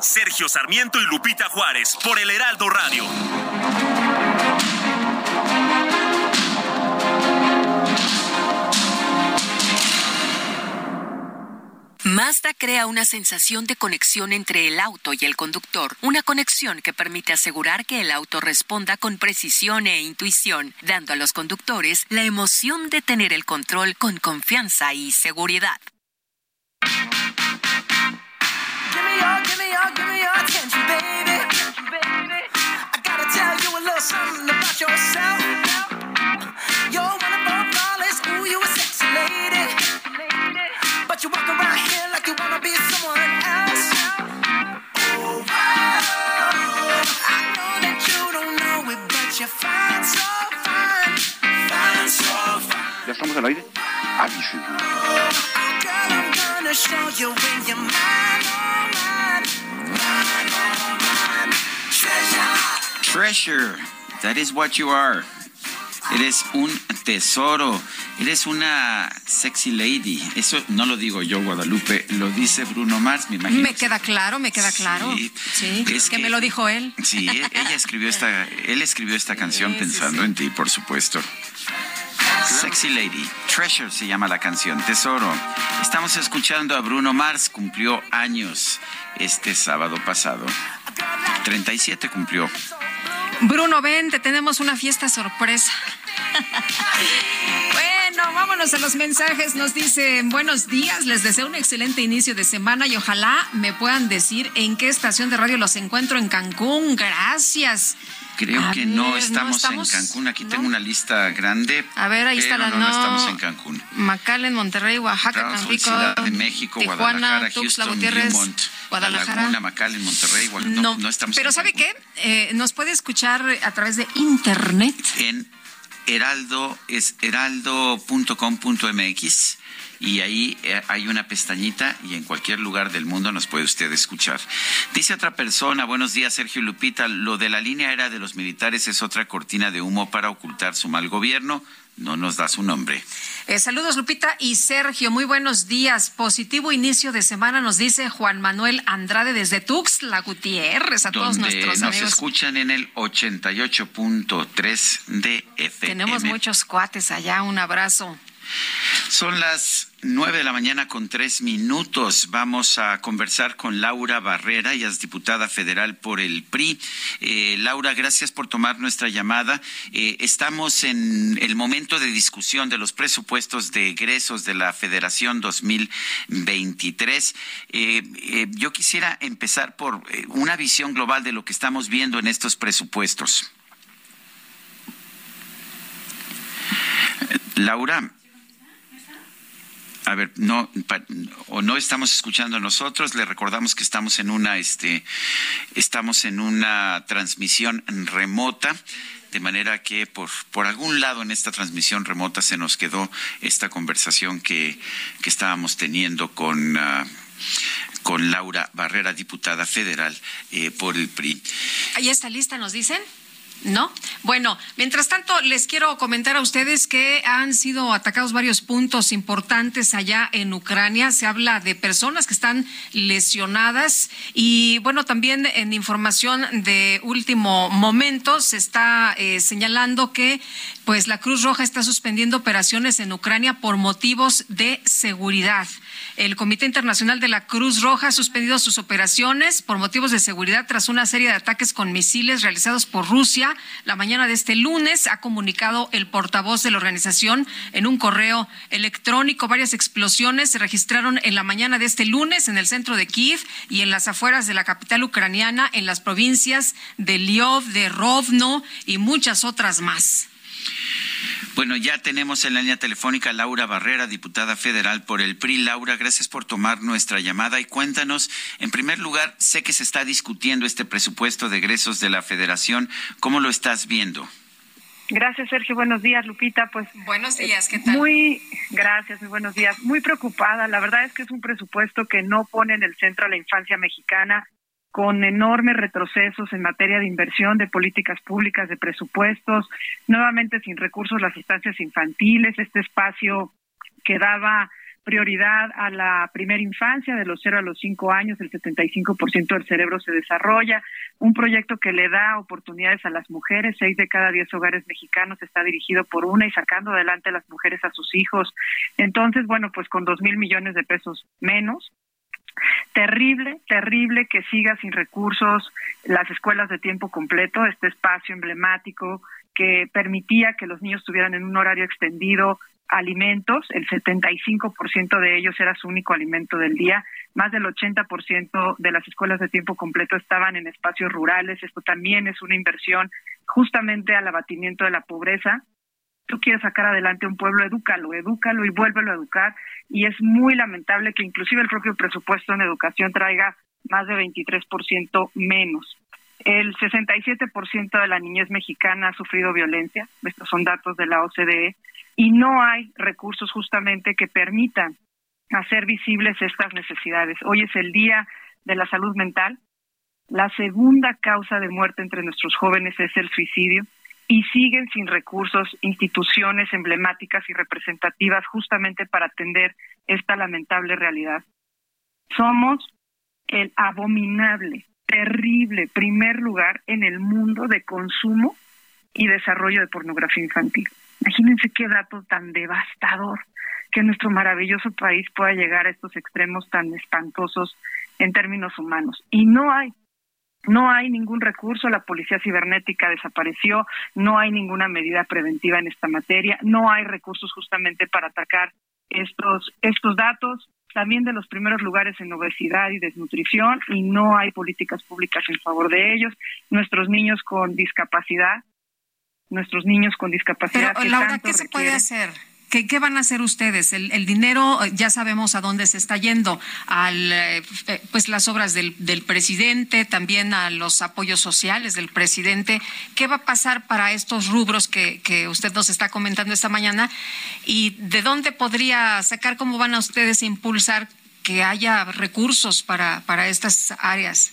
Sergio Sarmiento y Lupita Juárez por el Heraldo Radio. Mazda crea una sensación de conexión entre el auto y el conductor, una conexión que permite asegurar que el auto responda con precisión e intuición, dando a los conductores la emoción de tener el control con confianza y seguridad. your, give me your, give me your attention, baby. I gotta tell you a little something about yourself. You're one of our flawless, ooh, you a sexy lady. But you walk around here like you wanna be someone else. Oh, I know that you don't know it, but you're fine, so fine. Fine, so fine. ¿Ya estamos al aire? Ah, Aviso. Oh, girl, I'm gonna show you when you're mine, Treasure, that is what you are. Eres un tesoro. Eres una sexy lady. Eso no lo digo yo, Guadalupe, lo dice Bruno Mars, me imagino. Me queda claro, me queda claro. Sí, es que, me lo dijo él. Sí, ella escribió esta, él escribió esta canción pensando en ti, por supuesto. Sexy Lady, Treasure se llama la canción, Tesoro. Estamos escuchando a Bruno Mars, cumplió años este sábado pasado. 37 cumplió. Bruno, ven, te tenemos una fiesta sorpresa. bueno, vámonos a los mensajes. Nos dicen buenos días, les deseo un excelente inicio de semana y ojalá me puedan decir en qué estación de radio los encuentro en Cancún. Gracias. Creo que no, estamos en Cancún. Aquí tengo una lista grande. A ver, ahí está la no, no, estamos en Cancún. McAllen, Monterrey, Oaxaca, Tampico, Ciudad de México, Tijuana, Guadalajara, Tuxtla, Houston, Gutiérrez, Guadalajara. Laguna, McAllen, Monterrey. No, no, estamos Pero en ¿sabe qué? Eh, nos puede escuchar a través de internet. En heraldo.com.mx y ahí eh, hay una pestañita y en cualquier lugar del mundo nos puede usted escuchar. Dice otra persona, buenos días Sergio Lupita, lo de la línea era de los militares es otra cortina de humo para ocultar su mal gobierno. No nos da su nombre. Eh, saludos Lupita y Sergio, muy buenos días. Positivo inicio de semana nos dice Juan Manuel Andrade desde Tuxtla Gutiérrez a todos nuestros nos amigos. escuchan en el 88.3 de FM. Tenemos muchos cuates allá, un abrazo. Son las nueve de la mañana con tres minutos. Vamos a conversar con Laura Barrera, ella es diputada federal por el PRI. Eh, Laura, gracias por tomar nuestra llamada. Eh, estamos en el momento de discusión de los presupuestos de egresos de la Federación 2023. Eh, yo quisiera empezar por una visión global de lo que estamos viendo en estos presupuestos. Laura, a ver, no o no estamos escuchando nosotros, le recordamos que estamos en una este estamos en una transmisión remota de manera que por, por algún lado en esta transmisión remota se nos quedó esta conversación que, que estábamos teniendo con uh, con Laura Barrera, diputada federal eh, por el PRI. ¿Ahí está lista, nos dicen? ¿No? Bueno, mientras tanto, les quiero comentar a ustedes que han sido atacados varios puntos importantes allá en Ucrania. Se habla de personas que están lesionadas y, bueno, también en información de último momento se está eh, señalando que, pues, la Cruz Roja está suspendiendo operaciones en Ucrania por motivos de seguridad. El Comité Internacional de la Cruz Roja ha suspendido sus operaciones por motivos de seguridad tras una serie de ataques con misiles realizados por Rusia la mañana de este lunes, ha comunicado el portavoz de la organización en un correo electrónico. Varias explosiones se registraron en la mañana de este lunes en el centro de Kiev y en las afueras de la capital ucraniana, en las provincias de Liov, de Rovno y muchas otras más. Bueno, ya tenemos en la línea telefónica a Laura Barrera, diputada federal por el PRI. Laura, gracias por tomar nuestra llamada y cuéntanos, en primer lugar, sé que se está discutiendo este presupuesto de egresos de la federación. ¿Cómo lo estás viendo? Gracias, Sergio. Buenos días, Lupita. Pues buenos días, ¿qué tal? Muy gracias, muy buenos días. Muy preocupada. La verdad es que es un presupuesto que no pone en el centro a la infancia mexicana con enormes retrocesos en materia de inversión, de políticas públicas, de presupuestos, nuevamente sin recursos las instancias infantiles, este espacio que daba prioridad a la primera infancia, de los 0 a los 5 años, el 75% del cerebro se desarrolla, un proyecto que le da oportunidades a las mujeres, 6 de cada 10 hogares mexicanos está dirigido por una y sacando adelante a las mujeres a sus hijos. Entonces, bueno, pues con dos mil millones de pesos menos, Terrible, terrible que siga sin recursos las escuelas de tiempo completo, este espacio emblemático que permitía que los niños tuvieran en un horario extendido alimentos, el 75% de ellos era su único alimento del día, más del 80% de las escuelas de tiempo completo estaban en espacios rurales, esto también es una inversión justamente al abatimiento de la pobreza tú quieres sacar adelante un pueblo, edúcalo, edúcalo y vuélvelo a educar. Y es muy lamentable que inclusive el propio presupuesto en educación traiga más de 23% menos. El 67% de la niñez mexicana ha sufrido violencia, estos son datos de la OCDE, y no hay recursos justamente que permitan hacer visibles estas necesidades. Hoy es el Día de la Salud Mental. La segunda causa de muerte entre nuestros jóvenes es el suicidio y siguen sin recursos instituciones emblemáticas y representativas justamente para atender esta lamentable realidad. Somos el abominable, terrible primer lugar en el mundo de consumo y desarrollo de pornografía infantil. Imagínense qué dato tan devastador que nuestro maravilloso país pueda llegar a estos extremos tan espantosos en términos humanos. Y no hay no hay ningún recurso, la policía cibernética desapareció, no hay ninguna medida preventiva en esta materia, no hay recursos justamente para atacar estos, estos datos, también de los primeros lugares en obesidad y desnutrición, y no hay políticas públicas en favor de ellos. Nuestros niños con discapacidad, nuestros niños con discapacidad. Pero, Laura, ¿qué se puede hacer? ¿Qué, van a hacer ustedes? El, dinero eh, ya sabemos a dónde se está yendo, a eh, eh, pues las obras del, presidente, también a los apoyos sociales del presidente. ¿Qué va a pasar para estos rubros que, que usted nos está comentando esta mañana? ¿Y de dónde podría sacar, cómo van a ustedes impulsar que haya recursos para, para estas áreas?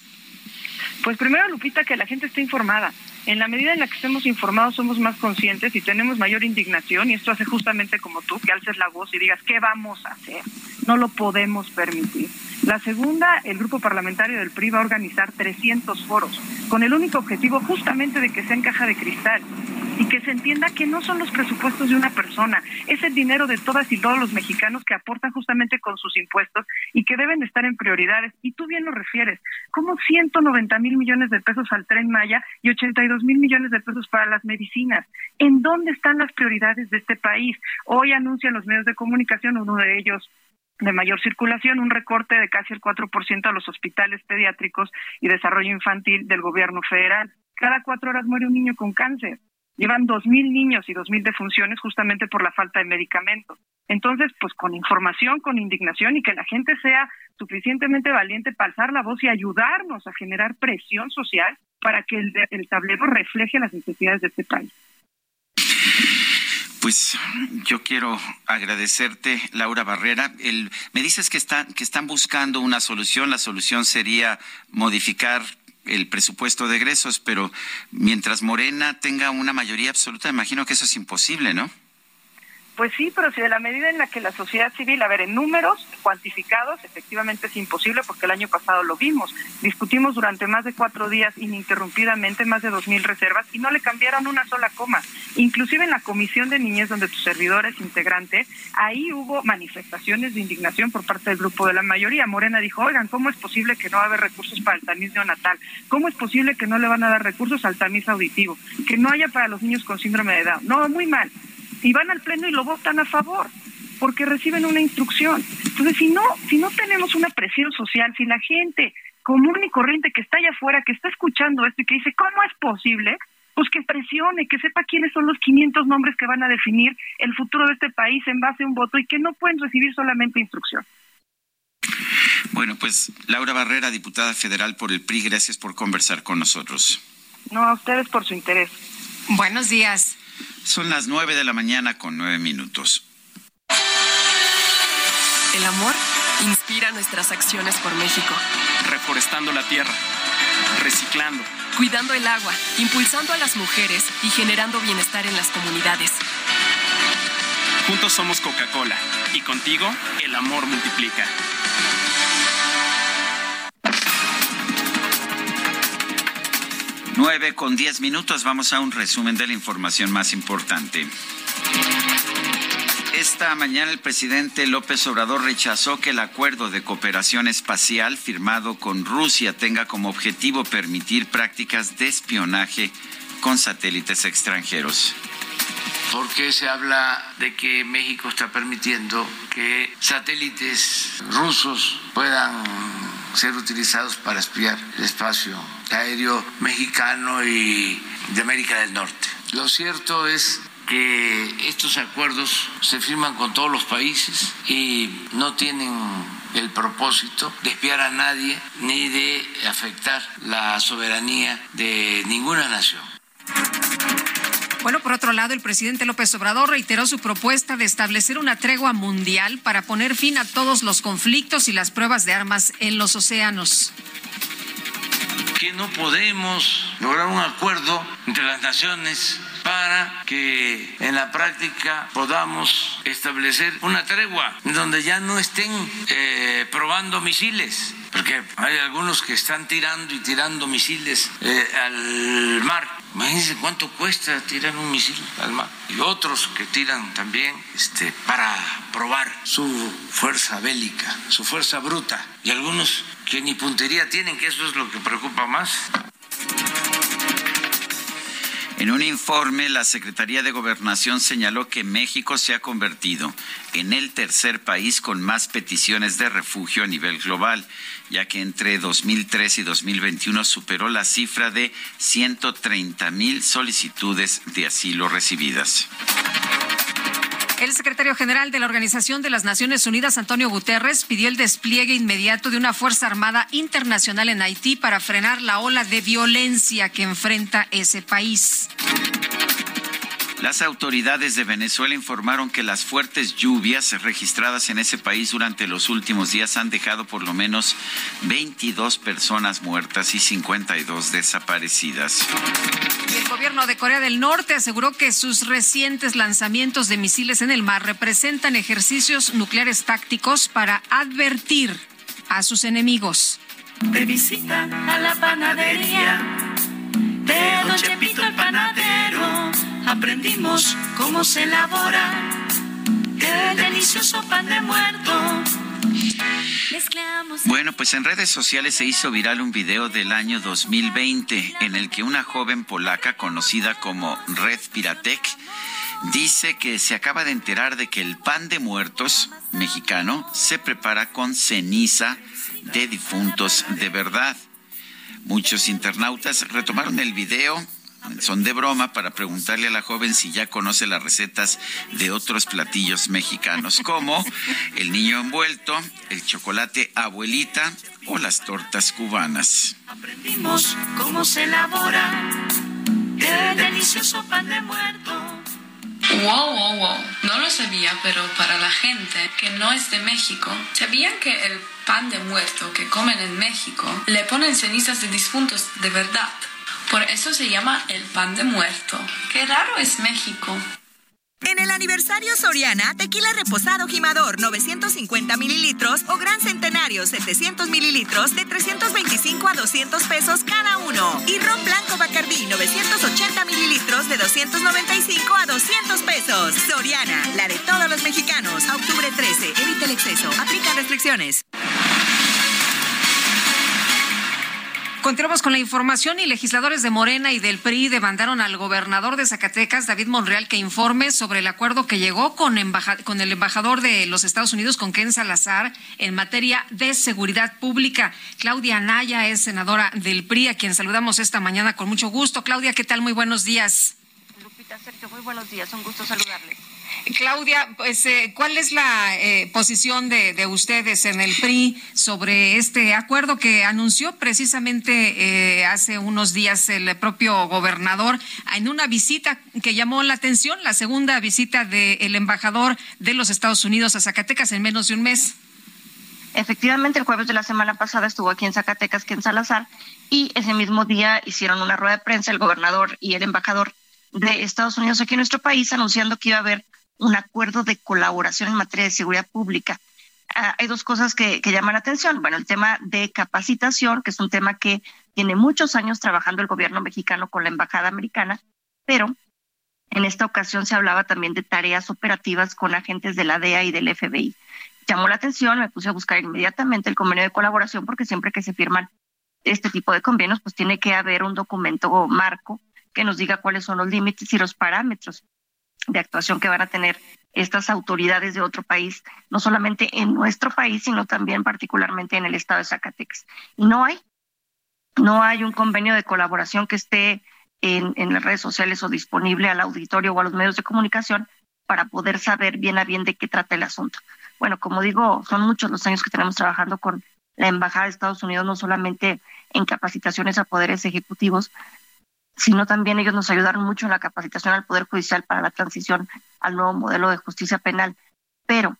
Pues primero, Lupita, que la gente esté informada. En la medida en la que estemos informados, somos más conscientes y tenemos mayor indignación, y esto hace justamente como tú, que alces la voz y digas, ¿qué vamos a hacer? No lo podemos permitir. La segunda, el grupo parlamentario del PRI va a organizar 300 foros, con el único objetivo justamente de que sea en caja de cristal y que se entienda que no son los presupuestos de una persona, es el dinero de todas y todos los mexicanos que aportan justamente con sus impuestos y que deben estar en prioridades. Y tú bien lo refieres, como 190 mil millones de pesos al tren Maya y 82 mil millones de pesos para las medicinas. ¿En dónde están las prioridades de este país? Hoy anuncian los medios de comunicación, uno de ellos de mayor circulación, un recorte de casi el 4% a los hospitales pediátricos y desarrollo infantil del gobierno federal. Cada cuatro horas muere un niño con cáncer. Llevan 2.000 niños y 2.000 defunciones justamente por la falta de medicamentos. Entonces, pues con información, con indignación y que la gente sea suficientemente valiente para alzar la voz y ayudarnos a generar presión social para que el, el tablero refleje las necesidades de este país. Pues yo quiero agradecerte, Laura Barrera. Me dices que están buscando una solución. La solución sería modificar el presupuesto de egresos, pero mientras Morena tenga una mayoría absoluta, imagino que eso es imposible, ¿no? Pues sí, pero si de la medida en la que la sociedad civil, a ver, en números cuantificados, efectivamente es imposible porque el año pasado lo vimos. Discutimos durante más de cuatro días ininterrumpidamente más de dos mil reservas y no le cambiaron una sola coma. Inclusive en la Comisión de Niñez, donde tu servidor es integrante, ahí hubo manifestaciones de indignación por parte del grupo de la mayoría. Morena dijo, oigan, ¿cómo es posible que no va a haber recursos para el tamiz neonatal? ¿Cómo es posible que no le van a dar recursos al tamiz auditivo? Que no haya para los niños con síndrome de Down. No, muy mal y van al pleno y lo votan a favor porque reciben una instrucción. Entonces, si no, si no tenemos una presión social, si la gente común y corriente que está allá afuera, que está escuchando esto y que dice, ¿cómo es posible? Pues que presione, que sepa quiénes son los 500 nombres que van a definir el futuro de este país en base a un voto y que no pueden recibir solamente instrucción. Bueno, pues Laura Barrera, diputada federal por el PRI, gracias por conversar con nosotros. No, a ustedes por su interés. Buenos días. Son las nueve de la mañana con nueve minutos. El amor inspira nuestras acciones por México. Reforestando la tierra, reciclando, cuidando el agua, impulsando a las mujeres y generando bienestar en las comunidades. Juntos somos Coca-Cola y contigo el amor multiplica. 9 con 10 minutos vamos a un resumen de la información más importante. Esta mañana el presidente López Obrador rechazó que el acuerdo de cooperación espacial firmado con Rusia tenga como objetivo permitir prácticas de espionaje con satélites extranjeros. Porque se habla de que México está permitiendo que satélites rusos puedan ser utilizados para espiar el espacio aéreo mexicano y de América del Norte. Lo cierto es que estos acuerdos se firman con todos los países y no tienen el propósito de espiar a nadie ni de afectar la soberanía de ninguna nación. Bueno, por otro lado, el presidente López Obrador reiteró su propuesta de establecer una tregua mundial para poner fin a todos los conflictos y las pruebas de armas en los océanos. Que no podemos lograr un acuerdo entre las naciones para que en la práctica podamos establecer una tregua donde ya no estén eh, probando misiles, porque hay algunos que están tirando y tirando misiles eh, al mar. Imagínense cuánto cuesta tirar un misil al mar. Y otros que tiran también este, para probar su fuerza bélica, su fuerza bruta. Y algunos que ni puntería tienen, que eso es lo que preocupa más. En un informe, la Secretaría de Gobernación señaló que México se ha convertido en el tercer país con más peticiones de refugio a nivel global, ya que entre 2003 y 2021 superó la cifra de 130 mil solicitudes de asilo recibidas. El secretario general de la Organización de las Naciones Unidas, Antonio Guterres, pidió el despliegue inmediato de una Fuerza Armada Internacional en Haití para frenar la ola de violencia que enfrenta ese país. Las autoridades de Venezuela informaron que las fuertes lluvias registradas en ese país durante los últimos días han dejado por lo menos 22 personas muertas y 52 desaparecidas. el gobierno de Corea del Norte aseguró que sus recientes lanzamientos de misiles en el mar representan ejercicios nucleares tácticos para advertir a sus enemigos. De visita a la panadería de Don Chepito el panadero aprendimos cómo se elabora el delicioso pan de muerto. Bueno, pues en redes sociales se hizo viral un video del año 2020 en el que una joven polaca conocida como Red Piratek dice que se acaba de enterar de que el pan de muertos mexicano se prepara con ceniza de difuntos de verdad. Muchos internautas retomaron el video son de broma para preguntarle a la joven si ya conoce las recetas de otros platillos mexicanos, como el niño envuelto, el chocolate abuelita o las tortas cubanas. Aprendimos cómo se elabora el delicioso pan de muerto. Wow, wow, wow. No lo sabía, pero para la gente que no es de México, ¿sabían que el pan de muerto que comen en México le ponen cenizas de difuntos de verdad? Por eso se llama el pan de muerto. Qué raro es México. En el aniversario Soriana, tequila reposado gimador 950 mililitros o gran centenario 700 mililitros de 325 a 200 pesos cada uno. Y ron blanco Bacardí 980 mililitros de 295 a 200 pesos. Soriana, la de todos los mexicanos. Octubre 13, evita el exceso. Aplica restricciones. Continuamos con la información y legisladores de Morena y del PRI demandaron al gobernador de Zacatecas, David Monreal, que informe sobre el acuerdo que llegó con, el embajador de los Estados Unidos, con Ken Salazar, en materia de seguridad pública. Claudia Anaya es senadora del PRI, a quien saludamos esta mañana con mucho gusto. Claudia, ¿qué tal? Muy buenos días. Lupita, Sergio, muy buenos días. Un gusto saludarles. Claudia, pues, eh, ¿cuál es la eh, posición de, de, ustedes en el PRI sobre este acuerdo que anunció precisamente eh, hace unos días el propio gobernador en una visita que llamó la atención, la segunda visita del embajador de los Estados Unidos a Zacatecas en menos de un mes? Efectivamente, el jueves de la semana pasada estuvo aquí en Zacatecas, que en Salazar, y ese mismo día hicieron una rueda de prensa el gobernador y el embajador de Estados Unidos aquí en nuestro país anunciando que iba a haber un acuerdo de colaboración en materia de seguridad pública. Ah, hay dos cosas que, llaman la atención. Bueno, el tema de capacitación, que es un tema que tiene muchos años trabajando el gobierno mexicano con la embajada americana, pero en esta ocasión se hablaba también de tareas operativas con agentes de la DEA y del FBI. Llamó la atención, me puse a buscar inmediatamente el convenio de colaboración porque siempre que se firman este tipo de convenios, pues tiene que haber un documento marco que nos diga cuáles son los límites y los parámetros de actuación que van a tener estas autoridades de otro país, no solamente en nuestro país, sino también particularmente en el estado de Zacatecas. Y no hay, no hay un convenio de colaboración que esté en, en las redes sociales o disponible al auditorio o a los medios de comunicación para poder saber bien a bien de qué trata el asunto. Bueno, como digo, son muchos los años que tenemos trabajando con la Embajada de Estados Unidos, no solamente en capacitaciones a poderes ejecutivos, sino también ellos nos ayudaron mucho en la capacitación al Poder Judicial para la transición al nuevo modelo de justicia penal. Pero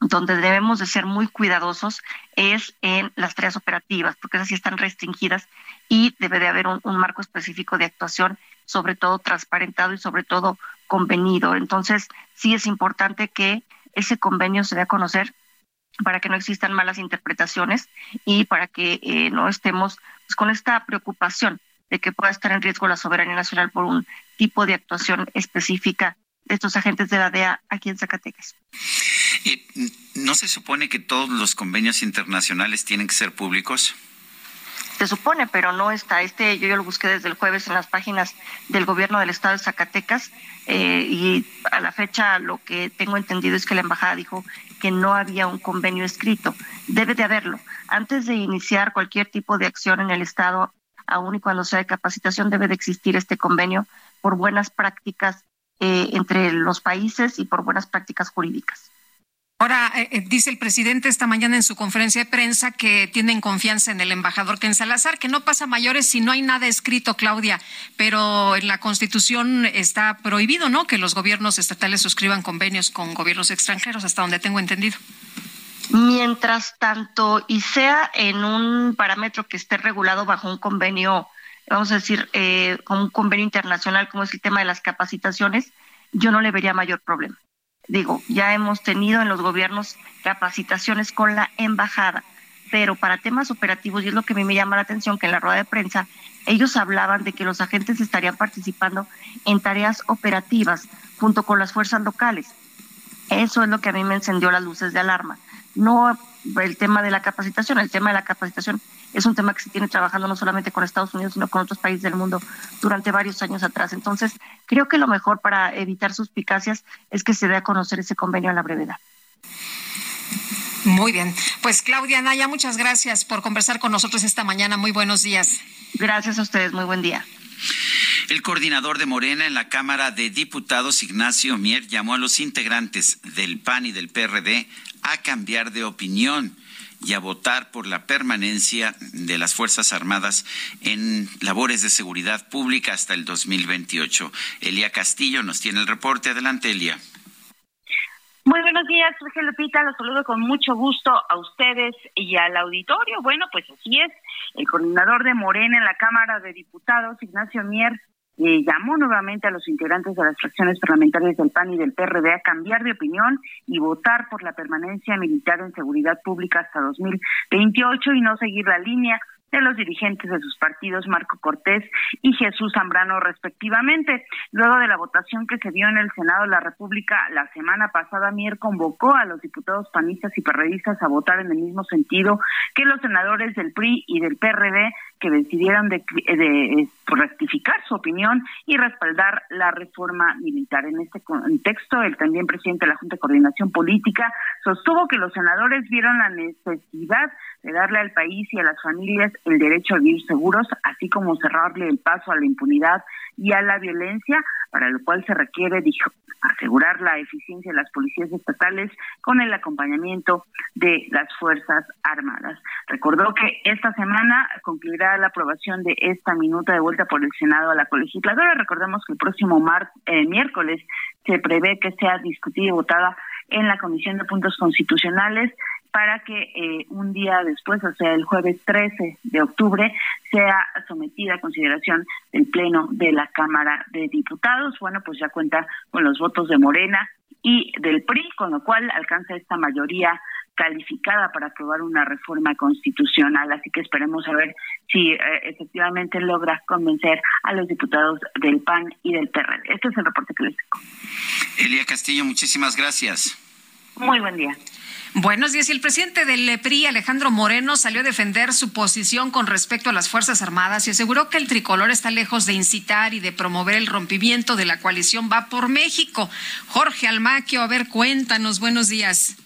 donde debemos de ser muy cuidadosos es en las tareas operativas, porque esas sí están restringidas y debe de haber un, marco específico de actuación, sobre todo transparentado y sobre todo convenido. Entonces, sí es importante que ese convenio se dé a conocer para que no existan malas interpretaciones y para que eh, no estemos pues, con esta preocupación de que pueda estar en riesgo la soberanía nacional por un tipo de actuación específica de estos agentes de la DEA aquí en Zacatecas. ¿No se supone que todos los convenios internacionales tienen que ser públicos? Se supone, pero no está. Este yo, yo lo busqué desde el jueves en las páginas del gobierno del estado de Zacatecas eh, y a la fecha lo que tengo entendido es que la embajada dijo que no había un convenio escrito. Debe de haberlo. Antes de iniciar cualquier tipo de acción en el estado, aun y cuando sea de capacitación, debe de existir este convenio por buenas prácticas eh, entre los países y por buenas prácticas jurídicas. Ahora, eh, eh, dice el presidente esta mañana en su conferencia de prensa que tienen confianza en el embajador Ken Salazar, que no pasa mayores si no hay nada escrito, Claudia, pero en la Constitución está prohibido, ¿no?, que los gobiernos estatales suscriban convenios con gobiernos extranjeros, hasta donde tengo entendido. Mientras tanto, y sea en un parámetro que esté regulado bajo un convenio, vamos a decir, eh, un convenio internacional como es el tema de las capacitaciones, yo no le vería mayor problema digo, ya hemos tenido en los gobiernos capacitaciones con la embajada, pero para temas operativos, y es lo que a mí me llama la atención, que en la rueda de prensa ellos hablaban de que los agentes estarían participando en tareas operativas junto con las fuerzas locales. Eso es lo que a mí me encendió las luces de alarma. No el tema de la capacitación, el tema de la capacitación es un tema que se tiene trabajando no solamente con Estados Unidos, sino con otros países del mundo durante varios años atrás. Entonces, creo que lo mejor para evitar suspicacias es que se dé a conocer ese convenio a la brevedad. Muy bien. Pues Claudia Naya, muchas gracias por conversar con nosotros esta mañana. Muy buenos días. Gracias a ustedes. Muy buen día. El coordinador de Morena en la Cámara de Diputados, Ignacio Mier, llamó a los integrantes del PAN y del PRD a cambiar de opinión y a votar por la permanencia de las Fuerzas Armadas en labores de seguridad pública hasta el 2028. Elia Castillo nos tiene el reporte. Adelante, Elia. Muy buenos días, Jorge Lupita. Los saludo con mucho gusto a ustedes y al auditorio. Bueno, pues así es. El coordinador de Morena en la Cámara de Diputados, Ignacio Mier, eh, llamó nuevamente a los integrantes de las fracciones parlamentarias del PAN y del PRD a cambiar de opinión y votar por la permanencia militar en seguridad pública hasta 2028 y no seguir la línea de los dirigentes de sus partidos, Marco Cortés y Jesús Zambrano, respectivamente. Luego de la votación que se dio en el Senado de la República la semana pasada, Mier convocó a los diputados panistas y perredistas a votar en el mismo sentido que los senadores del PRI y del PRD que decidieron de, de, rectificar su opinión y respaldar la reforma militar. En este contexto, el también presidente de la Junta de Coordinación Política sostuvo que los senadores vieron la necesidad de darle al país y a las familias el derecho a vivir seguros, así como cerrarle el paso a la impunidad y a la violencia, para lo cual se requiere, dijo, asegurar la eficiencia de las policías estatales con el acompañamiento de las Fuerzas Armadas. Recordó que esta semana concluirá la aprobación de esta minuta de vuelta por el Senado a la colegisladora. Recordemos que el próximo mar, eh, miércoles se prevé que sea discutida y votada en la Comisión de Puntos Constitucionales para que eh, un día después, o sea, el jueves 13 de octubre, sea sometida a consideración del Pleno de la Cámara de Diputados. Bueno, pues ya cuenta con los votos de Morena y del PRI, con lo cual alcanza esta mayoría calificada para aprobar una reforma constitucional. Así que esperemos a ver si eh, efectivamente logra convencer a los diputados del PAN y del PRD. Este es el reporte que les. Elia Castillo, muchísimas gracias. Muy buen día. Buenos días. Y el presidente del PRI, Alejandro Moreno, salió a defender su posición con respecto a las Fuerzas Armadas y aseguró que el tricolor está lejos de incitar y de promover el rompimiento de la coalición Va por México. Jorge Almaquio, a ver, cuéntanos. Buenos días.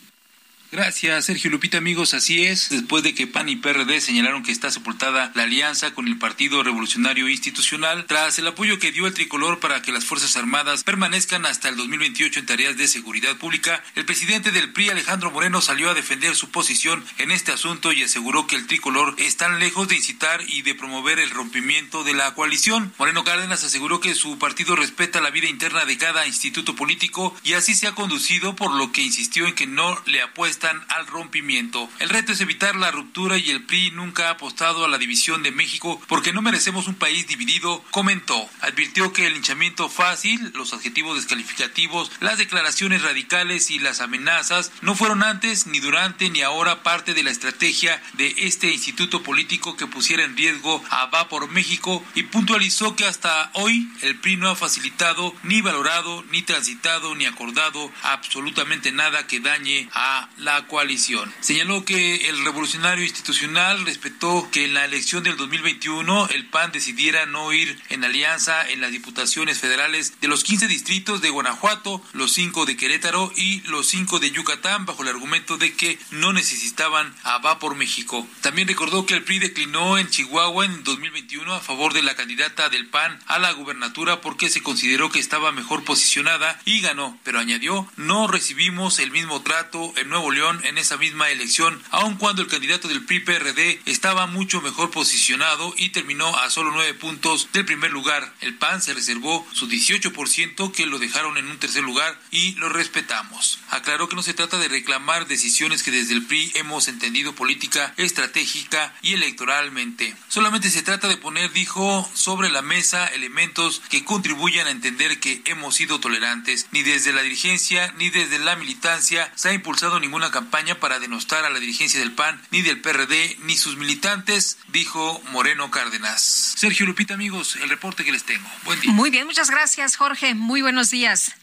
Gracias, Sergio Lupita, amigos. Así es. Después de que PAN y PRD señalaron que está sepultada la alianza con el Partido Revolucionario Institucional, tras el apoyo que dio el tricolor para que las Fuerzas Armadas permanezcan hasta el 2028 en tareas de seguridad pública, el presidente del PRI, Alejandro Moreno, salió a defender su posición en este asunto y aseguró que el tricolor está lejos de incitar y de promover el rompimiento de la coalición. Moreno Cárdenas aseguró que su partido respeta la vida interna de cada instituto político y así se ha conducido, por lo que insistió en que no le apuesta al rompimiento. El reto es evitar la ruptura y el PRI nunca ha apostado a la división de México porque no merecemos un país dividido, comentó. Advirtió que el linchamiento fácil, los adjetivos descalificativos, las declaraciones radicales y las amenazas no fueron antes, ni durante, ni ahora parte de la estrategia de este instituto político que pusiera en riesgo a Va por México y puntualizó que hasta hoy el PRI no ha facilitado, ni valorado, ni transitado, ni acordado absolutamente nada que dañe a la coalición. Señaló que el revolucionario institucional respetó que en la elección del 2021 el PAN decidiera no ir en alianza en las diputaciones federales de los 15 distritos de Guanajuato, los 5 de Querétaro y los 5 de Yucatán bajo el argumento de que no necesitaban a Va por México. También recordó que el PRI declinó en Chihuahua en 2021 a favor de la candidata del PAN a la gubernatura porque se consideró que estaba mejor posicionada y ganó, pero añadió, no recibimos el mismo trato en Nuevo León en esa misma elección, aun cuando el candidato del PRI-PRD estaba mucho mejor posicionado y terminó a solo nueve puntos del primer lugar. El PAN se reservó su 18% que lo dejaron en un tercer lugar y lo respetamos. Aclaró que no se trata de reclamar decisiones que desde el PRI hemos entendido política, estratégica y electoralmente. Solamente se trata de poner, dijo, sobre la mesa elementos que contribuyan a entender que hemos sido tolerantes. Ni desde la dirigencia ni desde la militancia se ha impulsado ninguna campaña para denostar a la dirigencia del PAN, ni del PRD, ni sus militantes, dijo Moreno Cárdenas. Sergio Lupita, amigos, el reporte que les tengo. Buen día. Muy bien, muchas gracias, Jorge. Muy buenos días.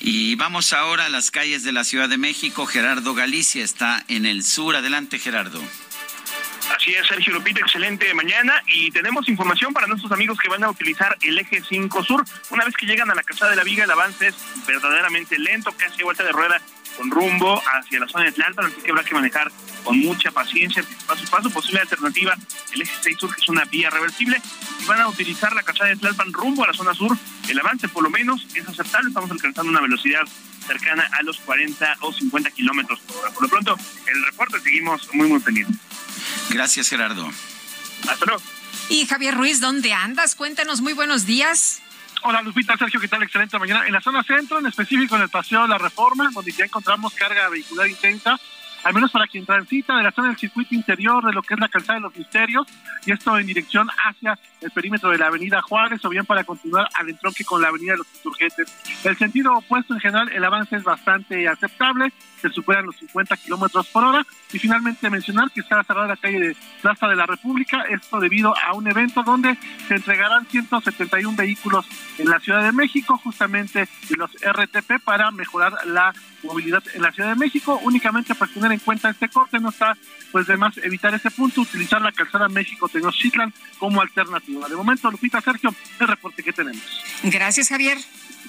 Y vamos ahora a las calles de la Ciudad de México. Gerardo Galicia está en el sur. Adelante, Gerardo. Así es, Sergio Lupita, excelente mañana y tenemos información para nuestros amigos que van a utilizar el eje 5 sur. Una vez que llegan a la Casa de la Viga, el avance es verdaderamente lento, casi vuelta de rueda con rumbo hacia la zona de Tlalpan, así que habrá que manejar con mucha paciencia, paso a paso. Posible alternativa, el eje 6 sur, que es una vía reversible, y van a utilizar la calzada de Tlalpan rumbo a la zona sur. El avance, por lo menos, es aceptable, estamos alcanzando una velocidad cercana a los 40 o 50 kilómetros por hora. Por lo pronto, el reporte seguimos muy, muy pendientes. Gracias, Gerardo. Hasta luego. Y Javier Ruiz, ¿dónde andas? Cuéntanos, muy buenos días. Hola Lupita, Sergio, ¿qué tal? Excelente mañana. En la zona centro, en específico en el Paseo de la Reforma, donde ya encontramos carga vehicular intensa, al menos para quien transita de la zona del circuito interior de lo que es la calzada de los misterios, y esto en dirección hacia el perímetro de la avenida Juárez, o bien para continuar al entronque con la avenida de los insurgentes. El sentido opuesto en general, el avance es bastante aceptable, se superan los 50 kilómetros por hora, y finalmente mencionar que está cerrada la calle de Plaza de la República, esto debido a un evento donde se entregarán 171 vehículos en la Ciudad de México, justamente los RTP, para mejorar la movilidad en la Ciudad de México. Únicamente para tener en cuenta este corte, no está pues de más evitar ese punto, utilizar la calzada México Tenochtitlan como alternativa. De momento, Lupita, Sergio, el reporte que tenemos. Gracias, Javier.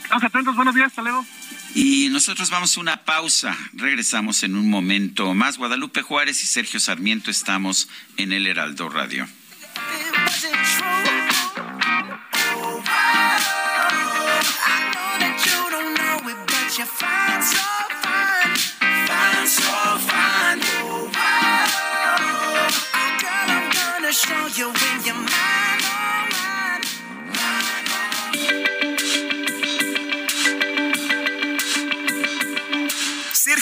Estamos atentos, buenos días, hasta luego. Y nosotros vamos a una pausa. Regresamos en un momento más. Guadalupe Juárez y Sergio Sarmiento estamos en el Heraldo Radio.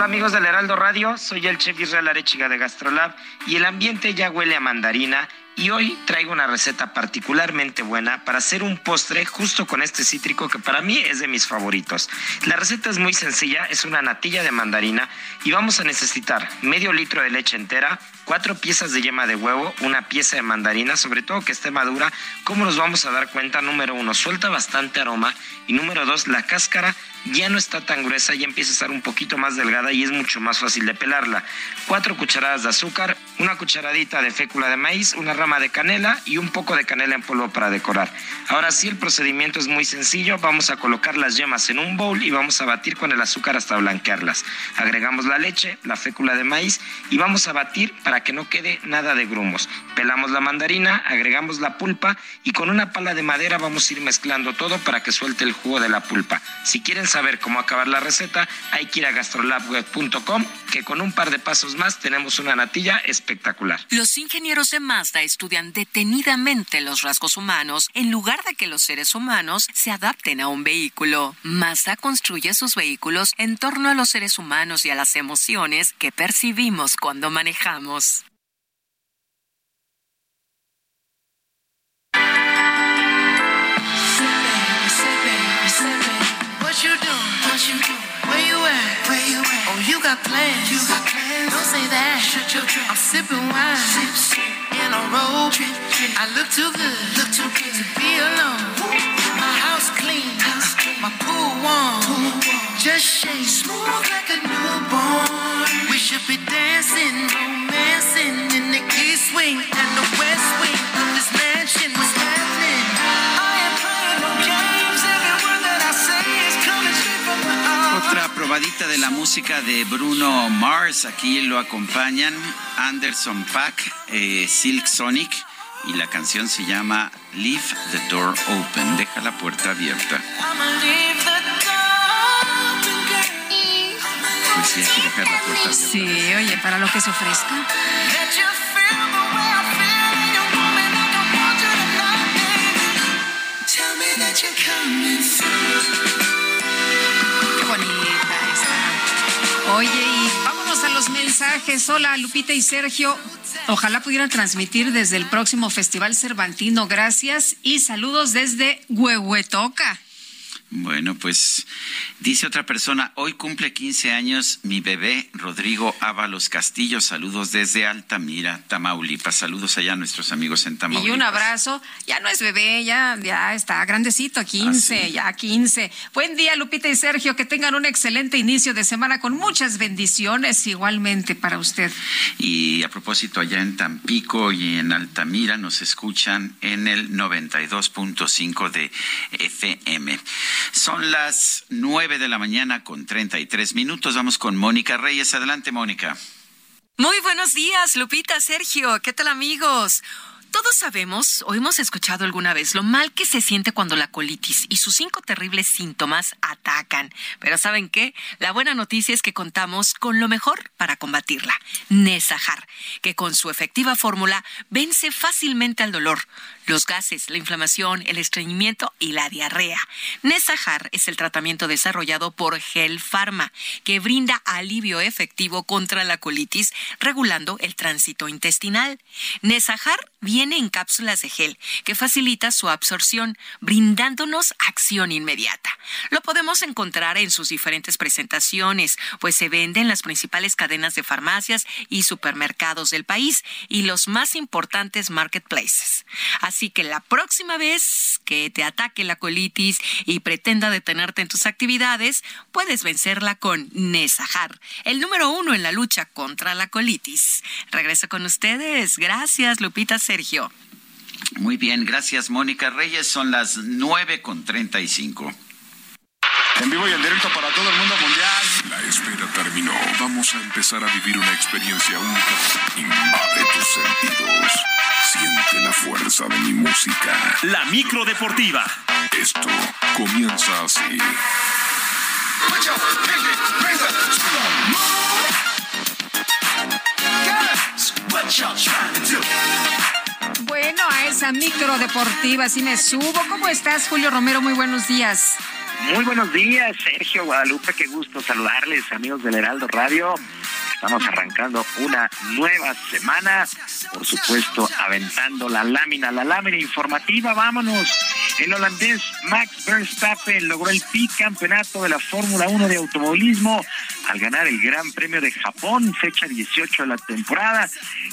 Amigos del Heraldo Radio? Soy el chef Israel Arechiga de Gastrolab y el ambiente ya huele a mandarina y hoy traigo una receta particularmente buena para hacer un postre justo con este cítrico que para mí es de mis favoritos. La receta es muy sencilla, es una natilla de mandarina y vamos a necesitar medio litro de leche entera, cuatro piezas de yema de huevo, una pieza de mandarina, sobre todo que esté madura. ¿Cómo nos vamos a dar cuenta? Número uno, suelta bastante aroma y número dos, la cáscara ya no está tan gruesa, ya empieza a estar un poquito más delgada y es mucho más fácil de pelarla. Cuatro cucharadas de azúcar, una cucharadita de fécula de maíz, una rama de canela y un poco de canela en polvo para decorar. Ahora sí, el procedimiento es muy sencillo. Vamos a colocar las yemas en un bowl y vamos a batir con el azúcar hasta blanquearlas. Agregamos la leche, la fécula de maíz y vamos a batir para que no quede nada de grumos. Pelamos la mandarina, agregamos la pulpa y con una pala de madera vamos a ir mezclando todo para que suelte el jugo de la pulpa. Si quieren saber cómo acabar la receta, hay que ir a gastrolabweb.com, que con un par de pasos más tenemos una natilla espectacular. Los ingenieros de Mazda estudian detenidamente los rasgos humanos en lugar de que los seres humanos se adapten a un vehículo. Mazda construye sus vehículos en torno a los seres humanos y a las emociones que percibimos cuando manejamos. You doing? What you doing? Where you at? Where you at? Oh, you got plans. You got plans. Don't say that. Shut your trap. I'm sipping wine. Sip, sip. In a robe. Drip, drip. I look too good. Look too good to be alone. My house clean. House clean. My pool warm. Pool warm. Just shake. Smooth like a newborn. We should be dancing, romancing in the east wing and the west wing of this mansion. What's happening? Probadita de la música de Bruno Mars. Aquí lo acompañan Anderson Pack, eh, Silk Sonic. Y la canción se llama Leave the Door Open. Deja la puerta abierta. I'ma leave the door open, girl. Pues sí, hay que dejar la puerta abierta. Sí, oye, para lo que se ofrezca. Tell me that you're coming through. Oye, y vámonos a los mensajes. Hola, Lupita y Sergio. Ojalá pudieran transmitir desde el próximo Festival Cervantino. Gracias y saludos desde Huehuetoca. Bueno, pues dice otra persona, hoy cumple 15 años mi bebé Rodrigo Ábalos Castillo. Saludos desde Altamira, Tamaulipas. Saludos allá a nuestros amigos en Tamaulipas. Y un abrazo. Ya no es bebé, ya, ya está grandecito, 15, Ah, sí. ya 15. Buen día, Lupita y Sergio. Que tengan un excelente inicio de semana con muchas bendiciones igualmente para usted. Y a propósito, allá en Tampico y en Altamira nos escuchan en el 92.5 de FM. Son las 9 de la mañana con 33 minutos. Vamos con Mónica Reyes. Adelante, Mónica. Muy buenos días, Lupita, Sergio. ¿Qué tal, amigos? Todos sabemos o hemos escuchado alguna vez lo mal que se siente cuando la colitis y sus cinco terribles síntomas atacan. Pero ¿saben qué? La buena noticia es que contamos con lo mejor para combatirla. Nesajar, que con su efectiva fórmula vence fácilmente al dolor, los gases, la inflamación, el estreñimiento y la diarrea. Nesajar es el tratamiento desarrollado por Gel Pharma, que brinda alivio efectivo contra la colitis, regulando el tránsito intestinal. Nesajar viene en cápsulas de gel, que facilita su absorción, brindándonos acción inmediata. Lo podemos encontrar en sus diferentes presentaciones, pues se vende en las principales cadenas de farmacias y supermercados del país y los más importantes marketplaces. Así que la próxima vez que te ataque la colitis y pretenda detenerte en tus actividades, puedes vencerla con Nesajar, el número uno en la lucha contra la colitis. Regreso con ustedes. Gracias, Lupita Sergio. Muy bien, gracias, Mónica Reyes. Son las 9 con 35. En vivo y en directo para todo el mundo mundial. La espera terminó. Vamos a empezar a vivir una experiencia única. Invade tus sentidos. Siente la fuerza de mi música. La micro deportiva. Esto comienza así. Bueno, a esa micro deportiva sí me subo. ¿Cómo estás, Julio Romero? Muy buenos días. Muy buenos días, Sergio Guadalupe, qué gusto saludarles, amigos del Heraldo Radio. Estamos arrancando una nueva semana, por supuesto, aventando la lámina, la lámina informativa. Vámonos. El holandés Max Verstappen logró el bicampeonato de la Fórmula 1 de automovilismo al ganar el Gran Premio de Japón, fecha 18 de la temporada.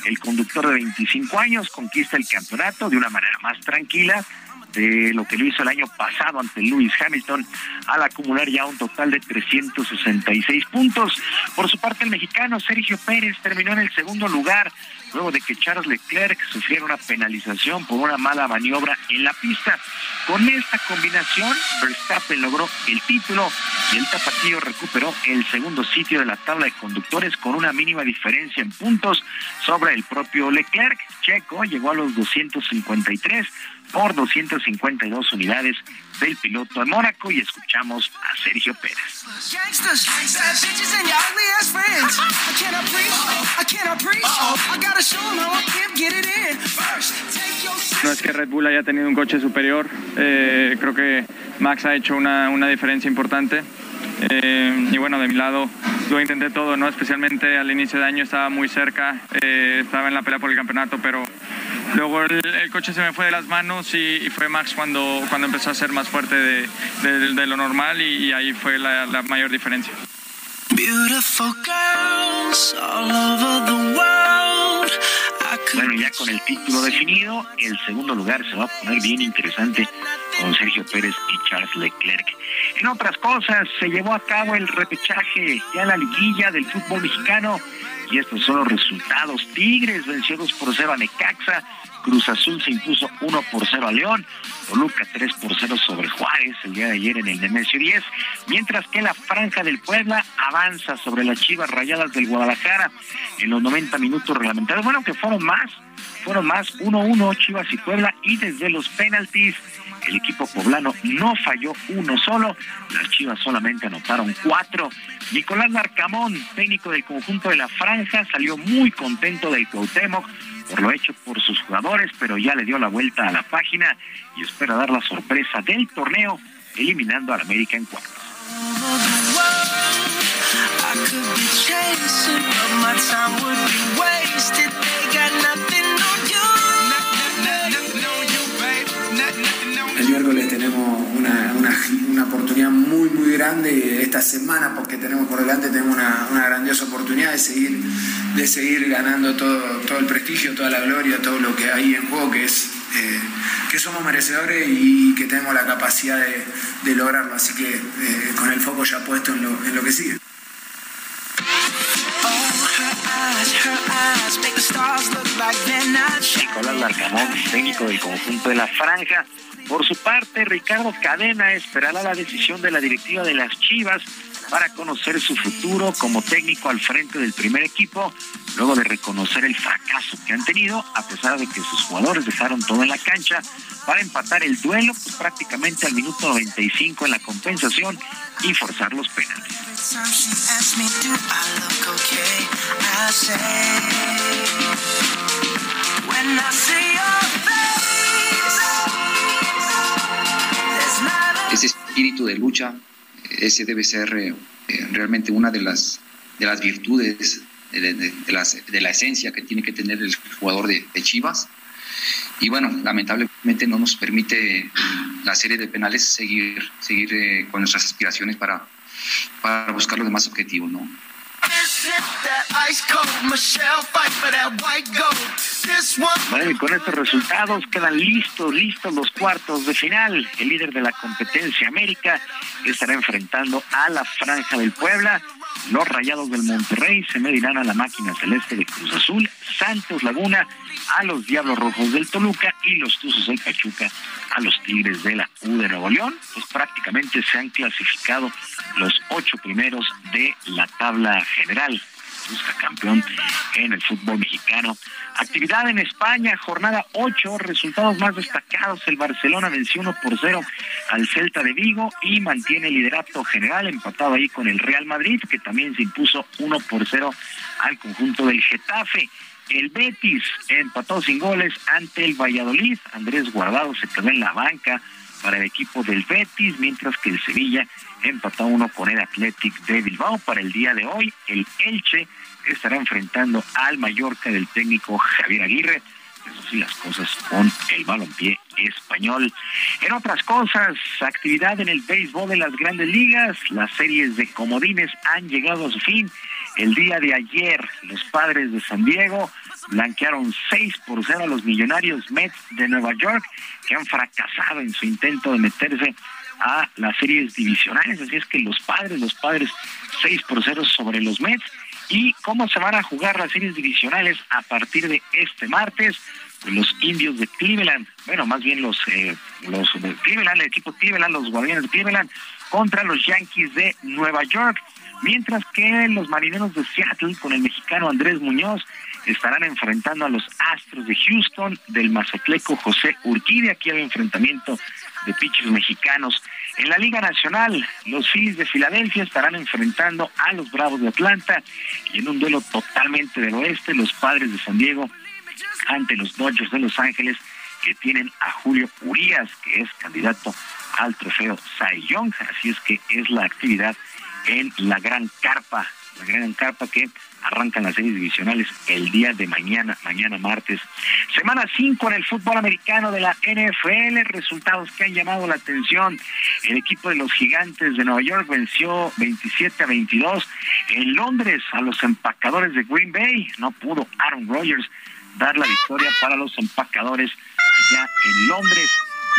El conductor de 25 años conquista el campeonato de una manera más tranquila de lo que lo hizo el año pasado ante Lewis Hamilton al acumular ya un total de 366 puntos. Por su parte, el mexicano Sergio Pérez terminó en el segundo lugar luego de que Charles Leclerc sufriera una penalización por una mala maniobra en la pista. Con esta combinación, Verstappen logró el título y el tapatío recuperó el segundo sitio de la tabla de conductores con una mínima diferencia en puntos sobre el propio Leclerc. Checo llegó a los 253 por 252 unidades del piloto de Mónaco y escuchamos a Sergio Pérez. No es que Red Bull haya tenido un coche superior, eh, creo que Max ha hecho una, una diferencia importante. Eh, y bueno, de mi lado lo intenté todo, ¿no? Especialmente al inicio de año estaba muy cerca, eh, estaba en la pelea por el campeonato, pero luego el, coche se me fue de las manos y, fue Max cuando, cuando empezó a ser más fuerte de, lo normal y, ahí fue la, la mayor diferencia. Bueno, ya con el título definido, el segundo lugar se va a poner bien interesante con Sergio Pérez y Charles Leclerc. En otras cosas, se llevó a cabo el repechaje ya la liguilla del fútbol mexicano y estos son los resultados. Tigres venció 2 por 0 a Necaxa, Cruz Azul se impuso 1 por 0 a León, Toluca 3 por 0 sobre Juárez el día de ayer en el Nemesio 10, mientras que la Franja del Puebla avanza sobre las Chivas Rayadas del Guadalajara en los 90 minutos reglamentarios. Bueno, que fueron más, fueron más 1-1 Chivas y Puebla y desde los penaltis el equipo poblano no falló uno solo, las Chivas solamente anotaron cuatro. Nicolás Narcamón, técnico del conjunto de la Franja, salió muy contento del Cuauhtémoc por lo hecho por sus pero ya le dio la vuelta a la página y espera dar la sorpresa del torneo, eliminando al América en cuartos. Una, oportunidad muy, muy grande esta semana, porque tenemos por delante tenemos una, una grandiosa oportunidad de seguir, de seguir ganando todo, todo el prestigio, toda la gloria, todo lo que hay en juego, que es eh, que somos merecedores y que tenemos la capacidad de, de lograrlo. Así que eh, con el foco ya puesto en lo, en lo que sigue. Nicolás Larcamón, técnico del conjunto de la Franja, por su parte, Ricardo Cadena esperará la decisión de la directiva de las Chivas para conocer su futuro como técnico al frente del primer equipo, luego de reconocer el fracaso que han tenido, a pesar de que sus jugadores dejaron todo en la cancha para empatar el duelo pues, prácticamente al minuto 95 en la compensación y forzar los penaltis. Ese espíritu de lucha, ese debe ser eh, realmente una de las, de las virtudes, de, la esencia que tiene que tener el jugador de, Chivas. Y bueno, lamentablemente no nos permite la serie de penales seguir, seguir eh, con nuestras aspiraciones para, para buscar los demás objetivos, ¿no? Bueno, y con estos resultados quedan listos, listos los cuartos de final. El líder de la competencia, América, estará enfrentando a la Franja del Puebla. Los Rayados del Monterrey se medirán a la máquina celeste de Cruz Azul, Santos Laguna a los Diablos Rojos del Toluca y los Tuzos del Pachuca a los Tigres de la U de Nuevo León. Pues prácticamente se han clasificado los ocho primeros de la tabla general busca campeón en el fútbol mexicano. Actividad en España, jornada 8, resultados más destacados. El Barcelona venció 1 por 0 al Celta de Vigo y mantiene el liderato general, empatado ahí con el Real Madrid, que también se impuso 1 por 0 al conjunto del Getafe. El Betis empató sin goles ante el Valladolid. Andrés Guardado se quedó en la banca para el equipo del Betis, mientras que el Sevilla empató uno con el Athletic de Bilbao. Para el día de hoy, el Elche estará enfrentando al Mallorca del técnico Javier Aguirre. Eso sí, las cosas con el balompié español. En otras cosas, actividad en el béisbol de las grandes ligas. Las series de comodines han llegado a su fin. El día de ayer, los padres de San Diego blanquearon 6 por 0 a los millonarios Mets de Nueva York, que han fracasado en su intento de meterse a las series divisionales. Así es que los padres, los padres 6 por 0 sobre los Mets. ¿Y cómo se van a jugar las series divisionales a partir de este martes? Los indios de Cleveland, bueno, más bien los, eh, los de Cleveland, el equipo Cleveland, los guardianes de Cleveland, contra los Yankees de Nueva York. Mientras que los marineros de Seattle, con el mexicano Andrés Muñoz, estarán enfrentando a los Astros de Houston del mazatleco José Urquide. Aquí hay enfrentamiento de pitchers mexicanos. En la Liga Nacional, los Phillies de Filadelfia estarán enfrentando a los Bravos de Atlanta y en un duelo totalmente del oeste, los Padres de San Diego ante los Dodgers de Los Ángeles que tienen a Julio Urias, que es candidato al trofeo Cy Young. Así es que es la actividad en la Gran Carpa, la Gran Carpa que arrancan las series divisionales el día de mañana, mañana martes. Semana 5 en el fútbol americano de la NFL, resultados que han llamado la atención. El equipo de los gigantes de Nueva York venció 27 a 22 en Londres a los empacadores de Green Bay. No pudo Aaron Rodgers dar la victoria para los empacadores allá en Londres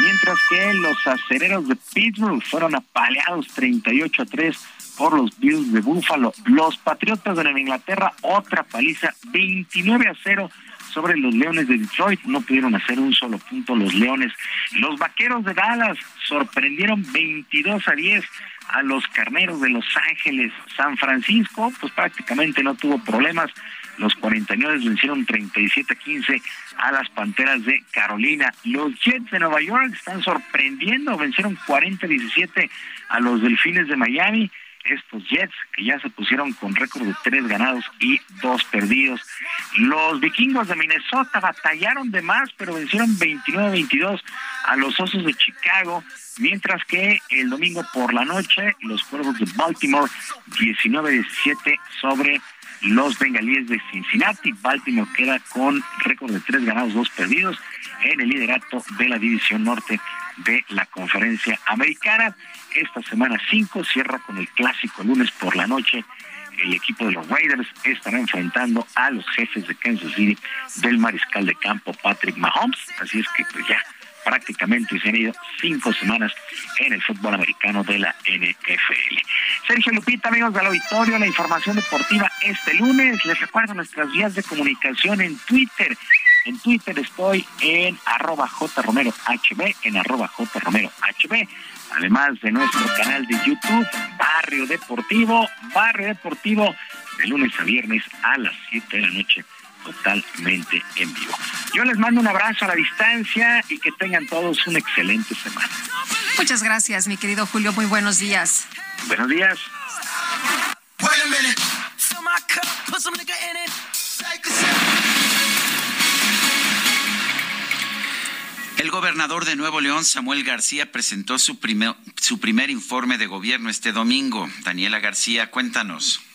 mientras que los acereros de Pittsburgh fueron apaleados 38 a 3 por los Bills de Buffalo. Los Patriotas de Nueva Inglaterra, otra paliza 29 a 0 sobre los Leones de Detroit. No pudieron hacer un solo punto los Leones. Los Vaqueros de Dallas sorprendieron 22 a 10 a los Carneros de Los Ángeles. San Francisco, pues prácticamente no tuvo problemas. Los 49 vencieron 37 a 15 a las Panteras de Carolina. Los Jets de Nueva York están sorprendiendo, vencieron 40 a 17 a los Delfines de Miami estos Jets que ya se pusieron con récord de tres ganados y dos perdidos. Los vikingos de Minnesota batallaron de más, pero vencieron 29-22 a los Osos de Chicago, mientras que el domingo por la noche los Cuervos de Baltimore 19-17 sobre los bengalíes de Cincinnati. Baltimore queda con récord de tres ganados, dos perdidos en el liderato de la División Norte de la Conferencia Americana. Esta semana 5 cierra con el clásico lunes por la noche. El equipo de los Raiders estará enfrentando a los jefes de Kansas City del mariscal de campo Patrick Mahomes. Así es que pues ya prácticamente se han ido cinco semanas en el fútbol americano de la NFL. Sergio Lupita, amigos del auditorio, la información deportiva este lunes. Les recuerdo nuestras vías de comunicación en Twitter. En Twitter estoy en arroba jromerohb, en arroba jromerohb además de nuestro canal de YouTube, Barrio Deportivo, Barrio Deportivo, de lunes a viernes a las 7 de la noche, totalmente en vivo. Yo les mando un abrazo a la distancia y que tengan todos una excelente semana. Muchas gracias, mi querido Julio. Muy buenos días. Buenos días. El gobernador de Nuevo León, Samuel García, presentó su primer, su primer informe de gobierno este domingo. Daniela García, cuéntanos.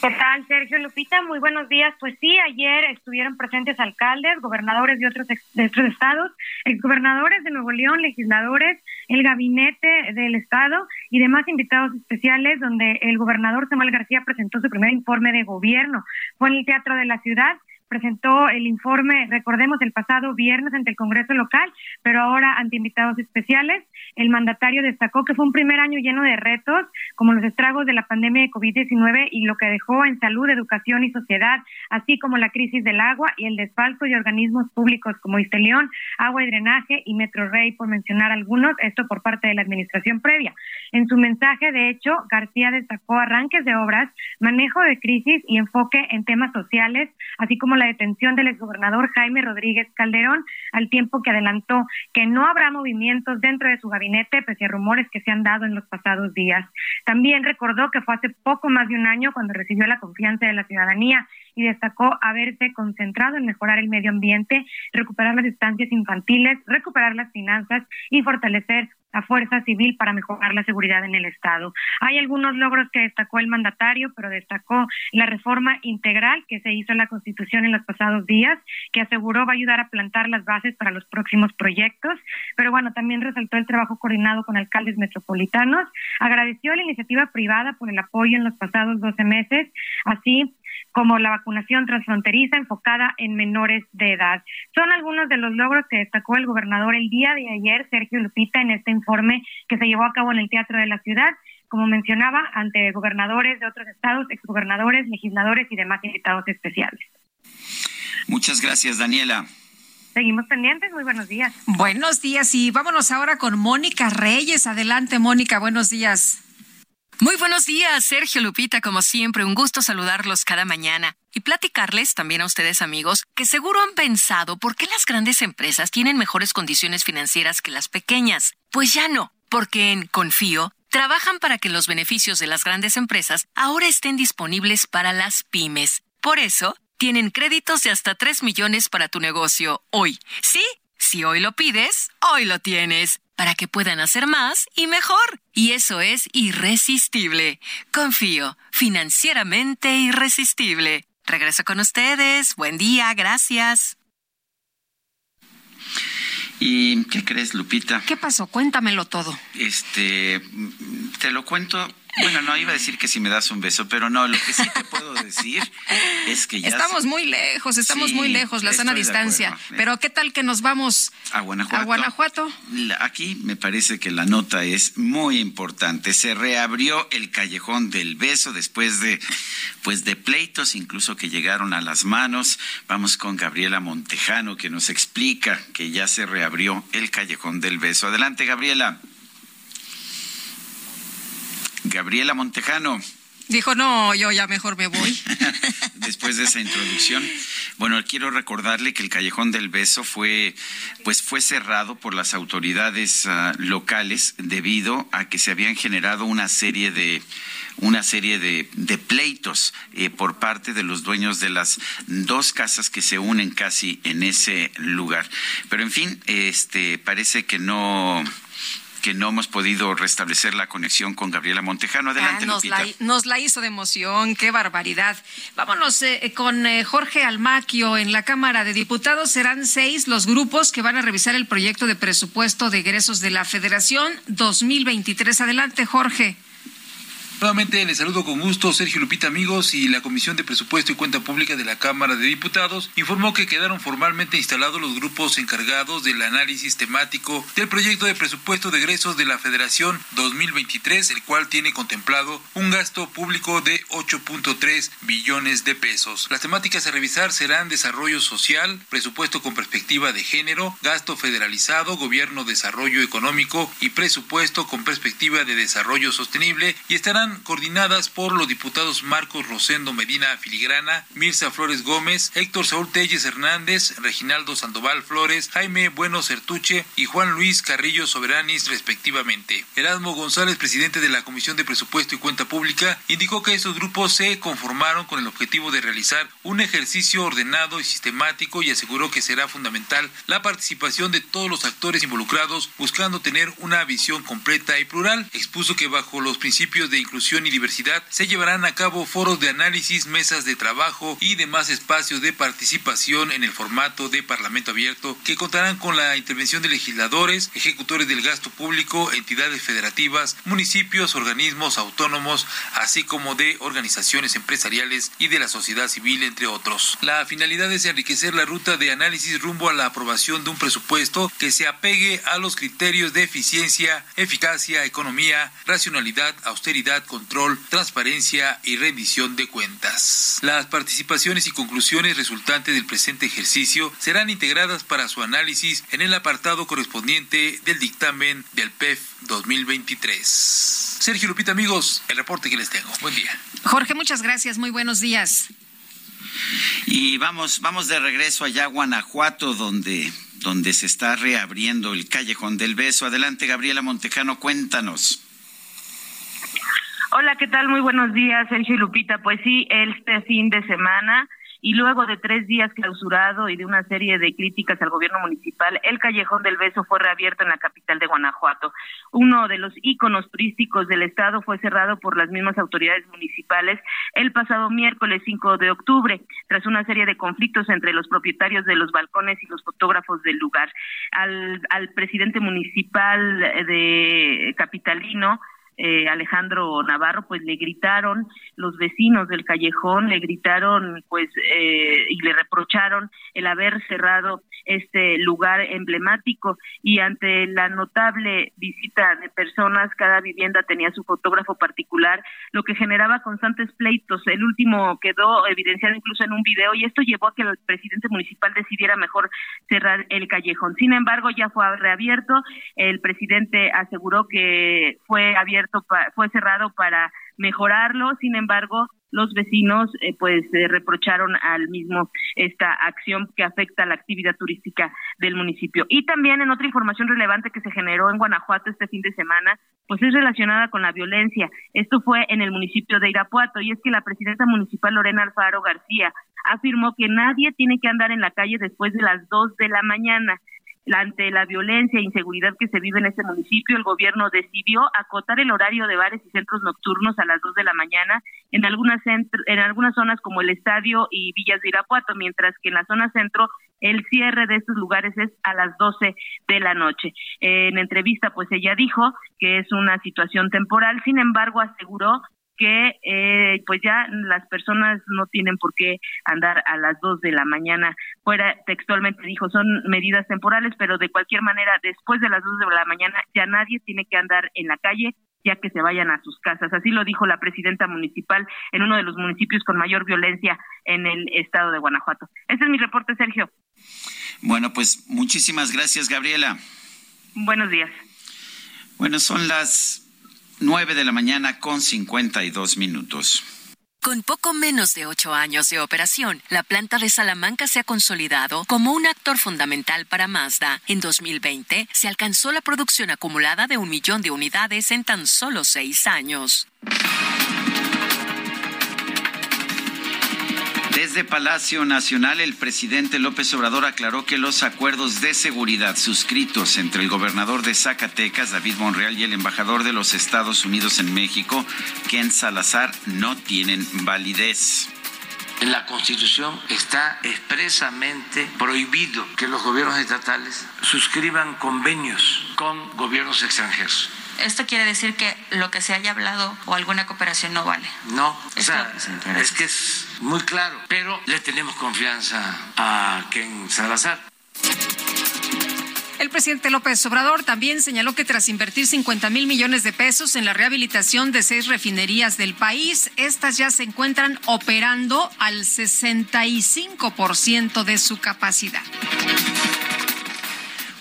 ¿Qué tal, Sergio Lupita? Muy buenos días. Pues sí, ayer estuvieron presentes alcaldes, gobernadores de otros, de otros estados, exgobernadores de Nuevo León, legisladores, el gabinete del estado y demás invitados especiales, donde el gobernador Samuel García presentó su primer informe de gobierno. Fue en el Teatro de la Ciudad presentó el informe, recordemos, el pasado viernes ante el Congreso local, pero ahora ante invitados especiales. El mandatario destacó que fue un primer año lleno de retos, como los estragos de la pandemia de COVID-19 y lo que dejó en salud, educación y sociedad, así como la crisis del agua y el desfalco de organismos públicos como Isteleón, Agua y Drenaje y Metro Rey, por mencionar algunos, esto por parte de la administración previa. En su mensaje, de hecho, García destacó arranques de obras, manejo de crisis y enfoque en temas sociales, así como la detención del exgobernador Jaime Rodríguez Calderón, al tiempo que adelantó que no habrá movimientos dentro de su gabinete, pese a rumores que se han dado en los pasados días. También recordó que fue hace poco más de un año cuando recibió la confianza de la ciudadanía y destacó haberse concentrado en mejorar el medio ambiente, recuperar las estancias infantiles, recuperar las finanzas y fortalecer la fuerza civil para mejorar la seguridad en el Estado. Hay algunos logros que destacó el mandatario, pero destacó la reforma integral que se hizo en la Constitución en los pasados días, que aseguró va a ayudar a plantar las bases para los próximos proyectos. Pero bueno, también resaltó el trabajo coordinado con alcaldes metropolitanos, agradeció la iniciativa privada por el apoyo en los pasados 12 meses, así como la vacunación transfronteriza enfocada en menores de edad. Son algunos de los logros que destacó el gobernador el día de ayer, Sergio Lupita, en este informe que se llevó a cabo en el Teatro de la Ciudad, como mencionaba, ante gobernadores de otros estados, exgobernadores, legisladores y demás invitados especiales. Muchas gracias, Daniela. Seguimos pendientes, muy buenos días. Buenos días y vámonos ahora con Mónica Reyes. Adelante, Mónica, buenos días. Muy buenos días, Sergio Lupita, como siempre, un gusto saludarlos cada mañana y platicarles también a ustedes amigos que seguro han pensado por qué las grandes empresas tienen mejores condiciones financieras que las pequeñas. Pues ya no, porque en Confío trabajan para que los beneficios de las grandes empresas ahora estén disponibles para las pymes. Por eso, tienen créditos de hasta 3 millones para tu negocio hoy. ¿Sí? Si hoy lo pides, hoy lo tienes para que puedan hacer más y mejor. Y eso es irresistible. Confío, financieramente irresistible. Regreso con ustedes. Buen día, gracias. ¿Y qué crees, Lupita? ¿Qué pasó? Cuéntamelo todo. Este, te lo cuento bueno, no, iba a decir que si me das un beso, pero no, lo que sí te puedo decir es que ya... Estamos muy lejos, estamos muy lejos, la sana distancia. Pero ¿qué tal que nos vamos a Guanajuato? A Guanajuato. Aquí me parece que la nota es muy importante. Se reabrió el callejón del beso después de, pues, de pleitos, incluso que llegaron a las manos. Vamos con Gabriela Montejano, que nos explica que ya se reabrió el callejón del beso. Adelante, Gabriela. Gabriela Montejano. Dijo, no, yo ya mejor me voy. Después de esa introducción, bueno, quiero recordarle que el Callejón del Beso fue, pues fue cerrado por las autoridades ah, locales debido a que se habían generado una serie de una serie de, de pleitos eh, por parte de los dueños de las dos casas que se unen casi en ese lugar. Pero en fin, este parece que no que no hemos podido restablecer la conexión con Gabriela Montejano. Adelante, ah, nos, la, nos, la, hizo de emoción, qué barbaridad. Vámonos eh, con eh, Jorge Almaquio en la Cámara de Diputados. Serán seis los grupos que van a revisar el proyecto de presupuesto de egresos de la Federación 2023. Adelante, Jorge. Nuevamente les saludo con gusto Sergio Lupita amigos y la Comisión de Presupuesto y Cuenta Pública de la Cámara de Diputados informó que quedaron formalmente instalados los grupos encargados del análisis temático del proyecto de presupuesto de egresos de la Federación 2023, el cual tiene contemplado un gasto público de 8.3 billones de pesos. Las temáticas a revisar serán desarrollo social, presupuesto con perspectiva de género, gasto federalizado, gobierno, desarrollo económico y presupuesto con perspectiva de desarrollo sostenible y estarán coordinadas por los diputados Marcos Rosendo Medina Filigrana, Mirza Flores Gómez, Héctor Saúl Telles Hernández, Reginaldo Sandoval Flores, Jaime Bueno Certuche y Juan Luis Carrillo Soberanis, respectivamente. Erasmo González, presidente de la Comisión de Presupuesto y Cuenta Pública, indicó que estos grupos se conformaron con el objetivo de realizar un ejercicio ordenado y sistemático y aseguró que será fundamental la participación de todos los actores involucrados buscando tener una visión completa y plural. Expuso que bajo los principios de y diversidad, se llevarán a cabo foros de análisis, mesas de trabajo y demás espacios de participación en el formato de Parlamento abierto que contarán con la intervención de legisladores, ejecutores del gasto público, entidades federativas, municipios, organismos autónomos, así como de organizaciones empresariales y de la sociedad civil, entre otros. La finalidad es enriquecer la ruta de análisis rumbo a la aprobación de un presupuesto que se apegue a los criterios de eficiencia, eficacia, economía, racionalidad, austeridad, control, transparencia y rendición de cuentas. Las participaciones y conclusiones resultantes del presente ejercicio serán integradas para su análisis en el apartado correspondiente del dictamen del PEF 2023. Sergio Lupita, amigos, el reporte que les tengo. Buen día. Jorge, muchas gracias. Muy buenos días. Y vamos, vamos de regreso allá a Guanajuato, donde, donde se está reabriendo el Callejón del Beso. Adelante, Gabriela Montejano, cuéntanos. Hola, ¿qué tal? Muy buenos días, Sergio y Lupita. Pues sí, este fin de semana y luego de tres días clausurado y de una serie de críticas al gobierno municipal, el Callejón del Beso fue reabierto en la capital de Guanajuato. Uno de los íconos turísticos del estado fue cerrado por las mismas autoridades municipales el pasado miércoles 5 de octubre, tras una serie de conflictos entre los propietarios de los balcones y los fotógrafos del lugar. Al, al presidente municipal de Capitalino, eh, Alejandro Navarro, pues le gritaron los vecinos del callejón, le gritaron pues eh, y le reprocharon el haber cerrado este lugar emblemático y ante la notable visita de personas, cada vivienda tenía su fotógrafo particular, lo que generaba constantes pleitos. El último quedó evidenciado incluso en un video y esto llevó a que el presidente municipal decidiera mejor cerrar el callejón. Sin embargo, ya fue reabierto, el presidente aseguró que fue abierto fue cerrado para mejorarlo, sin embargo, los vecinos eh, pues reprocharon al mismo esta acción que afecta la actividad turística del municipio. Y también en otra información relevante que se generó en Guanajuato este fin de semana, pues es relacionada con la violencia. Esto fue en el municipio de Irapuato y es que la presidenta municipal Lorena Alfaro García afirmó que nadie tiene que andar en la calle después de las dos de la mañana ante la violencia e inseguridad que se vive en este municipio, el gobierno decidió acotar el horario de bares y centros nocturnos a las 2 de la mañana en algunas, en algunas zonas como el estadio y Villas de Irapuato, mientras que en la zona centro el cierre de estos lugares es a las 12 de la noche. en entrevista, pues ella dijo que es una situación temporal, sin embargo, aseguró que eh, pues ya las personas no tienen por qué andar a las dos de la mañana. Fuera textualmente dijo son medidas temporales pero de cualquier manera después de las dos de la mañana ya nadie tiene que andar en la calle ya que se vayan a sus casas. Así lo dijo la presidenta municipal en uno de los municipios con mayor violencia en el estado de Guanajuato. Ese es mi reporte Sergio. Bueno pues muchísimas gracias Gabriela. Buenos días. Bueno son las 9 de la mañana con 52 minutos. Con poco menos de ocho años de operación, la planta de Salamanca se ha consolidado como un actor fundamental para Mazda. En 2020 se alcanzó la producción acumulada de un millón de unidades en tan solo seis años. Desde Palacio Nacional, el presidente López Obrador aclaró que los acuerdos de seguridad suscritos entre el gobernador de Zacatecas, David Monreal, y el embajador de los Estados Unidos en México, Ken Salazar, no tienen validez. En la Constitución está expresamente prohibido que los gobiernos estatales suscriban convenios con gobiernos extranjeros. Esto quiere decir que lo que se haya hablado o alguna cooperación no vale. No, o sea, es que es muy claro, pero le tenemos confianza a Ken Salazar. El presidente López Obrador también señaló que tras invertir 50 mil millones de pesos en la rehabilitación de seis refinerías del país, estas ya se encuentran operando al 65% de su capacidad.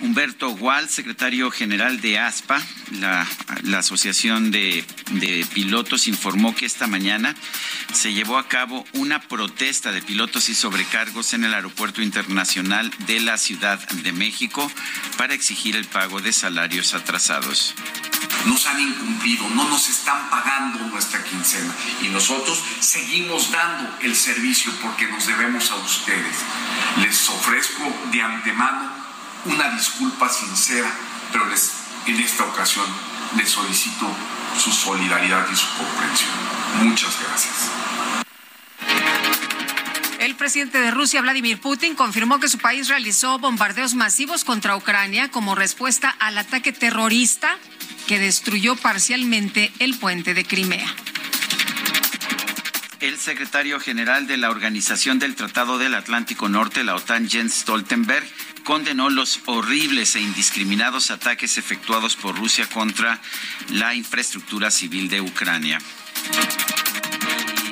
Humberto Gual, secretario general de ASPA, la, Asociación de, de, Pilotos, informó que esta mañana se llevó a cabo una protesta de pilotos y sobrecargos en el Aeropuerto Internacional de la Ciudad de México para exigir el pago de salarios atrasados. Nos han incumplido, no nos están pagando nuestra quincena y nosotros seguimos dando el servicio porque nos debemos a ustedes. Les ofrezco de antemano una disculpa sincera, pero les, en esta ocasión les solicito su solidaridad y su comprensión. Muchas gracias. El presidente de Rusia, Vladimir Putin, confirmó que su país realizó bombardeos masivos contra Ucrania como respuesta al ataque terrorista que destruyó parcialmente el puente de Crimea. El secretario general de la Organización del Tratado del Atlántico Norte, la OTAN, Jens Stoltenberg, condenó los horribles e indiscriminados ataques efectuados por Rusia contra la infraestructura civil de Ucrania.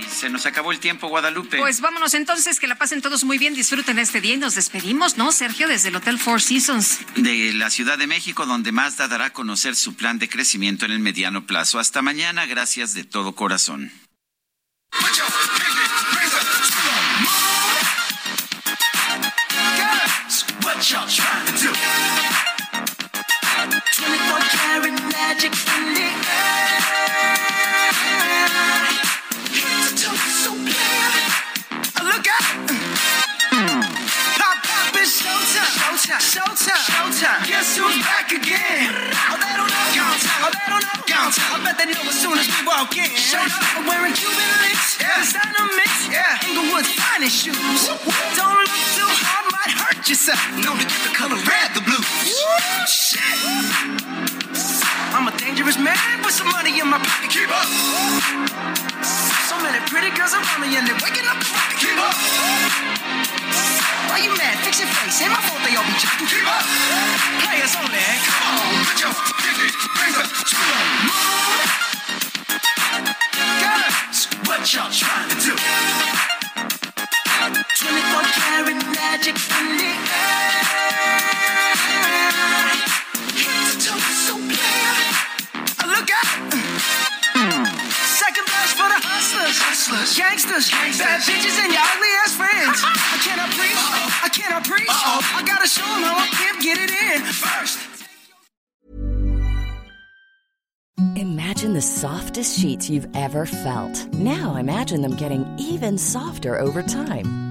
se nos acabó el tiempo, Guadalupe. Pues vámonos entonces, que la pasen todos muy bien, disfruten este día y nos despedimos, ¿no, Sergio? Desde el Hotel Four Seasons. De la Ciudad de México, donde Mazda dará a conocer su plan de crecimiento en el mediano plazo. Hasta mañana, gracias de todo corazón. what y'all trying to do. 24 karat magic in the air. Head to toe, so bad. Oh, look out! Showtime, showtime, showtime. Guess who's back again? Oh, they don't know. Gone. Oh, they don't know. Gone. I bet they know as soon as we walk in. Showed up wearing Cuban links. Yeah. Designer mix. Yeah. Inglewood's finest shoes. Don't look too hard, might hurt yourself. Known to get the color red, the blue. Woo, shit. I'm a dangerous man with some money in my pocket. Keep up. So many pretty girls around me and they're waking up. Keep up. Why you mad? Fix your face. Ain't my fault they all be jacking. Keep up. Players only. Come on, put your pinky finger to the moon. Girls, what y'all trying to do? 24 karat magic in the air. Look out! Second best for the hustlers, hustlers, gangsters, bad bitches, and your ugly ass friends. I cannot preach, I cannot preach. I gotta show 'em how I can get it in first. Imagine the softest sheets you've ever felt. Now imagine them getting even softer over time.